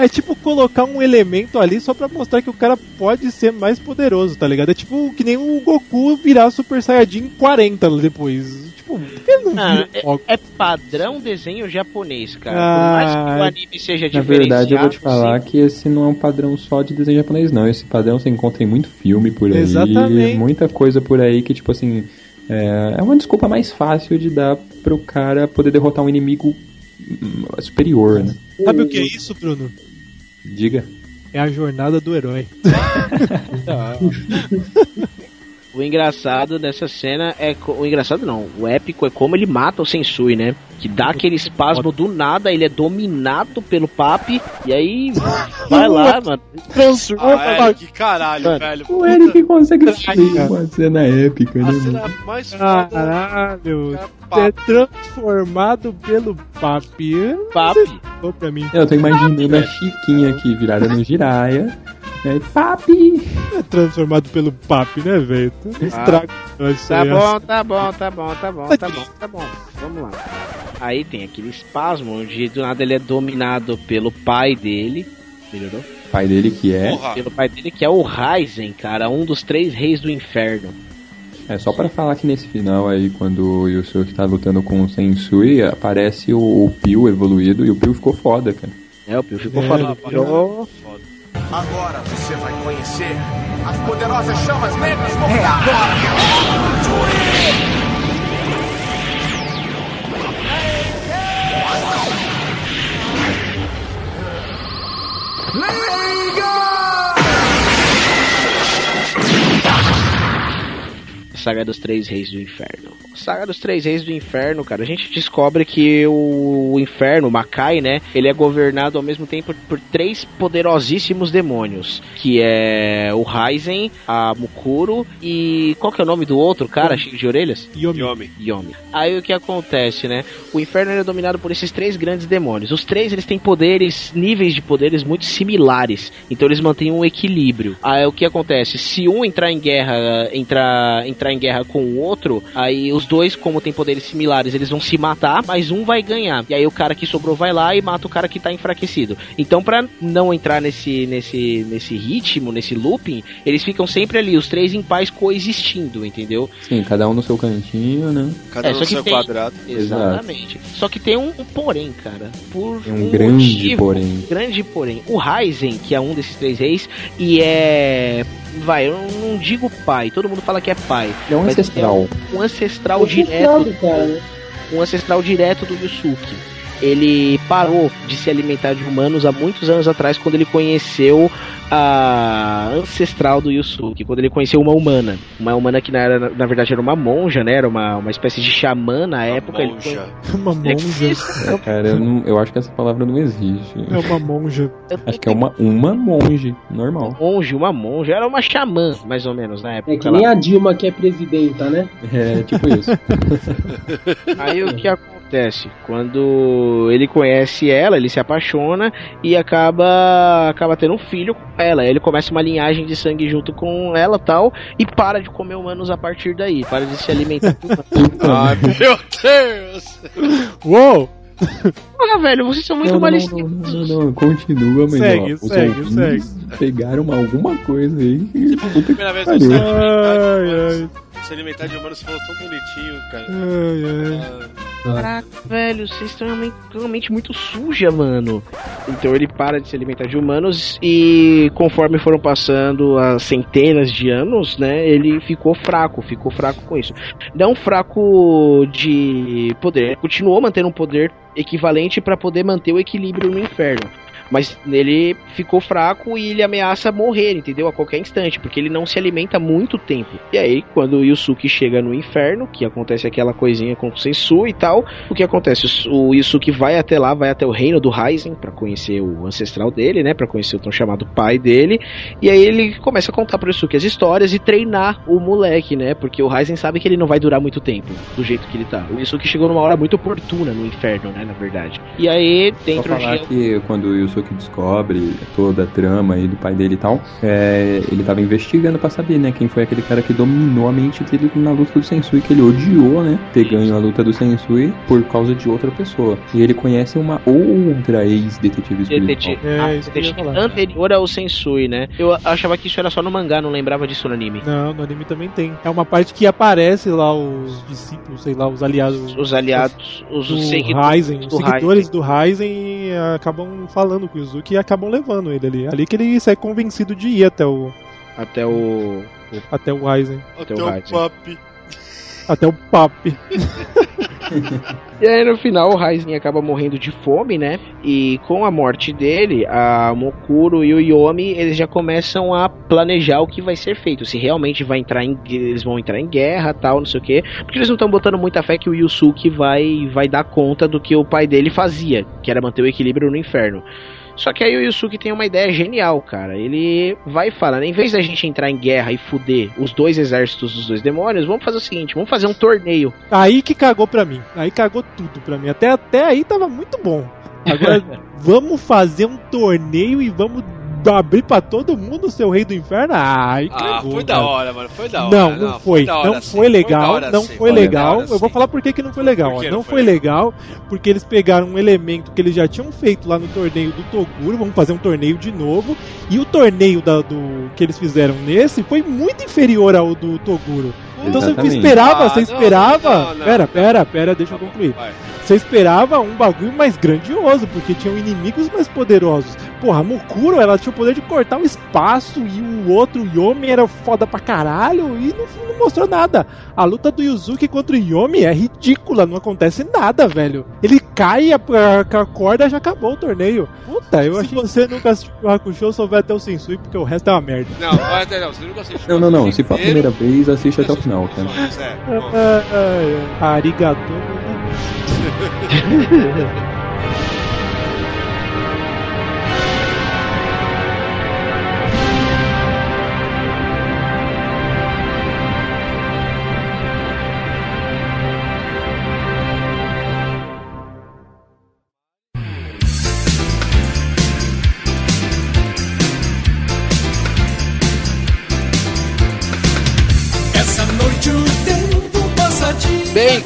É tipo colocar um elemento ali só pra mostrar que o cara pode ser mais poderoso, tá ligado? É tipo que nem o Goku virar Super Saiyajin 40 depois. Tipo, por que não Ah, é, é padrão desenho japonês, cara. Por Ah, mais que o anime seja Na diferenciado. verdade, eu vou te falar sim. que esse não é um padrão só de desenho japonês, não. Esse padrão você encontra em muito filme por aí. Exatamente. Muita coisa por aí que, tipo assim, é, é uma desculpa mais fácil de dar pro cara poder derrotar um inimigo hum, superior, né? Sabe o que é isso, Bruno? Diga. É a jornada do herói. O engraçado dessa cena é. co- O engraçado não, o épico é como ele mata o Sensui, né? Que dá aquele espasmo do nada, ele é dominado pelo papi, e aí vai lá, mano. Transforma Ah, é, que caralho, Mano. velho. O Eric consegue cara. uma cena épica, A né? cena mano? mais foda. Caralho, é papo. transformado pelo papi. Papi. Falou pra mim. Eu tô imaginando a Chiquinha aqui virada no Jiraya. É, papi! É transformado pelo papi, né, velho? Estraga. isso Tá bom, tá bom, tá bom, tá bom, tá bom, tá bom. Vamos lá. Aí tem aquele espasmo onde do nada ele é dominado pelo pai dele. Melhorou? Pai dele que é. Porra. Pelo pai dele, que é o Raizen, cara, um dos três reis do inferno. É só pra falar que nesse final aí, quando o Yusuke tá lutando com o Sensui, aparece o, o Pio evoluído e o Pio ficou foda, cara. É, o Pio ficou É, fora do Pio. Agora você vai conhecer as poderosas chamas negras do É agora! Saga dos Três Reis do Inferno. Saga dos Três Reis do Inferno, cara, a gente descobre que o inferno, o Makai, né, ele é governado ao mesmo tempo por três poderosíssimos demônios, que é o Raizen, a Mukuro e qual que é o nome do outro cara, cheio de orelhas? Yomi. Yomi. Yomi. Aí o que acontece, né? O inferno é dominado por esses três grandes demônios. Os três eles têm poderes, níveis de poderes muito similares. Então eles mantêm um equilíbrio. Aí o que acontece? Se um entrar em guerra, entrar, entrar em guerra com o outro, aí os dois, como têm poderes similares, eles vão se matar, mas um vai ganhar. E aí o cara que sobrou vai lá e mata o cara que tá enfraquecido. Então pra não entrar nesse nesse nesse ritmo, nesse looping, eles ficam sempre ali, os três em paz coexistindo, entendeu? Sim, cada um no seu cantinho, né? Cada É, um no seu tem- quadrado. Exatamente. Só que tem um, um porém, cara. Por Tem um grande motivo, porém. Grande porém. O Ryzen, que é um desses três reis, e é. Vai, eu não digo pai, todo mundo fala que é pai. Ele é um ancestral. é um ancestral direto. cara? Um ancestral direto do Yusuke. Ele parou de se alimentar de humanos há muitos anos atrás, quando ele conheceu a ancestral do Yusuke, quando ele conheceu uma humana. Uma humana que na, era, na verdade era uma monja, né? Era uma, uma espécie de xamã na época. Ele Monja. Uma monja. É, cara, eu, não- eu acho que essa palavra não existe. É uma monja. Acho que é uma, uma monge, normal. monge, uma monja, era uma xamã, mais ou menos, na época. É que nem a Dilma que é presidenta, né? É, tipo isso. Aí o que acontece? Quando ele conhece ela, ele se apaixona e acaba acaba tendo um filho com ela. Ele começa uma linhagem de sangue junto com ela tal e para de comer humanos a partir daí, para de se alimentar. Ai, meu Deus! Uou! Porra, velho, vocês são muito não, não, malicios. não, não, não, continua, mas Segue, ó, segue, ouvintes pegaram uma- alguma coisa aí. que Puta que pariu. de Ai, humanos. Se alimentar de humanos falou tão bonitinho, cara. Ai, ai. Ah, Caraca, velho, vocês estão realmente, realmente muito suja, mano. Então ele para de se alimentar de humanos e conforme foram passando as centenas de anos, né, ele ficou fraco, ficou fraco com isso. Não fraco de poder, continuou mantendo um poder equivalente para poder manter o equilíbrio no inferno. Mas ele ficou fraco e ele ameaça morrer, entendeu? A qualquer instante, porque ele não se alimenta muito tempo. E aí, quando o Yusuke chega no inferno, que acontece aquela coisinha com o Sensui e tal, o que acontece? O Yusuke vai até lá, vai até o reino do Raizen pra conhecer o ancestral dele, né? Pra conhecer o tão chamado pai dele. E aí ele começa a contar pro Yusuke as histórias e treinar o moleque, né? Porque o Raizen sabe que ele não vai durar muito tempo, do jeito que ele tá. O Yusuke chegou numa hora muito oportuna no inferno, né? Na verdade. E aí, Só dentro falar de. que quando o Yusuke descobre toda a trama aí do pai dele e tal, é, ele tava investigando pra saber, né, quem foi aquele cara que dominou a mente dele na luta do Sensui, que ele odiou, né, ter ganho a luta do Sensui por causa de outra pessoa. E ele conhece uma outra ex-detetive espiritual. Detetive, É, que detetive anterior ao Sensui, né? Eu achava que isso era só no mangá, não lembrava disso no anime. Não, no anime também tem. É uma parte que aparece lá os discípulos, sei lá, os aliados. Os aliados, os do seguidores do os seguidores do Ryzen acabam falando com o Yuzuki e acabam levando ele ali. Ali que ele sai convencido de ir até o Até o. até o Ryzen, Até o Ryzen. papi. até o Papi. E aí no final o Raizen acaba morrendo de fome, né? E com a morte dele, a Mokuro e o Yomi, eles já começam a planejar o que vai ser feito. Se realmente vai entrar em eles vão entrar em guerra, tal, não sei o quê. Porque eles não estão botando muita fé que o Yusuke vai vai dar conta do que o pai dele fazia, que era manter o equilíbrio no inferno. Só que aí o Yusuke tem uma ideia genial, cara. Ele vai falando, em vez da gente entrar em guerra e fuder os dois exércitos dos dois demônios, vamos fazer o seguinte, vamos fazer um torneio. Aí que cagou pra mim. Aí cagou tudo pra mim. Até, até aí tava muito bom. Agora vamos fazer um torneio e vamos abrir pra todo mundo o seu rei do inferno? Ai, Ah, cagou. foi da cara. hora, mano. Foi da hora. Não, não, foi. da hora não sim, foi da legal. hora não sim, foi da legal. hora Eu vou sim. falar por que que não foi legal. Ó. Não não foi foi legal porque eles pegaram um elemento que eles já tinham feito lá no torneio do Toguro. Vamos fazer um torneio de novo. E o torneio da- do que eles fizeram nesse foi muito inferior ao do Toguro. Então você Exatamente. esperava, Ah, você não, esperava. não, não. Pera, pera, pera, deixa eu concluir. Vai. Você esperava um bagulho mais grandioso, porque tinham inimigos mais poderosos. Porra, a Mukuro, ela tinha o poder de cortar o espaço e o outro Yomi era foda pra caralho e não, não mostrou nada. A luta do Yuzuki contra o Yomi é ridícula, não acontece nada, velho. Ele cai, a, a, a corda já acabou o torneio. Puta, eu acho que você nunca assistiu o Hakusho, só vai até o Sensui, porque o resto é uma merda. Não, até não. Você nunca assistiu. Não, não, não. Se for a primeira vez, assiste até o final, cara. É, bom. Ah, ah,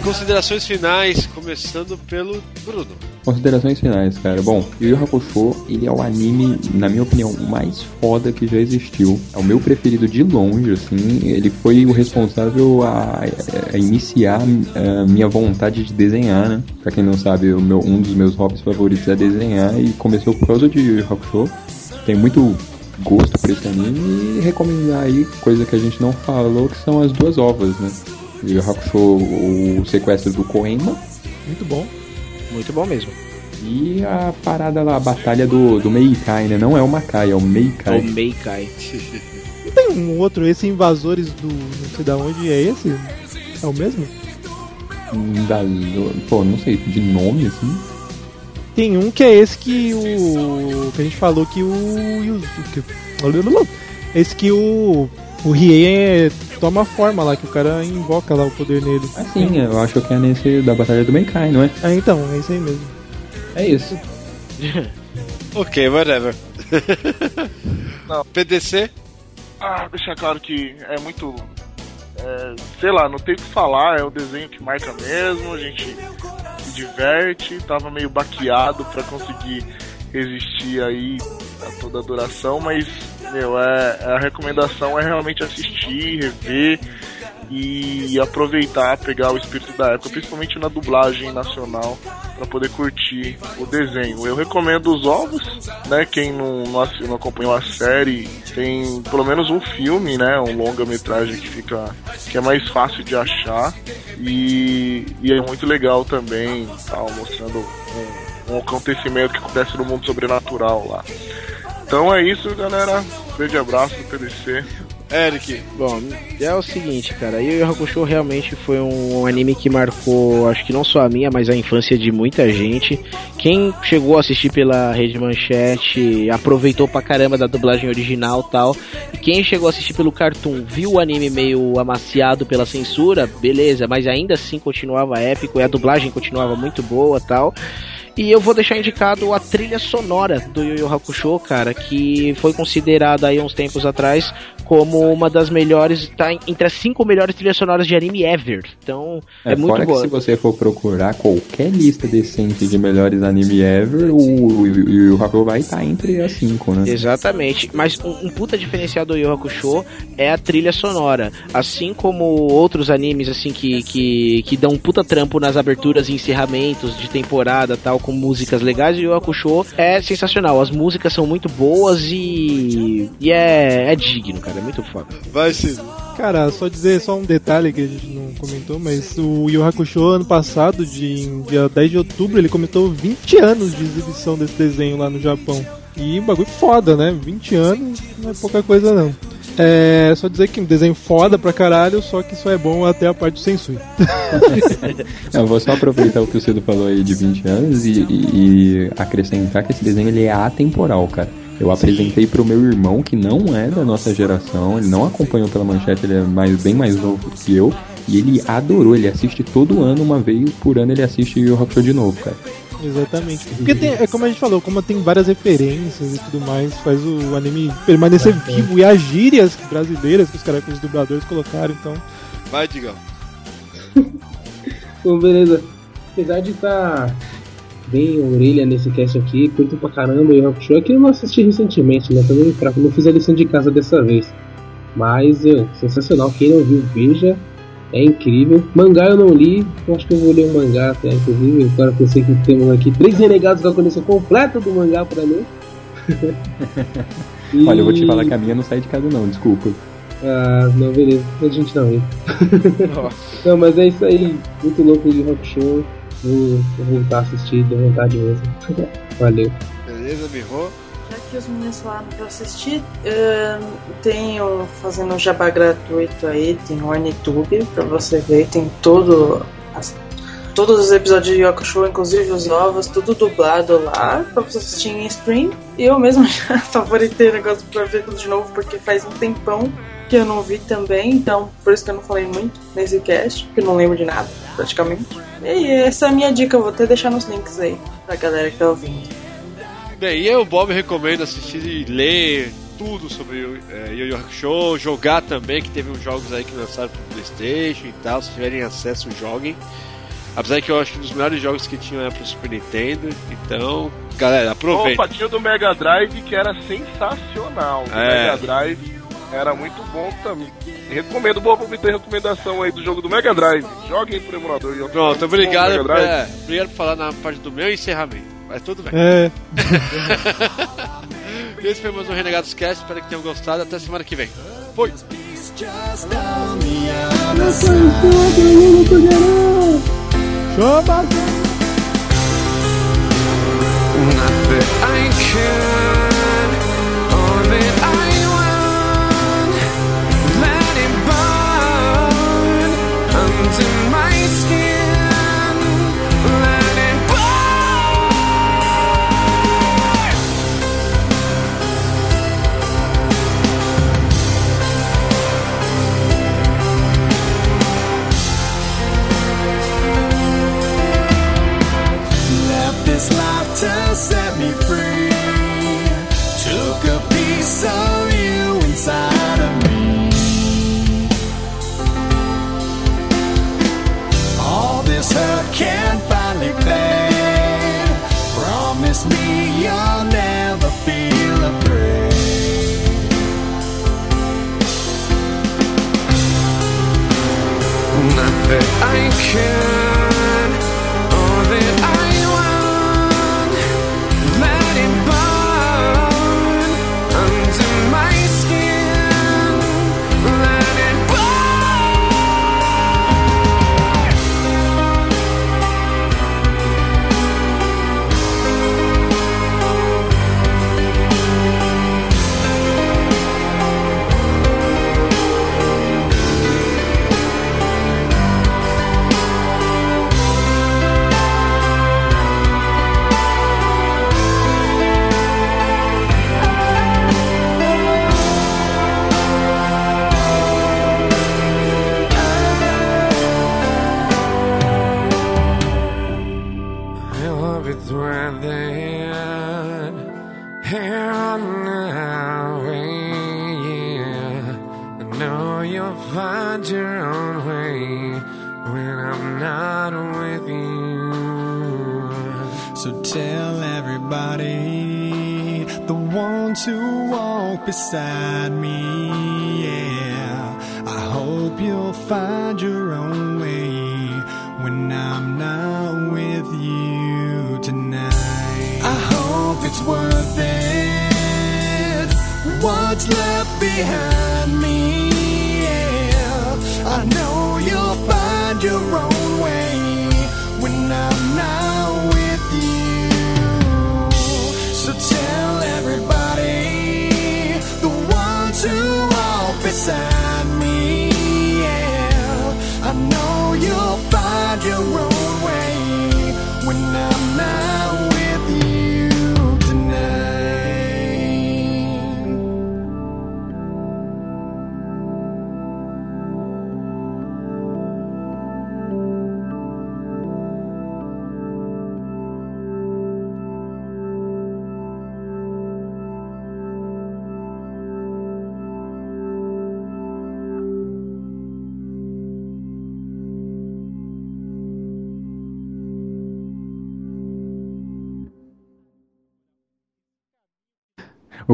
considerações finais, começando pelo Bruno. Considerações finais, cara. Bom, Yu Yu Hakusho, ele é o anime, na minha opinião, mais foda que já existiu. É o meu preferido de longe, assim. Ele foi o responsável a, a iniciar a minha vontade de desenhar, né? Pra quem não sabe, meu, um dos meus hobbies favoritos é desenhar e começou por causa de Yu Yu Hakusho. Tem muito gosto por esse anime e recomendar aí coisa que a gente não falou, que são as duas ovas, né? Yu Hakusho, o sequestro do Koenma Muito bom. Muito bom mesmo. e a parada lá, a batalha do, do Meikai, né? Não é o Makai, é o É Meikai. o Meikai. Não tem um outro, esse Invasores do. não sei da onde é esse? É o mesmo? Da, pô, não sei, de nome assim. Tem um que é esse que o. que a gente falou que o. Yuzuki. Esse que o. O Riei é, toma forma lá, que o cara invoca lá o poder nele. Assim, eu acho que é nesse da batalha do Meikai, não é? Ah, então, é isso aí mesmo. É isso. Ok, whatever. Não. PDC? Ah, deixar claro que é muito. é, sei lá, não tem o que falar, é o desenho que marca mesmo, a gente se diverte, tava meio baqueado pra conseguir resistir aí a toda a duração, mas, meu, é, a recomendação é realmente assistir, rever e aproveitar, pegar o espírito da época, principalmente na dublagem nacional, para poder curtir o desenho. Eu recomendo os ovos, né? Quem não, não, não acompanhou a série, tem pelo menos um filme, né? Um longa-metragem que fica. que é mais fácil de achar. E, e é muito legal também, tal, mostrando um, um acontecimento que acontece no mundo sobrenatural lá. Então é isso, galera. Grande abraço do PDC. Eric. Bom, é o seguinte, cara, Yu Yu Hakusho realmente foi um anime que marcou, acho que não só a minha, mas a infância de muita gente. Quem chegou a assistir pela Rede Manchete aproveitou pra caramba da dublagem original tal. E quem chegou a assistir pelo Cartoon viu o anime meio amaciado pela censura, beleza, mas ainda assim continuava épico e a dublagem continuava muito boa tal. E eu vou deixar indicado a trilha sonora do Yu Yu Hakusho, cara, que foi considerada aí uns tempos atrás como uma das melhores, tá entre as cinco melhores trilhas sonoras de anime ever. Então, é, É, muito fora boa. que se você for procurar qualquer lista decente de melhores anime ever, o Yu Yu Hakusho vai estar entre as cinco, né? Exatamente, mas um, um puta diferencial do Yu Yu Hakusho é a trilha sonora. Assim como outros animes assim que, que, que dão um puta trampo nas aberturas e encerramentos de temporada tal, com músicas legais, o Yu Yu Hakusho é sensacional. As músicas são muito boas e, e é, é digno, cara, é muito foda. Vai, Ciro. Cara, só dizer só um detalhe que a gente não comentou, mas o Yu Yu Hakusho ano passado, de em dia 10 de outubro, ele comentou 20 anos de exibição desse desenho lá no Japão. E um bagulho foda, né? 20 anos não é pouca coisa não. É só dizer que um desenho foda pra caralho, só que só é bom até a parte do Sensui. Eu vou só aproveitar o que o Cido falou aí de 20 anos e, e- e acrescentar que esse desenho ele é atemporal, cara. Eu apresentei pro meu irmão, que não é da nossa geração, ele não acompanhou pela manchete, ele é mais, bem mais novo que eu, e ele adorou, ele assiste todo ano, uma vez por ano ele assiste o Rock Show de novo, cara. Exatamente. Porque tem, é como a gente falou, como tem várias referências e tudo mais, faz o anime permanecer vivo e as gírias brasileiras que os caras, que os dubladores colocaram, então. Vai, Digão. Bom, beleza. Apesar de estar bem orelha nesse cast aqui, curto pra caramba o Hakusho, é que eu não assisti recentemente, né? Também fraco, não fiz a lição de casa dessa vez. Mas, sensacional. Quem não viu, veja. É incrível. Mangá eu não li, eu acho que eu vou ler o mangá até, inclusive. Agora que eu sei que temos aqui três renegados com a condição completa do mangá pra ler. E- Olha, eu vou te falar que a minha não sai de casa não, desculpa. Ah, não, beleza. A gente não, hein? não, mas é isso aí. Muito louco de rock show. Vou, vou voltar a assistir, deu vontade mesmo. Valeu. Beleza, Mirro? Os meninos falaram pra assistir, um, fazendo um jabá gratuito aí, tem o Anitube pra você ver, tem todo, as- todos os episódios de Yoko Show, inclusive os novos, tudo dublado lá, pra você assistir em stream. E eu mesmo já favoritei o negócio pra ver tudo de novo, porque faz um tempão que eu não vi também, então por isso que eu não falei muito nesse cast, porque eu não lembro de nada, praticamente. E essa é a minha dica, eu vou até deixar nos links aí, pra galera que tá ouvindo. Bem, e eu, Bob, recomendo assistir e ler tudo sobre o é, Yu Yu Hakusho, jogar também, que teve uns jogos aí que lançaram pro Playstation e tal, se tiverem acesso, joguem. Apesar que eu acho que um dos melhores jogos que tinham era pro Super Nintendo, então, galera, aproveita. Opa, tinha o do Mega Drive que era sensacional. O É. Mega Drive era muito bom também. Recomendo, boa pra ter recomendação aí do jogo do Mega Drive. Joguem pro emulador. Pronto, bom obrigado, Mega Drive. é, obrigado por falar na parte do meu encerramento. Mas tudo bem. É. Esse foi mais um Renegados Cast, espero que tenham gostado. Até semana que vem. Foi! Chama! Not that I can, I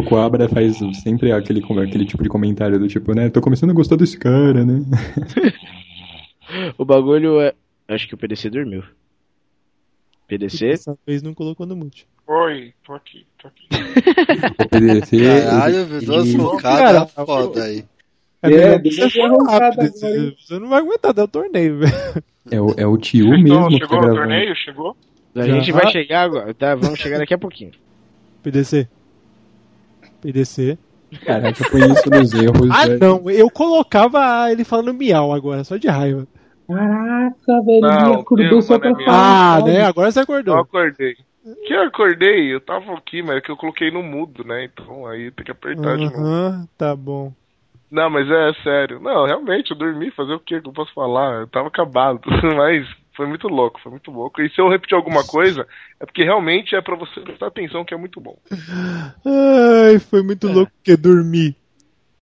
Coabra faz sempre aquele, aquele tipo de comentário do tipo, né? Tô começando a gostar desse cara, né? O bagulho é. Acho que o PDC dormiu. PDC? Dessa vez não colocou no mute. Oi, tô aqui, tô aqui. O PDC. Caralho, duas focadas Cara, foda aí. É, É, arrancar rápido, você-? Você não vai aguentar o torneio, velho. É o, é o tio Então, mesmo que tá chegou o torneio? Chegou? A Já. gente vai chegar agora. Tá, vamos chegar daqui a pouquinho. PDC. PDC. Caraca, foi isso nos erros. Ah, velho. não. Eu colocava ele falando miau agora, só de raiva. Caraca, velho, Não, ele acordou meu, só mano, pra é falar. Ah, né? Agora você Eu acordou. acordei. Que eu acordei? Eu tava aqui, mas é que eu coloquei no mudo, né? Então aí tem que apertar de novo. Tá bom. Não, mas é sério. Não, realmente, eu dormi, fazer o quê que eu posso falar? Eu tava acabado, mas foi muito louco, foi muito louco. E se eu repetir alguma coisa, é porque realmente é pra você prestar atenção que é muito bom. Ai, foi muito louco porque dormi.